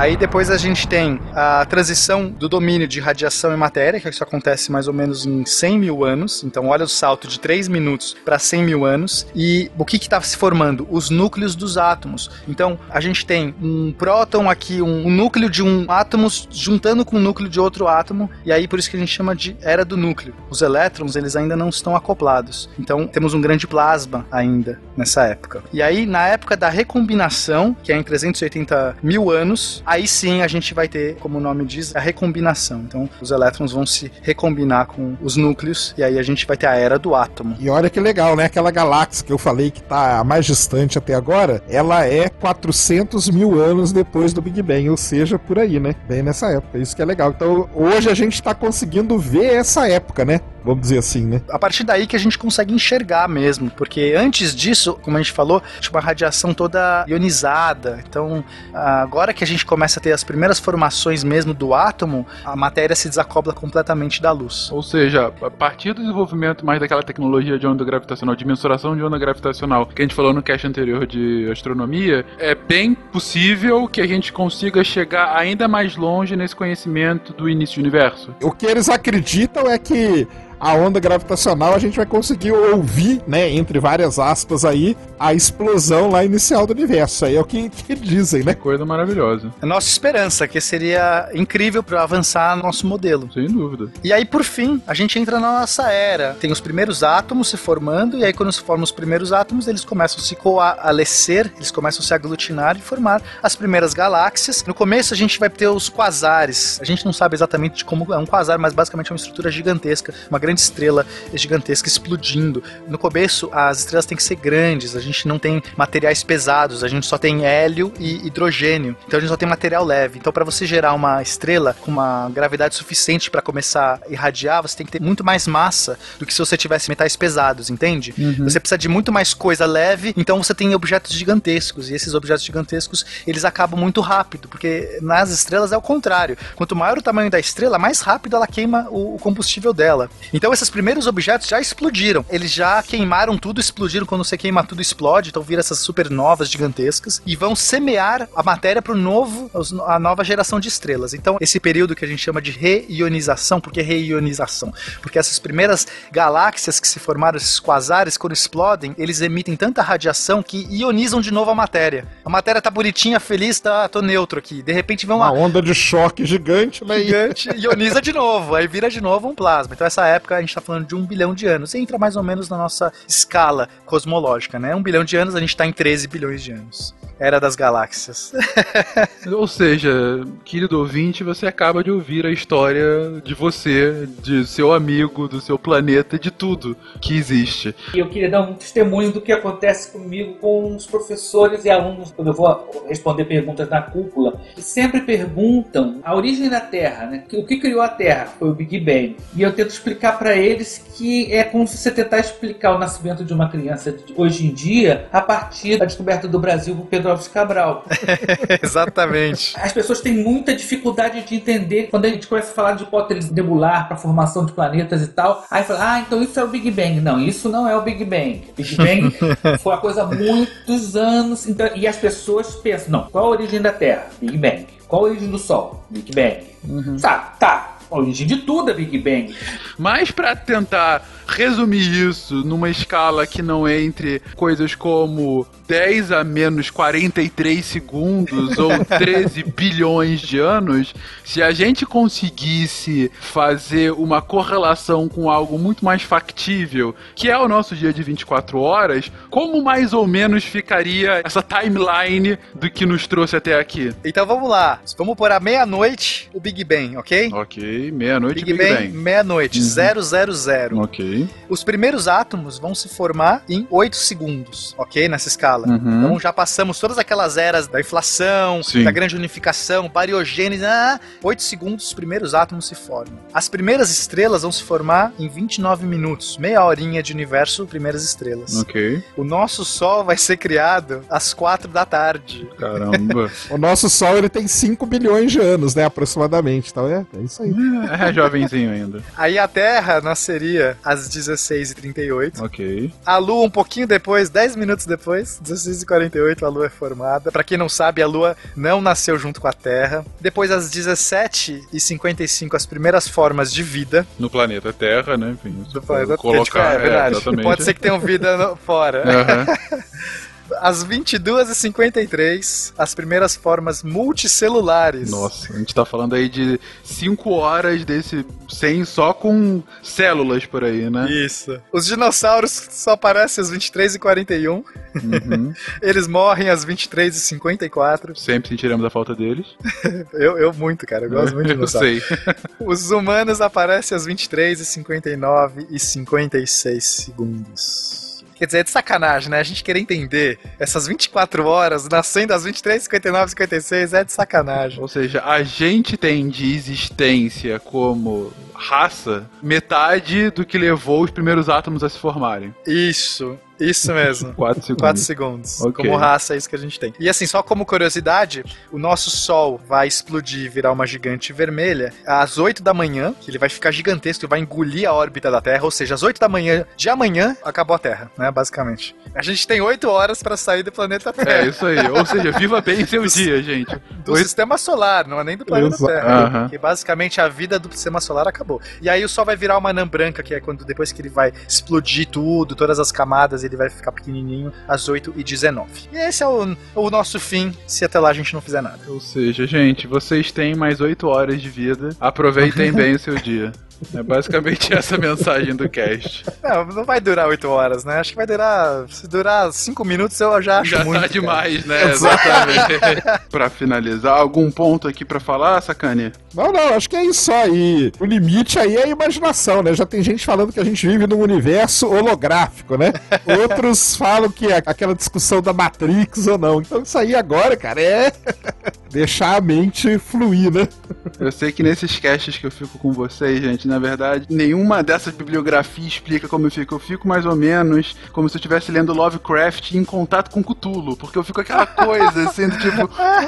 Aí depois a gente tem a transição do domínio de radiação e matéria, que isso acontece mais ou menos em 100 mil anos. Então, olha o salto de 3 minutos para 100 mil anos. E o que está se formando? Os núcleos dos átomos. Então, a gente tem um próton aqui, um, um núcleo de um átomo juntando com o núcleo de outro átomo. E aí, por isso que a gente chama de era do núcleo. Os elétrons, eles ainda não estão acoplados. Então, temos um grande plasma ainda nessa época. E aí, na época da recombinação, que é em 380 mil anos, aí sim a gente vai ter, como o nome diz, a recombinação. Então, os elétrons vão se recombinar com os núcleos e aí a gente vai ter a era do átomo. E olha que legal, né? Aquela galáxia que eu falei que tá a mais distante até agora, ela é 400 mil anos depois do Big Bang, ou seja, por aí, né? Bem nessa época. Isso que é legal. Então, hoje a gente tá conseguindo ver essa época, né? vamos dizer assim, né? A partir daí que a gente consegue enxergar mesmo, porque antes disso, como a gente falou, tinha uma radiação toda ionizada. Então, agora que a gente começa a ter as primeiras formações mesmo do átomo, a matéria se desacopla completamente da luz. Ou seja, a partir do desenvolvimento mais daquela tecnologia de onda gravitacional, de mensuração de onda gravitacional, que a gente falou no cast anterior de astronomia, é bem possível que a gente consiga chegar ainda mais longe nesse conhecimento do início do universo. O que eles acreditam é que a onda gravitacional, a gente vai conseguir ouvir, né, entre várias aspas aí, a explosão lá inicial do universo. Aí é o que, que dizem, né? Coisa maravilhosa. A nossa esperança, que seria incrível para avançar nosso modelo. Sem dúvida. E aí, por fim, a gente entra na nossa era. Tem os primeiros átomos se formando, e aí quando se formam os primeiros átomos, eles começam a se coalescer, eles começam a se aglutinar e formar as primeiras galáxias. No começo a gente vai ter os quasares. A gente não sabe exatamente como é um quasar, mas basicamente é uma estrutura gigantesca, uma grande grande estrela gigantesca explodindo. No começo, as estrelas têm que ser grandes, a gente não tem materiais pesados, a gente só tem hélio e hidrogênio. Então a gente só tem material leve. Então, para você gerar uma estrela com uma gravidade suficiente para começar a irradiar, você tem que ter muito mais massa do que se você tivesse metais pesados, entende? Uhum. Você precisa de muito mais coisa leve, então você tem objetos gigantescos. E esses objetos gigantescos, eles acabam muito rápido, porque nas estrelas é o contrário. Quanto maior o tamanho da estrela, mais rápido ela queima o combustível dela. Então esses primeiros objetos já explodiram. Eles já queimaram tudo, explodiram. Quando você queima tudo, explode. Então vira essas supernovas gigantescas e vão semear a matéria para o novo, a nova geração de estrelas. Então esse período que a gente chama de reionização, por que reionização? Porque essas primeiras galáxias que se formaram, esses quasares, quando explodem, eles emitem tanta radiação que ionizam de novo a matéria. A matéria tá bonitinha, feliz, tá, tô neutro aqui. De repente vem uma, uma onda de choque gigante, né? Gigante, ioniza de novo, aí vira de novo um plasma. Então essa época época a gente está falando de um bilhão de anos. Entra mais ou menos na nossa escala cosmológica, né? Um bilhão de anos, a gente está em 13 bilhões de anos. Era das Galáxias. Ou seja, querido ouvinte, você acaba de ouvir a história de você, de seu amigo, do seu planeta, de tudo que existe. E eu queria dar um testemunho do que acontece comigo com os professores e alunos, quando eu vou responder perguntas na cúpula, que sempre perguntam a origem da Terra, né? O que criou a Terra? Foi o Big Bang. E eu tento explicar para eles que é como se você tentar explicar o nascimento de uma criança hoje em dia a partir da descoberta do Brasil por Pedro Alves Cabral. Exatamente. As pessoas têm muita dificuldade de entender quando a gente começa a falar de hipótese nebular para formação de planetas e tal. Aí fala, ah, então isso é o Big Bang. Não, isso não é o Big Bang. Big Bang foi uma coisa há muitos anos. Então, e as pessoas pensam, não, qual a origem da Terra? Big Bang. Qual a origem do Sol? Big Bang. Uhum. Tá, tá. A origem de tudo é Big Bang. Mas para tentar resumir isso numa escala que não entre coisas como 10 a menos 43 segundos ou 13 bilhões de anos, se a gente conseguisse fazer uma correlação com algo muito mais factível, que é o nosso dia de 24 horas, como mais ou menos ficaria essa timeline do que nos trouxe até aqui? Então vamos lá. Vamos por a meia-noite o Big Bang, ok? Ok, meia-noite Big, Big Bang. Bang. Meia-noite, uhum. 000. Ok. Os primeiros átomos vão se formar em 8 segundos, ok? Nessa escala. Uhum. Então já passamos todas aquelas eras da inflação, Sim. da grande unificação, bariogênese. Ah, 8 segundos os primeiros átomos se formam. As primeiras estrelas vão se formar em 29 minutos, meia horinha de universo, primeiras estrelas. Ok. O nosso Sol vai ser criado às 4 da tarde. Caramba. o nosso Sol ele tem 5 bilhões de anos, né? Aproximadamente. Então é, é isso aí. É, jovenzinho ainda. Aí a Terra nasceria às 16h38. Ok. A Lua um pouquinho depois, 10 minutos depois, 16h48 a Lua é formada. Para quem não sabe, a Lua não nasceu junto com a Terra. Depois, às 17h55, as primeiras formas de vida. No planeta Terra, né? Enfim, no planeta Terra. É, é, verdade. É, Pode ser que tenham vida no, fora. Uhum. às 22h53, as primeiras formas multicelulares. Nossa, a gente tá falando aí de 5 horas desse 100 só com células por aí, né? Isso. Os dinossauros só aparecem às 23h41. Uhum. Eles morrem às 23h54. Sempre sentiremos a falta deles. eu, eu muito, cara. Eu gosto muito de dinossauros. Eu sei. Os humanos aparecem às 23h59 e 56 segundos. Quer dizer, é de sacanagem, né? A gente querer entender essas 24 horas, nascendo às 23, 59, 56, é de sacanagem. Ou seja, a gente tem de existência como raça metade do que levou os primeiros átomos a se formarem. Isso. Isso mesmo. 4 segundos. 4 segundos. Ok. Como raça, é isso que a gente tem. E assim, só como curiosidade, o nosso Sol vai explodir e virar uma gigante vermelha às 8 da manhã, que ele vai ficar gigantesco e vai engolir a órbita da Terra, ou seja, às 8 da manhã de amanhã acabou a Terra, né? Basicamente. A gente tem 8 horas pra sair do planeta Terra. É isso aí. Ou seja, viva bem seu dia, gente. Do sistema solar, não é nem do planeta Exato. Terra. Aham. Que basicamente a vida do sistema solar acabou. E aí o Sol vai virar uma anã branca, que é quando depois que ele vai explodir tudo, todas as camadas, ele vai ficar pequenininho às 8 e 19 E esse é o, o nosso fim, se até lá a gente não fizer nada. Ou seja, gente, vocês têm mais 8 horas de vida. Aproveitem bem o seu dia. É basicamente essa a mensagem do cast. Não, não vai durar 8 horas, né? Acho que vai durar. Se durar 5 minutos, eu já acho Já muito. tá cara. demais, né? Exatamente. pra finalizar, algum ponto aqui pra falar, Sacane? Não, não, acho que é isso aí. O limite aí é a imaginação, né? Já tem gente falando que a gente vive num universo holográfico, né? Outros falam que é aquela discussão da Matrix ou não. Então isso aí agora, cara, é deixar a mente fluir, né? Eu sei que nesses casts que eu fico com vocês, gente, na verdade, nenhuma dessas bibliografias explica como eu fico. Eu fico mais ou menos como se eu estivesse lendo Lovecraft em contato com Cthulhu, porque eu fico aquela coisa assim, do tipo,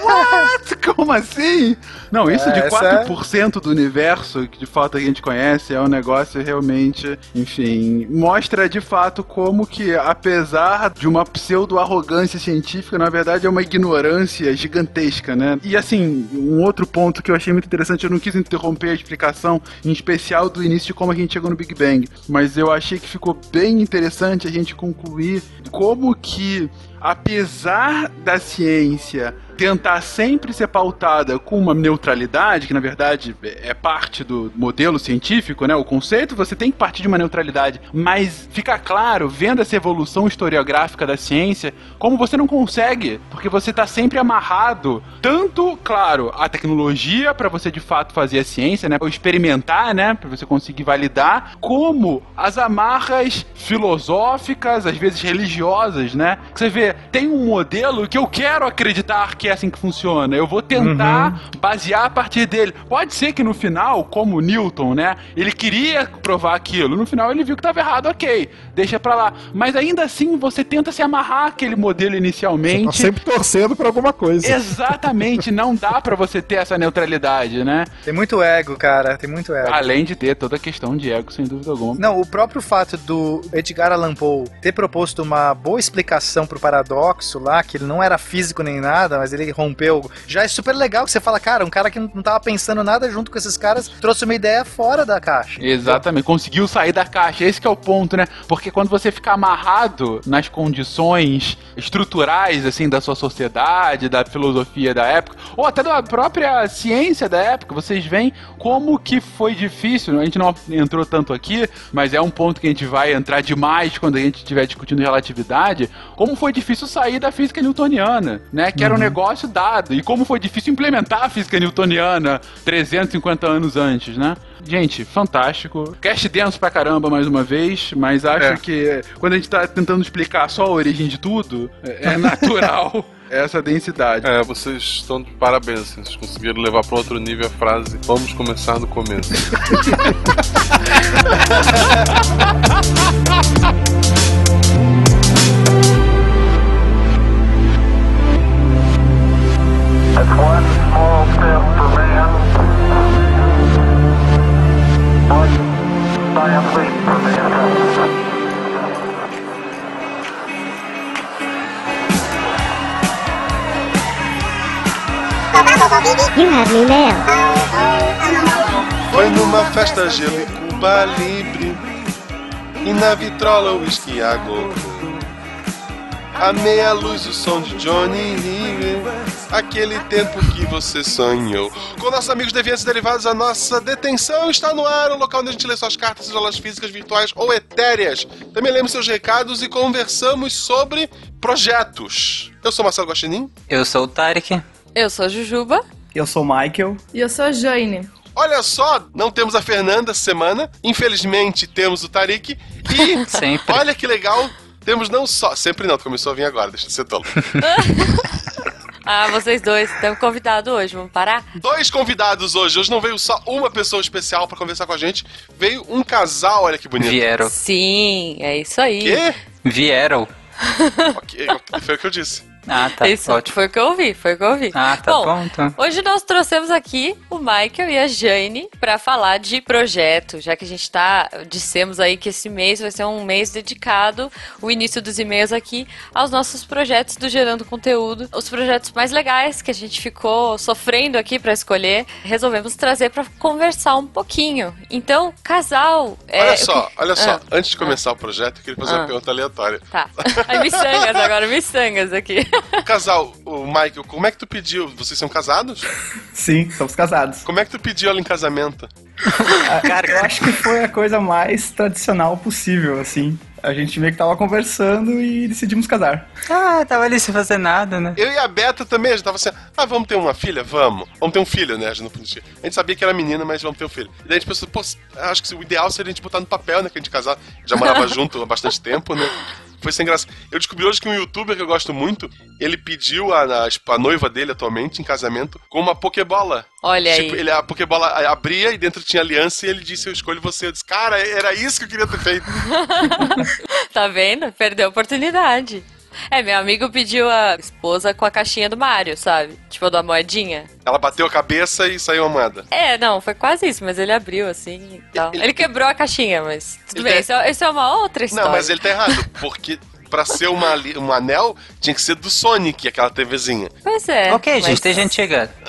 what? Como assim? Não, isso É, de essa é- 4% do universo que de fato a gente conhece é um negócio realmente, enfim, mostra de fato como que, apesar de uma pseudo-arrogância científica, na verdade é uma ignorância gigantesca, né? E assim, um outro ponto que eu achei muito interessante, eu não quis interromper a explicação, em especial do início de como a gente chegou no Big Bang, mas eu achei que ficou bem interessante a gente concluir como que, apesar da ciência tentar sempre ser pautada com uma neutralidade, que na verdade é parte do modelo científico, né? O conceito você tem que partir de uma neutralidade, mas fica claro, vendo essa evolução historiográfica da ciência, como você não consegue, porque você está sempre amarrado, tanto, claro, a tecnologia para você de fato fazer a ciência, né? Ou experimentar, né? Para você conseguir validar, como as amarras filosóficas, às vezes religiosas, né? Que você vê, tem um modelo que eu quero acreditar que é assim que funciona. Eu vou tentar basear a partir dele. Pode ser que no final, como Newton, né? Ele queria provar aquilo. No final ele viu que estava errado, ok. Deixa pra lá. Mas ainda assim você tenta se amarrar aquele modelo Tá inicialmente. sempre torcendo pra alguma coisa. Exatamente, não dá pra você ter essa neutralidade, né? Tem muito ego, cara. Tem muito ego. Além de ter toda a questão de ego, sem dúvida alguma. Não, o próprio fato do Edgar Allan Poe ter proposto uma boa explicação pro paradoxo lá, que ele não era físico nem nada, mas ele rompeu, já é super legal que você fala, cara, um cara que não tava pensando nada junto com esses caras trouxe uma ideia fora da caixa. Exatamente, conseguiu sair da caixa. Esse é o ponto, né? Porque quando você fica amarrado nas condições estruturais, assim, da sua sociedade, da filosofia da época, ou até da própria ciência da época, vocês veem como que foi difícil. A gente não entrou tanto aqui, mas é um ponto que a gente vai entrar demais quando a gente estiver discutindo relatividade, como foi difícil sair da física newtoniana, né? Que era um negócio dado. E como foi difícil implementar a física newtoniana 350 anos antes, né? Gente, fantástico. Cast denso pra caramba mais uma vez, mas acho É. que quando a gente tá tentando explicar só a origem de tudo, é é natural essa densidade. É, vocês estão de parabéns, assim, vocês conseguiram levar para outro nível a frase vamos começar do começo. You have new mail. Foi numa festa gelo e Cuba Libre E na vitrola o uísque a meia luz o som de Johnny River Aquele tempo que você sonhou. Com nossos amigos deviantes derivados a nossa detenção Está no ar o local onde a gente lê suas cartas Seja elas físicas, virtuais ou etéreas. Também lemos seus recados e conversamos sobre projetos. Eu sou Marcelo Guaxinim. Eu sou o Tarek. Eu sou a Jujuba. Eu sou o Michael. E eu sou a Jane. Olha só, não temos a Fernanda essa semana. Infelizmente, temos o Tarik. E Sempre. olha que legal, Temos não só. Sempre não, começou a vir agora, deixa de ser tolo. Ah, vocês dois, temos convidado hoje, vamos parar? Dois convidados hoje. Hoje não veio só uma pessoa especial pra conversar com a gente, veio um casal, olha que bonito. Vieram. Sim, é isso aí. Quê? Vieram. Ok, foi o que eu disse. Ah, tá. Isso Ótimo. foi o que eu ouvi, foi o que eu ouvi. Ah, tá Bom, bom, então. Hoje nós trouxemos aqui o Michael e a Jane para falar de projeto, já que a gente tá, dissemos aí que esse mês vai ser um mês dedicado, o início dos e-mails aqui, aos nossos projetos do Gerando Conteúdo, os projetos mais legais que a gente ficou sofrendo aqui para escolher, resolvemos trazer para conversar um pouquinho. Então, casal... é, olha eu só, que- olha só. Ah, Antes de começar o projeto, eu queria fazer Ah. uma pergunta aleatória. Tá. Aí miçangas agora, miçangas aqui. O casal, o Michael, como é que tu pediu? Vocês são casados? Sim, somos casados. Como é que tu pediu ela em casamento? Ah, eu acho que foi a coisa mais tradicional possível, assim. A gente meio que tava conversando e decidimos casar. Ah, tava ali sem fazer nada, né? Eu e a Beta também, a gente tava assim, ah, vamos ter uma filha? Vamos. Vamos ter um filho, né? A gente, não podia. a gente sabia que era menina, mas vamos ter um filho. E daí a gente pensou, pô, acho que o ideal seria a gente botar no papel, né? Que a gente casar. Já morava junto há bastante tempo, né? Foi sem graça. Eu descobri hoje que um youtuber que eu gosto muito, ele pediu a, a, a noiva dele atualmente em casamento com uma pokebola. Olha tipo, aí. Ele, a pokebola abria e dentro tinha aliança e ele disse, eu escolho você. Eu disse, cara, era isso que eu queria ter feito. Tá vendo? Perdeu a oportunidade. É, meu amigo pediu a esposa com a caixinha do Mario, sabe? Tipo, da moedinha. Ela bateu a cabeça e saiu a moeda. É, não, foi quase isso, mas ele abriu assim e tal. Ele, quebrou a caixinha, mas tudo Ele bem, tem- isso, é- isso é uma outra história. Não, mas ele tá errado, porque pra ser uma, um anel, tinha que ser do Sonic, aquela TVzinha. Pois é. ok, mas- gente, tem gente chegando.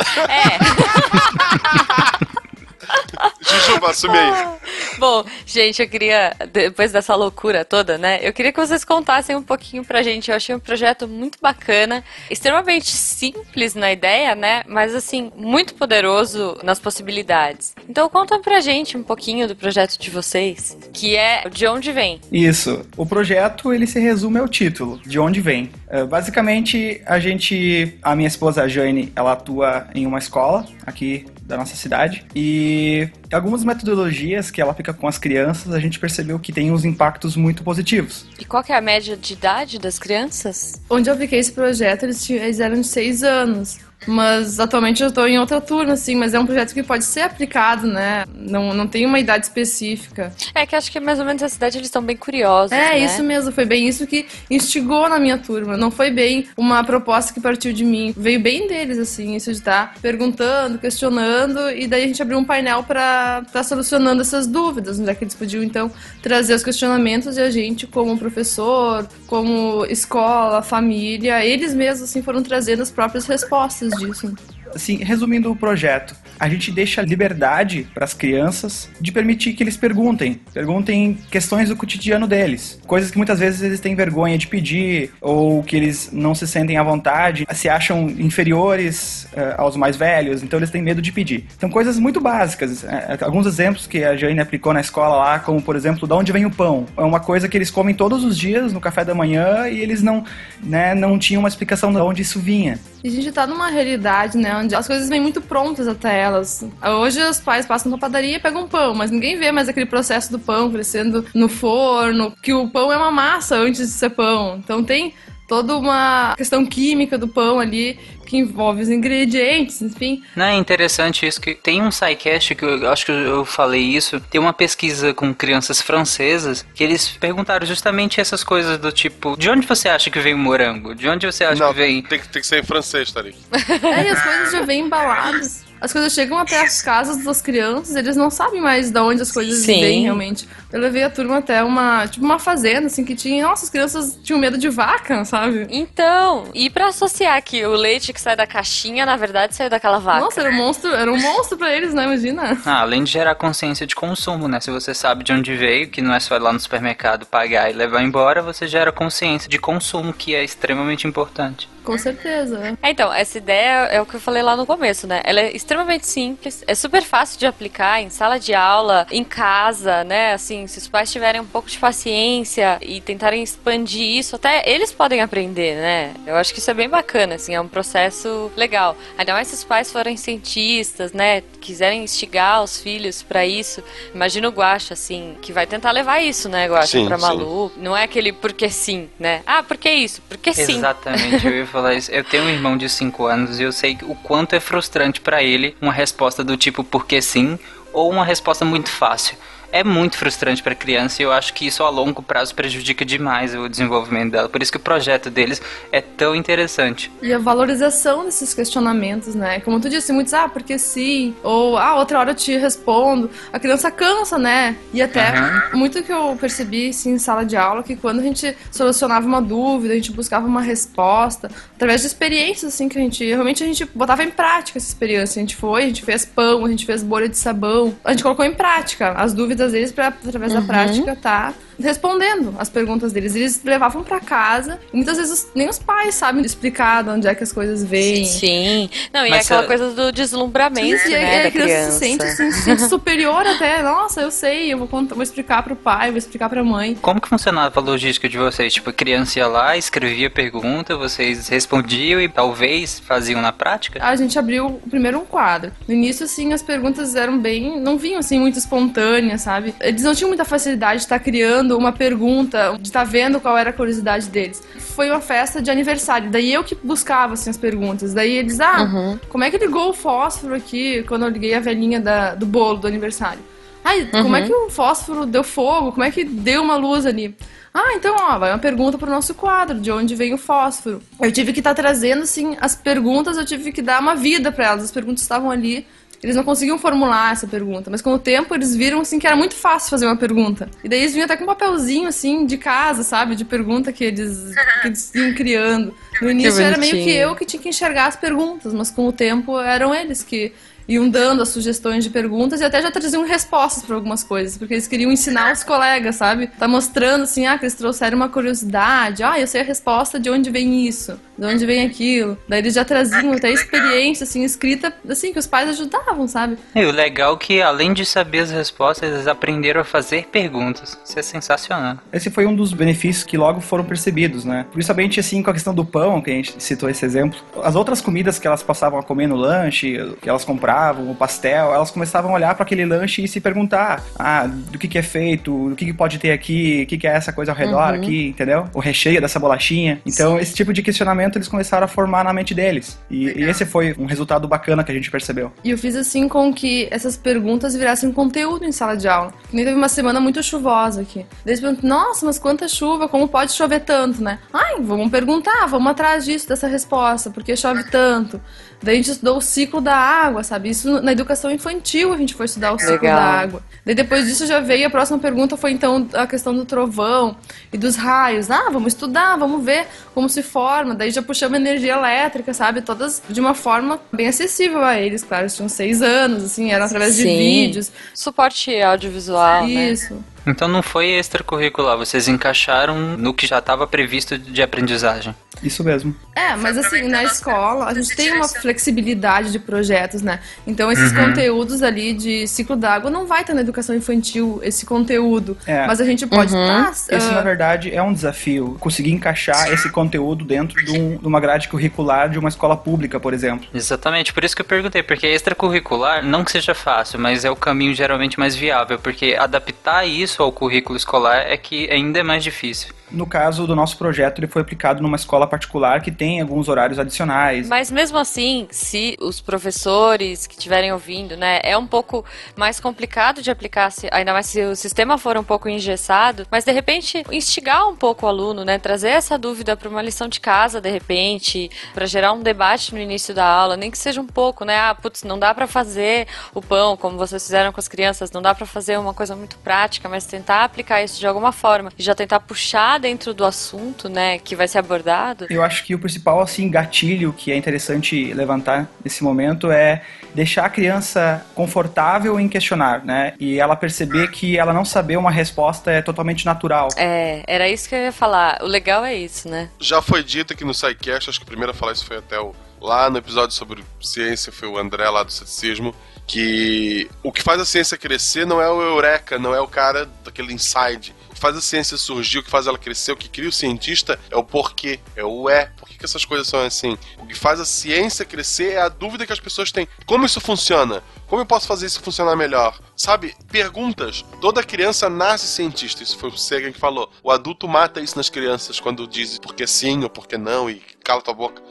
Jujuba, assume aí. Bom, gente, eu queria, depois dessa loucura toda, né? Eu queria que vocês contassem um pouquinho pra gente. Eu achei um projeto muito bacana, extremamente simples na ideia, né? Mas, assim, muito poderoso nas possibilidades. Então, conta pra gente um pouquinho do projeto de vocês, que é De Onde Vem. Isso. O projeto, ele se resume ao título, de onde vem. É, basicamente, a gente, a minha esposa a Jane, ela atua em uma escola aqui da nossa cidade e algumas metodologias que ela aplica com as crianças, a gente percebeu que tem uns impactos muito positivos. E qual que é a média de idade das crianças? Onde eu apliquei esse projeto, eles, tinham, eles eram de seis anos. Mas atualmente eu estou em outra turma, assim, mas é um projeto que pode ser aplicado, né? Não, não tem uma idade específica. É que acho que mais ou menos essa idade eles estão bem curiosos. É, né? isso mesmo, foi bem isso que instigou na minha turma. Não foi bem uma proposta que partiu de mim. Veio bem deles, assim, isso de estar perguntando, questionando, e daí a gente abriu um painel para estar solucionando essas dúvidas, já que eles podiam, então, trazer os questionamentos e a gente, como professor, como escola, família, eles mesmos, assim, foram trazendo as próprias respostas disso. Assim, resumindo o projeto, a gente deixa liberdade para as crianças de permitir que eles perguntem, perguntem questões do cotidiano deles, coisas que muitas vezes eles têm vergonha de pedir ou que eles não se sentem à vontade, se acham inferiores eh, aos mais velhos, então eles têm medo de pedir. Então coisas muito básicas, eh, alguns exemplos que a Jane aplicou na escola lá, como por exemplo, de onde vem o pão? É uma coisa que eles comem todos os dias no café da manhã e eles não, né, não tinham uma explicação de onde isso vinha. E a gente tá numa realidade, né, onde as coisas vêm muito prontas até elas. Hoje os pais passam na padaria e pegam pão, mas ninguém vê mais aquele processo do pão crescendo no forno, que o pão é uma massa antes de ser pão. Então tem toda uma questão química do pão ali que envolve os ingredientes, enfim. Não é interessante isso que tem um SciCast que eu acho que eu falei isso, tem uma pesquisa com crianças francesas que eles perguntaram justamente essas coisas do tipo, de onde você acha que vem o morango? De onde você acha Não, que vem tem, que- tem que ser em francês, Tarik. É, e as coisas já vêm embaladas. As coisas chegam até as casas das crianças, eles não sabem mais de onde as coisas Sim. vêm realmente. Eu levei a turma até uma, tipo, uma fazenda, assim, que tinha. Nossa, as crianças tinham medo de vaca, sabe? Então, e pra associar que o leite que sai da caixinha, na verdade, saiu daquela vaca. Nossa, era um monstro, era um monstro pra eles, né? Imagina. Ah, além de gerar consciência de consumo, né? Se você sabe de onde veio, que não é só ir lá no supermercado pagar e levar embora, você gera consciência de consumo, que é extremamente importante. Com certeza. É, então, essa ideia é o que eu falei lá no começo, né? Ela é extremamente simples, é super fácil de aplicar em sala de aula, em casa, né? Assim, se os pais tiverem um pouco de paciência e tentarem expandir isso, até eles podem aprender, né? Eu acho que isso é bem bacana, assim, é um processo legal. Ainda mais se os pais forem cientistas, né? Quiserem instigar os filhos pra isso. Imagina o Guaxa, assim, que vai tentar levar isso, né, Guaxa, Sim, pra sim. Malu. Não é aquele porque sim, né? Ah, porque isso? Porque sim. Exatamente, eu ia falar isso. Eu tenho um irmão de 5 anos e eu sei o quanto é frustrante pra ele uma resposta do tipo porque sim ou uma resposta muito fácil. É muito frustrante pra criança e eu acho que isso a longo prazo prejudica demais o desenvolvimento dela. Por isso que o projeto deles é tão interessante. E a valorização desses questionamentos, né? Como tu disse, muitos, ah, porque sim, ou ah, outra hora eu te respondo. A criança cansa, né? E até Aham. muito que eu percebi assim, em sala de aula que quando a gente solucionava uma dúvida, a gente buscava uma resposta, através de experiências assim que a gente realmente a gente botava em prática essa experiência. A gente foi, a gente fez pão, a gente fez bolha de sabão. A gente colocou em prática as dúvidas deles para através da Uhum. prática tá respondendo as perguntas deles. Eles levavam pra casa e muitas vezes nem os pais sabem explicar de onde é que as coisas vêm. Sim. Não, e Mas, é aquela ah, coisa do deslumbramento, Sim, e né, da a criança, criança. se sente, assim, se sente superior até. Nossa, eu sei, eu vou, contar, vou explicar pro pai, vou explicar pra mãe. Como que funcionava a logística de vocês? Tipo, a criança ia lá, escrevia pergunta, vocês respondiam e talvez faziam na prática? A gente abriu primeiro um quadro. No início, assim, as perguntas eram bem. não vinham assim muito espontâneas, sabe? Eles não tinham muita facilidade de estar criando uma pergunta, de estar vendo qual era a curiosidade deles. Foi uma festa de aniversário, daí eu que buscava assim, as perguntas. Daí eles, ah, Uhum. como é que ligou o fósforo aqui quando eu liguei a velhinha da- do bolo do aniversário? Ai, como é Uhum. que o fósforo deu fogo? Como é que deu uma luz ali? Ah, então, ó, vai uma pergunta pro nosso quadro, de onde vem o fósforo. Eu tive que estar trazendo, assim, as perguntas, eu tive que dar uma vida para elas. As perguntas estavam ali, eles não conseguiam formular essa pergunta, mas com o tempo eles viram, assim, que era muito fácil fazer uma pergunta. E daí eles vinham até com um papelzinho, assim, de casa, sabe, de pergunta que eles, que eles iam criando. No início era meio que eu que tinha que enxergar as perguntas, mas com o tempo eram eles que iam dando as sugestões de perguntas e até já traziam respostas para algumas coisas, porque eles queriam ensinar os colegas, sabe? Tá mostrando assim, ah, que eles trouxeram uma curiosidade, ah, eu sei a resposta de onde vem isso, de onde vem aquilo. Daí eles já traziam até experiência assim escrita, assim que os pais ajudavam, sabe? E o legal é que, além de saber as respostas, eles aprenderam a fazer perguntas. Isso é sensacional. Esse foi um dos benefícios que logo foram percebidos, né? Principalmente assim com a questão do pão, que a gente citou esse exemplo. As outras comidas que elas passavam a comer no lanche, que elas compravam, o pastel, elas começavam a olhar para aquele lanche e se perguntar: ah, do que, que é feito, do que, que pode ter aqui, o que, que é essa coisa ao redor Uhum. aqui, entendeu? O recheio dessa bolachinha. Então, esse tipo de questionamento eles começaram a formar na mente deles. E, e esse foi um resultado bacana que a gente percebeu. E eu fiz assim com que essas perguntas virassem conteúdo em sala de aula. Que nem teve uma semana muito chuvosa aqui. Eles perguntam, nossa, mas quanta chuva, como pode chover tanto, né? Ai, vamos perguntar, vamos atrás disso, dessa resposta, por que chove tanto? Daí a gente estudou o ciclo da água, sabe? Isso na educação infantil a gente foi estudar o ciclo Legal. da água. Daí depois disso já veio a próxima pergunta foi então a questão do trovão e dos raios. Ah, vamos estudar, vamos ver como se forma. Daí já puxamos energia elétrica, sabe? Todas de uma forma bem acessível a eles, claro. Eles tinham seis anos, assim, eram através de Sim. vídeos. Suporte audiovisual, né? Isso. Então não foi extracurricular, vocês encaixaram no que já estava previsto de aprendizagem. Isso mesmo. É, mas assim, na escola a gente tem uma flexibilidade de projetos, né? Então esses Uhum. conteúdos ali de ciclo d'água não vai ter na educação infantil esse conteúdo. É. Mas a gente pode Uhum. estar. Esse, na verdade, é um desafio. Conseguir encaixar esse conteúdo dentro de, um- de uma grade curricular de uma escola pública, por exemplo. Exatamente, por isso que eu perguntei, porque extracurricular não que seja fácil, mas é o caminho geralmente mais viável, porque adaptar isso ao currículo escolar é que ainda é mais difícil. No caso do nosso projeto, ele foi aplicado numa escola particular que tem alguns horários adicionais. Mas mesmo assim, se os professores que estiverem ouvindo, né, é um pouco mais complicado de aplicar, ainda mais se o sistema for um pouco engessado, mas de repente instigar um pouco o aluno, né, trazer essa dúvida para uma lição de casa, de repente, para gerar um debate no início da aula, nem que seja um pouco, né, ah, putz, não dá para fazer o pão como vocês fizeram com as crianças, não dá para fazer uma coisa muito prática, mas tentar aplicar isso de alguma forma e já tentar puxar dentro do assunto, né, que vai ser abordado. Eu acho que o principal assim gatilho que é interessante levantar nesse momento é deixar a criança confortável em questionar, né? E ela perceber que ela não saber uma resposta é totalmente natural. É, era isso que eu ia falar. O legal é isso, né? Já foi dito aqui no SciCast, acho que o primeiro a falar isso foi até o, lá no episódio sobre ciência, foi o André lá do ceticismo, que o que faz a ciência crescer não é o eureka, não é o cara daquele inside. Faz a ciência surgir, o que faz ela crescer, o que cria o cientista é o porquê, é o é. Por que, que essas coisas são assim? O que faz a ciência crescer é a dúvida que as pessoas têm. Como isso funciona? Como eu posso fazer isso funcionar melhor? Sabe, perguntas. Toda criança nasce cientista. Isso foi o Sagan que falou. O adulto mata isso nas crianças quando diz porque sim ou porque não e cala tua boca.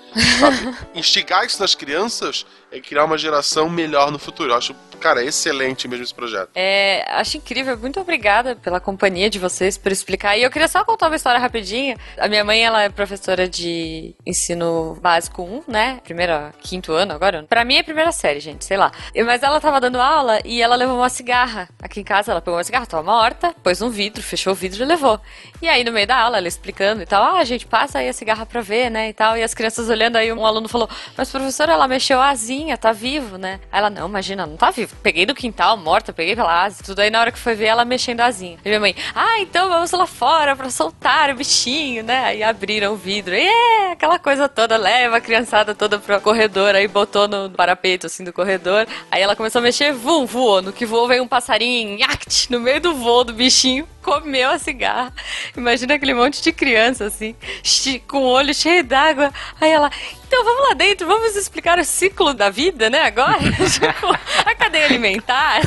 Instigar isso nas crianças é criar uma geração melhor no futuro. Eu acho, cara, excelente mesmo esse projeto. É, acho incrível. Muito obrigada pela companhia de vocês, por explicar. E eu queria só contar uma história rapidinha. A minha mãe, ela é professora de ensino básico 1, né? Primeiro, quinto ano agora. Pra mim é primeira série, gente, sei lá. Mas ela tava dando aula e ela levou uma cigarra. Aqui em casa, ela pegou uma cigarra, tava morta, pôs um vidro, fechou o vidro e levou. E aí, no meio da aula, ela explicando e tal, ah, gente, passa aí a cigarra pra ver, né, e tal. E as crianças olhando, aí um aluno falou, mas professora, ela mexeu a asinha, tá vivo, né? Aí ela, não, imagina, não tá vivo. Peguei do quintal, morta, peguei pela asa, tudo aí na hora que foi ver, ela mexendo a asinha. E minha mãe, ah, então vamos lá fora pra soltar o bichinho, né? Aí abriram o vidro, e é, aquela coisa toda, leva a criançada toda pro corredor, aí botou no parapeito, assim, do corredor. Aí ela começou a mexer, vum, voou. No que voou veio um passarinho, nhact, no meio do voo do bichinho, comeu a cigarra. Imagina aquele monte de criança, assim, com o olho cheio d'água. Aí ela, então vamos lá dentro, vamos explicar o ciclo da vida, né, agora? Tipo, a cadeia alimentar.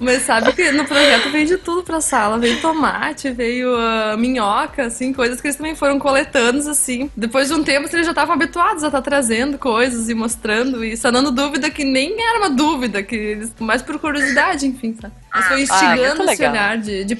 Mas sabe que no projeto veio de tudo pra sala. Veio tomate, veio ah, minhoca, assim, coisas que eles também foram coletando, assim. Depois de um tempo, eles já estavam habituados a estar trazendo coisas e mostrando e sanando dúvida que nem era uma dúvida, que eles, mais por curiosidade, enfim, sabe? Mas foi Ah, instigando muito esse legal. olhar de, de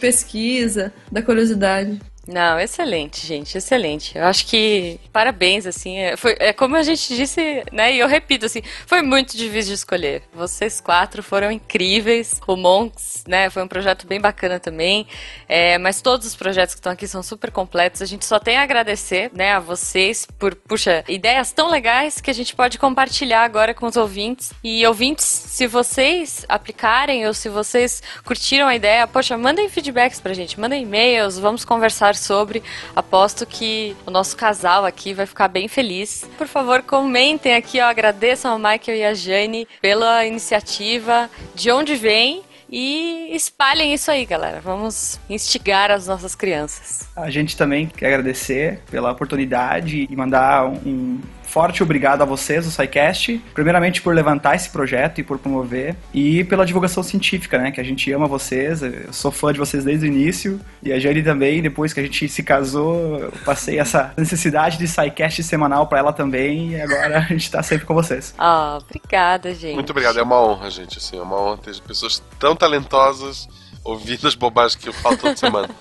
pesquisa, da curiosidade. Não, excelente, gente, excelente. Eu acho que parabéns, assim, é, foi, é como a gente disse, né, e eu repito, assim, foi muito difícil de escolher. Vocês quatro foram incríveis, o Monks, né, foi um projeto bem bacana também, é, mas todos os projetos que estão aqui são super completos, a gente só tem a agradecer, né, a vocês por, puxa, ideias tão legais que a gente pode compartilhar agora com os ouvintes. E ouvintes, se vocês aplicarem ou se vocês curtiram a ideia, poxa, mandem feedbacks pra gente, mandem e-mails, vamos conversar sobre. Aposto que o nosso casal aqui vai ficar bem feliz. Por favor, comentem aqui, ó, agradeçam ao Michael e a Jane pela iniciativa, de onde vem e espalhem isso aí, galera. Vamos instigar as nossas crianças. A gente também quer agradecer pela oportunidade e mandar um forte obrigado a vocês, o SciCast, primeiramente por levantar esse projeto e por promover, e pela divulgação científica, né, que a gente ama vocês, eu sou fã de vocês desde o início, e a Jane também, depois que a gente se casou, eu passei essa necessidade de SciCast semanal para ela também, e agora a gente tá sempre com vocês. Ah, obrigada, gente. Muito obrigado, é uma honra, gente. Assim, é uma honra ter pessoas tão talentosas ouvindo as bobagens que eu falo toda semana.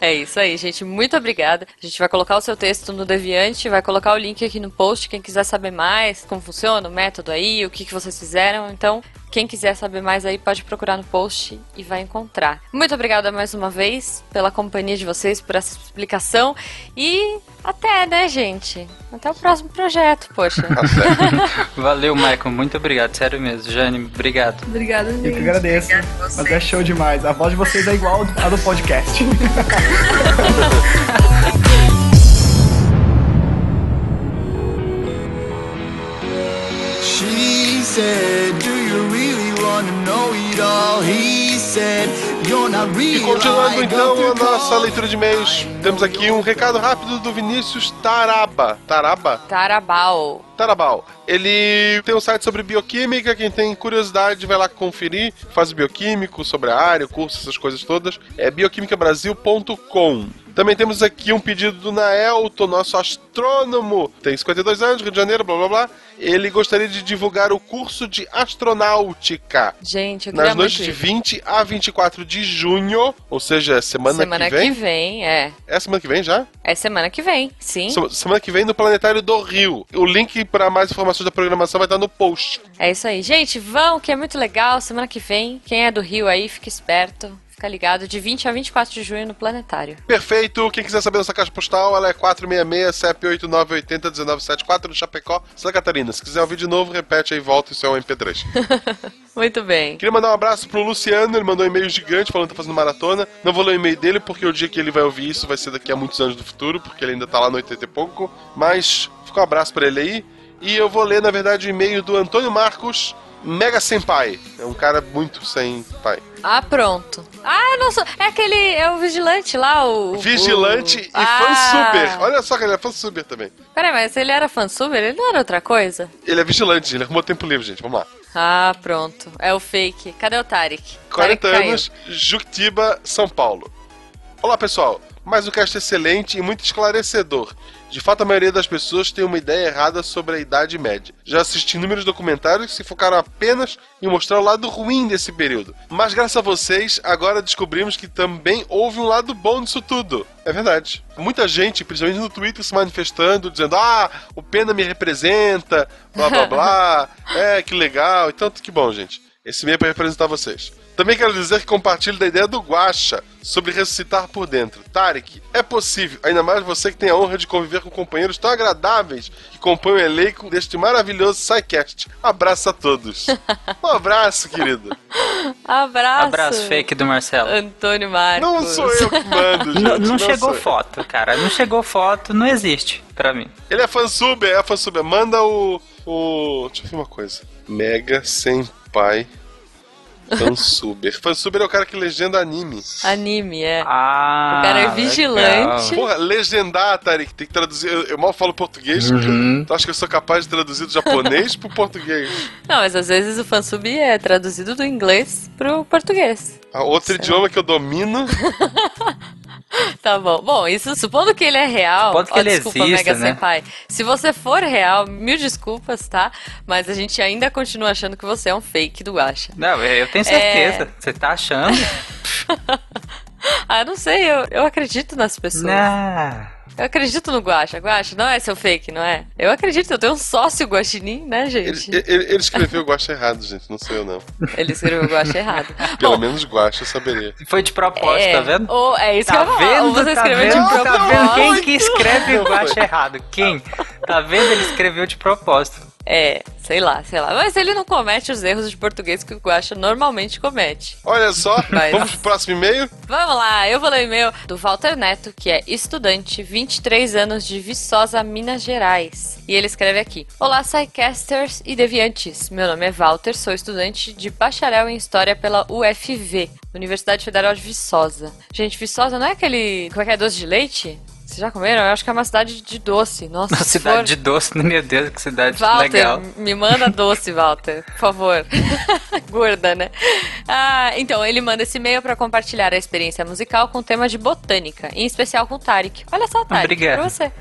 É isso aí, gente. Muito obrigada. A gente vai colocar o seu texto no Deviante, vai colocar o link aqui no post. Quem quiser saber mais como funciona o método aí, o que, que vocês fizeram. Então, quem quiser saber mais aí, pode procurar no post e vai encontrar. Muito obrigada mais uma vez pela companhia de vocês, por essa explicação. E até, né, gente? Até o próximo projeto, poxa. Valeu, Michael. Muito obrigado. Sério mesmo. Jane, obrigado. Obrigada, gente. Eu que agradeço, mas é show demais. A voz de vocês é igual a do podcast. She said, E real. continuando então a nossa leitura de e-mails, temos aqui um recado rápido do Vinícius Taraba. Taraba? Tarabal. Tarabal. Ele tem um site sobre bioquímica, quem tem curiosidade vai lá conferir, faz bioquímico, sobre a área, curso, essas coisas todas. É bioquimicabrasil.com. Também temos aqui um pedido do Naelton, nosso astrônomo, tem 52 anos, Rio de Janeiro, blá blá blá. Ele gostaria de divulgar o curso de astronáutica. Gente, eu Nas noites de ir. 20 a 24 de junho, ou seja, semana, Semana que vem. que vem, é. É semana que vem já? É semana que vem, sim. Se- Semana que vem no Planetário do Rio. O link para mais informações da programação vai estar no post. É isso aí. Gente, vão, que é muito legal. Semana que vem, quem é do Rio aí, fica esperto. Fica ligado de 20 a 24 de junho no Planetário. Perfeito. Quem quiser saber nossa caixa postal, ela é 466 CEP 8980 1974 no Chapecó, Santa Catarina. Se quiser ouvir de novo, repete aí, volta, isso é um MP3. Muito bem. Queria mandar um abraço pro Luciano, ele mandou um e-mail gigante falando que tá fazendo maratona. Não vou ler o e-mail dele porque o dia que ele vai ouvir isso vai ser daqui a muitos anos do futuro, porque ele ainda tá lá no 80 e pouco. Mas fica um abraço pra ele aí. E eu vou ler, na verdade, o e-mail do Antônio Marcos Mega Senpai. É um cara muito sem pai. Ah, pronto. Ah, não sou. É aquele. É o vigilante lá, o. Vigilante o... e ah. fansuber. Olha só que ele é fansuber também. Peraí, mas ele era fansuber? Ele não era outra coisa? Ele é vigilante, ele arrumou tempo livre, gente. Vamos lá. Ah, pronto. É o fake. Cadê o Tarek? 40 Tarek anos, Juctiba, São Paulo. Olá, pessoal. Mais um cast excelente e muito esclarecedor. De fato, a maioria das pessoas tem uma ideia errada sobre a Idade Média. Já assisti inúmeros documentários que se focaram apenas em mostrar o lado ruim desse período. Mas graças a vocês, agora descobrimos que também houve um lado bom disso tudo. É verdade. Muita gente, principalmente no Twitter, se manifestando, dizendo: Ah, o Pena me representa, blá blá blá. é, que legal. Então, que bom, gente. Esse meio é para representar vocês. Também quero dizer que compartilho da ideia do Guacha sobre ressuscitar por dentro. Tarek, é possível, ainda mais você que tem a honra de conviver com companheiros tão agradáveis que compõem o elenco deste maravilhoso SciCast. Abraço a todos. Um abraço, querido. Abraço. Abraço fake do Marcelo. Antônio Marcos. Não sou eu que mando, gente. Não, não não chegou foto, cara. Não chegou foto, não existe pra mim. Ele é fansuber, é fansuber. Manda o. o. Deixa eu ver uma coisa. Mega Senpai Fansuber. Fansuber é o cara que legenda anime. Anime, é. Ah, o cara é vigilante. Porra, legendar, Tarek, tem que traduzir. Eu, eu mal falo português. Uhum. Tu acha que eu sou capaz de traduzir do japonês pro português? Não, mas às vezes o fansub é traduzido do inglês pro português. Ah, outro idioma que eu domino. Tá bom. Bom, isso supondo que ele é real. Supondo que ó, ele desculpa, exista, Mega né? Senpai. Se você for real, mil desculpas, tá? Mas a gente ainda continua achando que você é um fake do Guacha. Não, eu tenho certeza. Você tá achando? Ah, não sei, eu, eu acredito nas pessoas. Não. Eu acredito no Guacha. Guacha, não é seu fake, não é? Eu acredito, eu tenho um sócio guaxinim, né, Ele, gente? ele- ele escreveu o guacha errado, gente. Não sou eu, não. Ele escreveu o Guacha errado. Pelo Bom, menos guacha eu saberia. Foi de propósito, é, tá vendo? Ou, é isso Tá que eu vendo? Ou você tá escreveu vendo? de propósito. Tá vendo quem que escreve foi. errado? Quem? Tá vendo? Ele escreveu de propósito. É, sei lá, sei lá. Mas ele não comete os erros de português que o Guacha normalmente comete. Olha só, Mas- vamos pro próximo e-mail? Vamos lá, eu vou ler o e-mail do Walter Neto, que é estudante, 23 anos de Viçosa, Minas Gerais. E ele escreve aqui: Olá, Psycasters e Deviantes. Meu nome é Walter, sou estudante de bacharel em História pela UFV, Universidade Federal de Viçosa. Gente, Viçosa não é aquele. Como é que é? Doce de leite? Vocês já comeram? Eu acho que é uma cidade de doce. Nossa, se Cidade for- de doce, meu Deus, que cidade Walter, legal. me manda doce, Walter, por favor. Gorda, né? Ah, então, ele manda esse e-mail para compartilhar a experiência musical com o tema de botânica, em especial com o Tarek. Olha só, Tarek, Obrigado. pra você.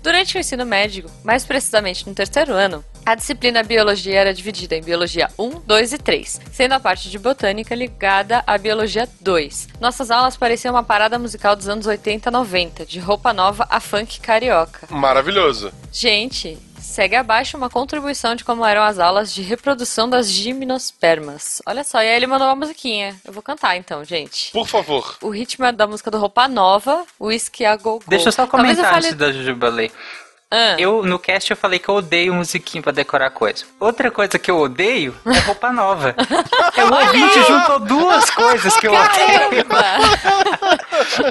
Durante o ensino médio, mais precisamente no terceiro ano, a disciplina Biologia era dividida em Biologia 1, 2 e 3, sendo a parte de Botânica ligada à Biologia 2. Nossas aulas pareciam uma parada musical dos anos 80 90, de roupa nova a funk carioca. Maravilhoso. Gente, segue abaixo uma contribuição de como eram as aulas de reprodução das gimnospermas. Olha só, e aí ele mandou uma musiquinha. Eu vou cantar então, gente. Por favor. O ritmo é da música do Roupa Nova, Whisky a Go Go. Deixa eu só Talvez comentar fale- antes da Jujuba ler. Ah. Eu, no cast, eu falei que eu odeio musiquinha pra decorar coisa. Outra coisa que eu odeio é roupa nova. É o ouvinte juntou duas coisas que eu odeio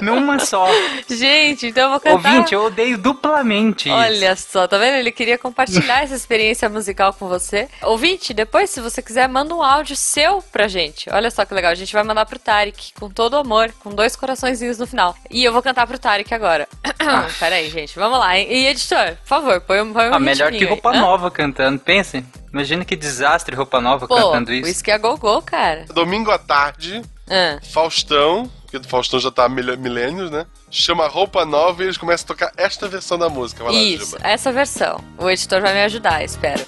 numa só. Gente, então eu vou cantar. Ouvinte, eu odeio duplamente isso. Olha só, tá vendo? Ele queria compartilhar essa experiência musical com você. Ouvinte, depois, se você quiser, manda um áudio seu pra gente. Olha só que legal. A gente vai mandar pro Tarek, com todo amor, com dois coraçõezinhos no final. E eu vou cantar pro Tarek agora. Pera aí, gente. Vamos lá. hein? E editor, por favor, põe, um- põe um Ah, melhor que ritminho aí. roupa Hã? nova cantando. Pensem. Imagina que desastre roupa nova Pô, cantando isso. Whisky a Go Go, cara. Domingo à tarde, Ah. Faustão, porque do Faustão já tá mil- milênios, né? Chama Roupa Nova e eles começam a tocar esta versão da música. Vai lá, Isso, Juba. essa versão. O editor vai me ajudar, espero.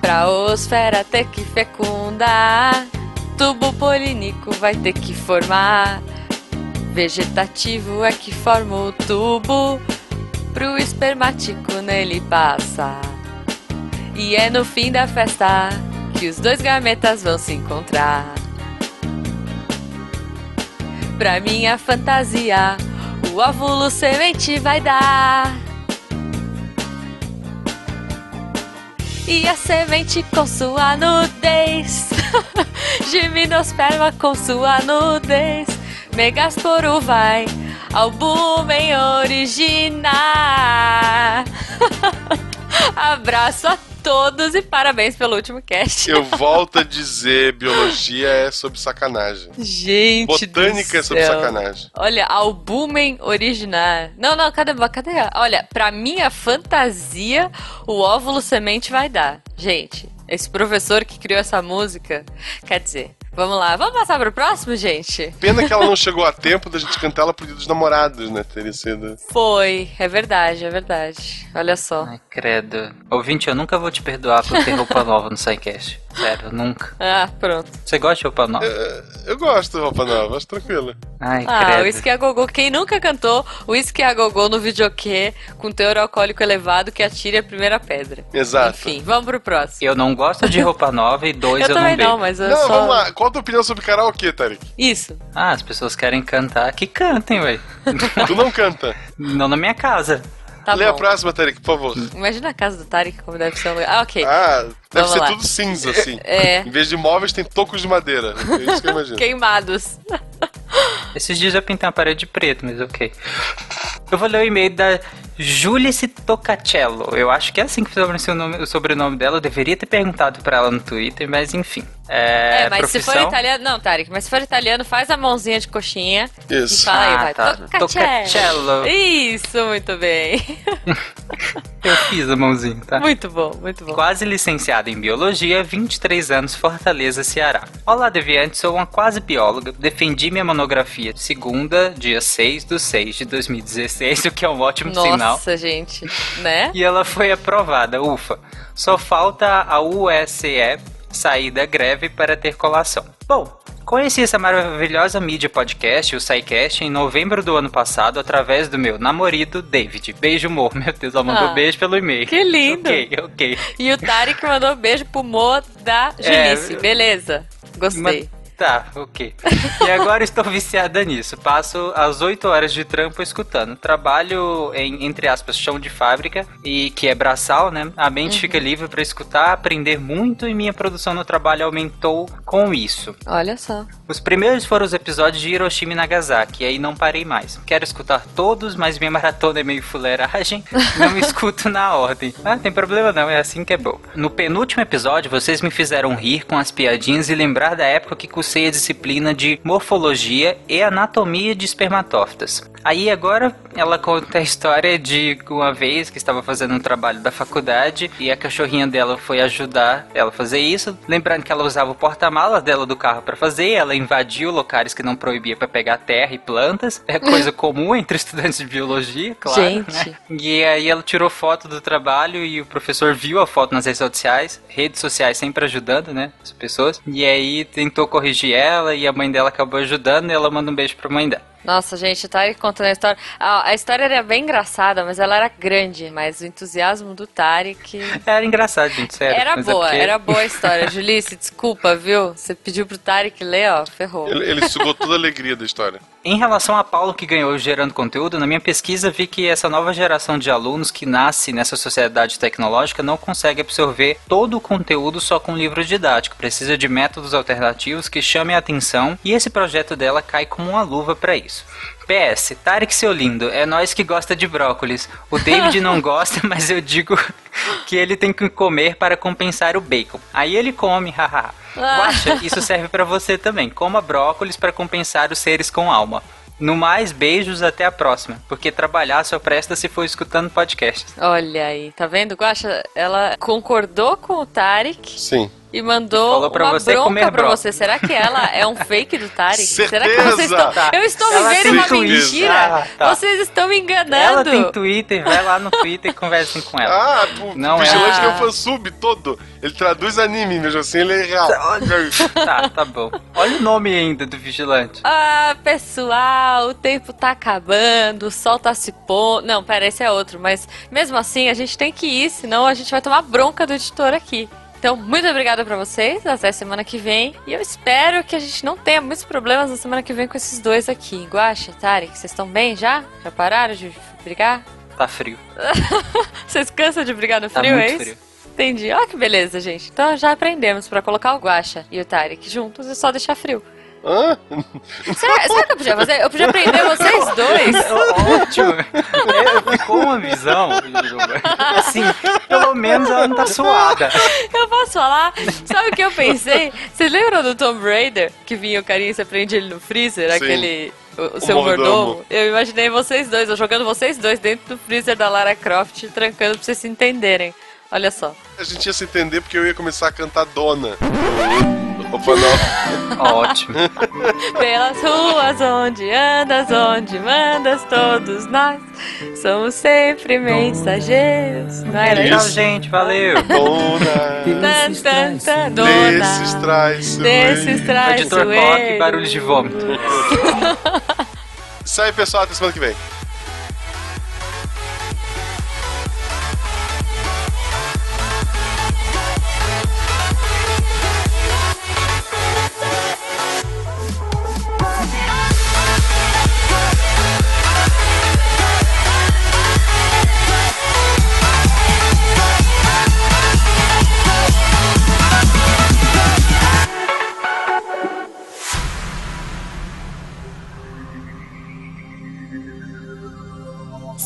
Pra osfera ter que fecundar, tubo polínico vai ter que formar. Vegetativo é que forma o tubo, pro espermático nele passa. E é no fim da festa que os dois gametas vão se encontrar. Pra minha fantasia, o óvulo semente vai dar. E a semente com sua nudez, gimnosperma com sua nudez, megasporo vai ao búmen originar. Abraço a todos e parabéns pelo último cast. Eu volto a dizer, biologia é sobre sacanagem. Gente, Botânica é sobre sacanagem. Olha, albumen originar. Não, não, cadê? Cadê? Olha, pra minha fantasia, o óvulo semente vai dar. Gente, esse professor que criou essa música, quer dizer, vamos lá, vamos passar pro próximo, gente? Pena que ela não chegou a tempo da gente cantar ela pro dia dos namorados, né? Teria sido. Foi, é verdade, é verdade. Olha só. Ai, credo. Ouvinte, eu nunca vou te perdoar por ter roupa nova no SciCast. Sério, nunca. Ah, pronto. Você gosta de roupa nova? Eu gosto de roupa nova, acho tranquila. Ai, Ah, o credo. Whisky a Gogô. Quem nunca cantou Whisky a Gogô no videokê com teor alcoólico elevado que atire a primeira pedra? Exato. Enfim, vamos pro próximo. Eu não gosto de roupa nova e dois Eu eu, também não bebo. não, mas eu Não, só... vamos lá. Qual a tua opinião sobre karaokê, Tarek? Isso. Ah, as pessoas querem cantar, que cantem, ué. Tu não canta. Não na minha casa. Tá Lê a bom. próxima, Tarek, por favor. Imagina a casa do Tarek como deve ser um lugar. Ah, ok. Ah, deve Vamos ser lá. tudo cinza, assim. É. Em vez de móveis, tem tocos de madeira. É isso que eu imagino. Queimados. Esses dias eu pintei uma parede de preto, mas ok. Eu vou ler o e-mail da Julice Tocacello. Eu acho que é assim que pronuncia o, nome- o sobrenome dela. Eu deveria ter perguntado pra ela no Twitter, mas enfim. É, É, mas profissão... se for italiano. Não, Tarek, mas se for italiano, faz a mãozinha de coxinha. Isso. E fala aí, Ah, vai. tá. Isso, muito bem. Eu fiz a mãozinha, tá? Muito bom, muito bom. Quase licenciada em Biologia, 23 anos, Fortaleza, Ceará. Olá, Deviante, sou uma quase bióloga. Defendi minha monografia segunda, dia 6 do 6 de 2016, o que é um ótimo Nossa, sinal. gente. Né? E ela foi aprovada, ufa. Só falta a USE sair da greve para ter colação. Bom, conheci essa maravilhosa mídia podcast, o SciCast, em novembro do ano passado, através do meu namorado David. Beijo, amor. Meu Deus, ela mandou Ah, beijo pelo e-mail. que lindo. Ok, ok. E o Tarek mandou beijo pro Mo da Julice. É, Beleza. Gostei. Tá, ok. E agora estou viciada nisso. Passo as 8 horas de trampo escutando. Trabalho em, entre aspas, chão de fábrica, e que é braçal, né? A mente Uhum. fica livre para escutar, aprender muito e minha produção no trabalho aumentou com isso. Olha só. Os primeiros foram os episódios de Hiroshima e Nagasaki, e aí não parei mais. Quero escutar todos, mas minha maratona é meio fuleiragem, não escuto na ordem. Ah, tem problema não, é assim que é bom. No penúltimo episódio, vocês me fizeram rir com as piadinhas e lembrar da época que cursei a disciplina de morfologia e anatomia de espermatófitas. Aí agora ela conta a história de uma vez que estava fazendo um trabalho da faculdade e a cachorrinha dela foi ajudar ela a fazer isso. Lembrando que ela usava o porta-malas dela do carro para fazer, ela invadiu locais que não proibia para pegar terra e plantas. É coisa comum entre estudantes de biologia, claro. Gente. né? E aí ela tirou foto do trabalho e o professor viu a foto nas redes sociais, redes sociais sempre ajudando, né, as pessoas. E aí tentou corrigir ela e a mãe dela acabou ajudando e ela manda um beijo pra mãe dela. Nossa, gente, o Tarek contando a história. A, a história era bem engraçada, mas ela era grande. Mas o entusiasmo do Tarek. Era engraçado, gente, sério. Era mas é boa, porque- era boa a história. Julice, desculpa, viu? Você pediu pro Tarek ler, ó, ferrou. Ele, ele sugou toda a alegria da história. Em relação a Paulo que ganhou gerando conteúdo, na minha pesquisa vi que essa nova geração de alunos que nasce nessa sociedade tecnológica não consegue absorver todo o conteúdo só com livro didático, precisa de métodos alternativos que chamem a atenção e esse projeto dela cai como uma luva para isso. PS, Tarek seu lindo, é nós que gosta de brócolis. O David não gosta, mas eu digo que ele tem que comer para compensar o bacon. Aí ele come, haha. Ah. Guaxa, isso serve para você também. Coma brócolis para compensar os seres com alma. No mais, beijos, até a próxima. Porque trabalhar só presta se for escutando podcasts. Olha aí, tá vendo? Guaxa, ela concordou com o Tarek Sim. E mandou Falou pra uma você bronca pra você. Será que ela é um fake do Tarek? Será que vocês estão... Tá. Eu estou Ela vivendo uma mentira? Ah, tá. Vocês estão me Ela enganando. tem Twitter, vai lá no Twitter e conversem com ela. Ah, o Não é. Vigilante tem um fansub todo. Ele traduz anime, mesmo assim ele é real. Tá, tá bom. Olha o nome ainda do vigilante. Ah, pessoal, o tempo tá acabando, o sol tá se pondo. Não, pera, esse é outro, mas mesmo assim a gente tem que ir, senão a gente vai tomar bronca do editor aqui. Então, muito obrigada pra vocês. Até semana que vem. E eu espero que a gente não tenha muitos problemas na semana que vem com esses dois aqui. Guaxa, Tarek, vocês estão bem já? Já pararam de brigar? Tá frio. Vocês cansam de brigar no Tá frio, muito é isso? frio. Entendi. Olha que beleza, gente. Então já aprendemos pra colocar o Guaxa e o Tarek juntos e só deixar frio. Hã? Será, será que eu podia fazer? Eu podia prender vocês dois? Ótimo. É, ficou uma visão. Assim, pelo menos ela não tá suada. Eu posso falar? Sabe o que eu pensei? Vocês lembram do Tomb Raider? Que vinha o carinha e você prende ele no freezer? Sim. Aquele. O, o O seu mordomo. mordomo. Eu imaginei vocês dois, eu jogando vocês dois dentro do freezer da Lara Croft, trancando pra vocês se entenderem. Olha só. A gente ia se entender porque eu ia começar a cantar Dona. Opa, não. Ótimo. Pelas ruas onde andas, onde mandas, todos nós somos sempre mensageiros. Não era Tchau, isso? gente. Valeu. Dona. Tan, dona. Desses traiçoeiros. Desses Editor coloque barulhos de vômito. Isso aí, pessoal. Até semana que vem.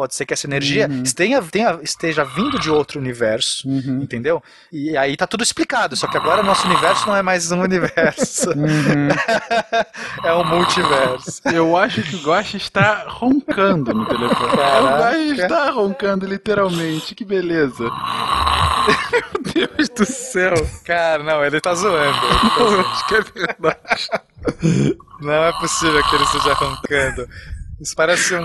Pode ser que essa energia esteja, tenha- esteja vindo de outro universo, entendeu? E aí tá tudo explicado, só que agora nosso universo não é mais um universo. é um multiverso. Eu acho que o Guache está roncando no telefone. Caraca. O Guache está roncando, literalmente. Que beleza. Meu Deus do céu. Cara, não, ele tá zoando. Eu acho que é verdade. Não é possível que ele esteja roncando. Isso parece um.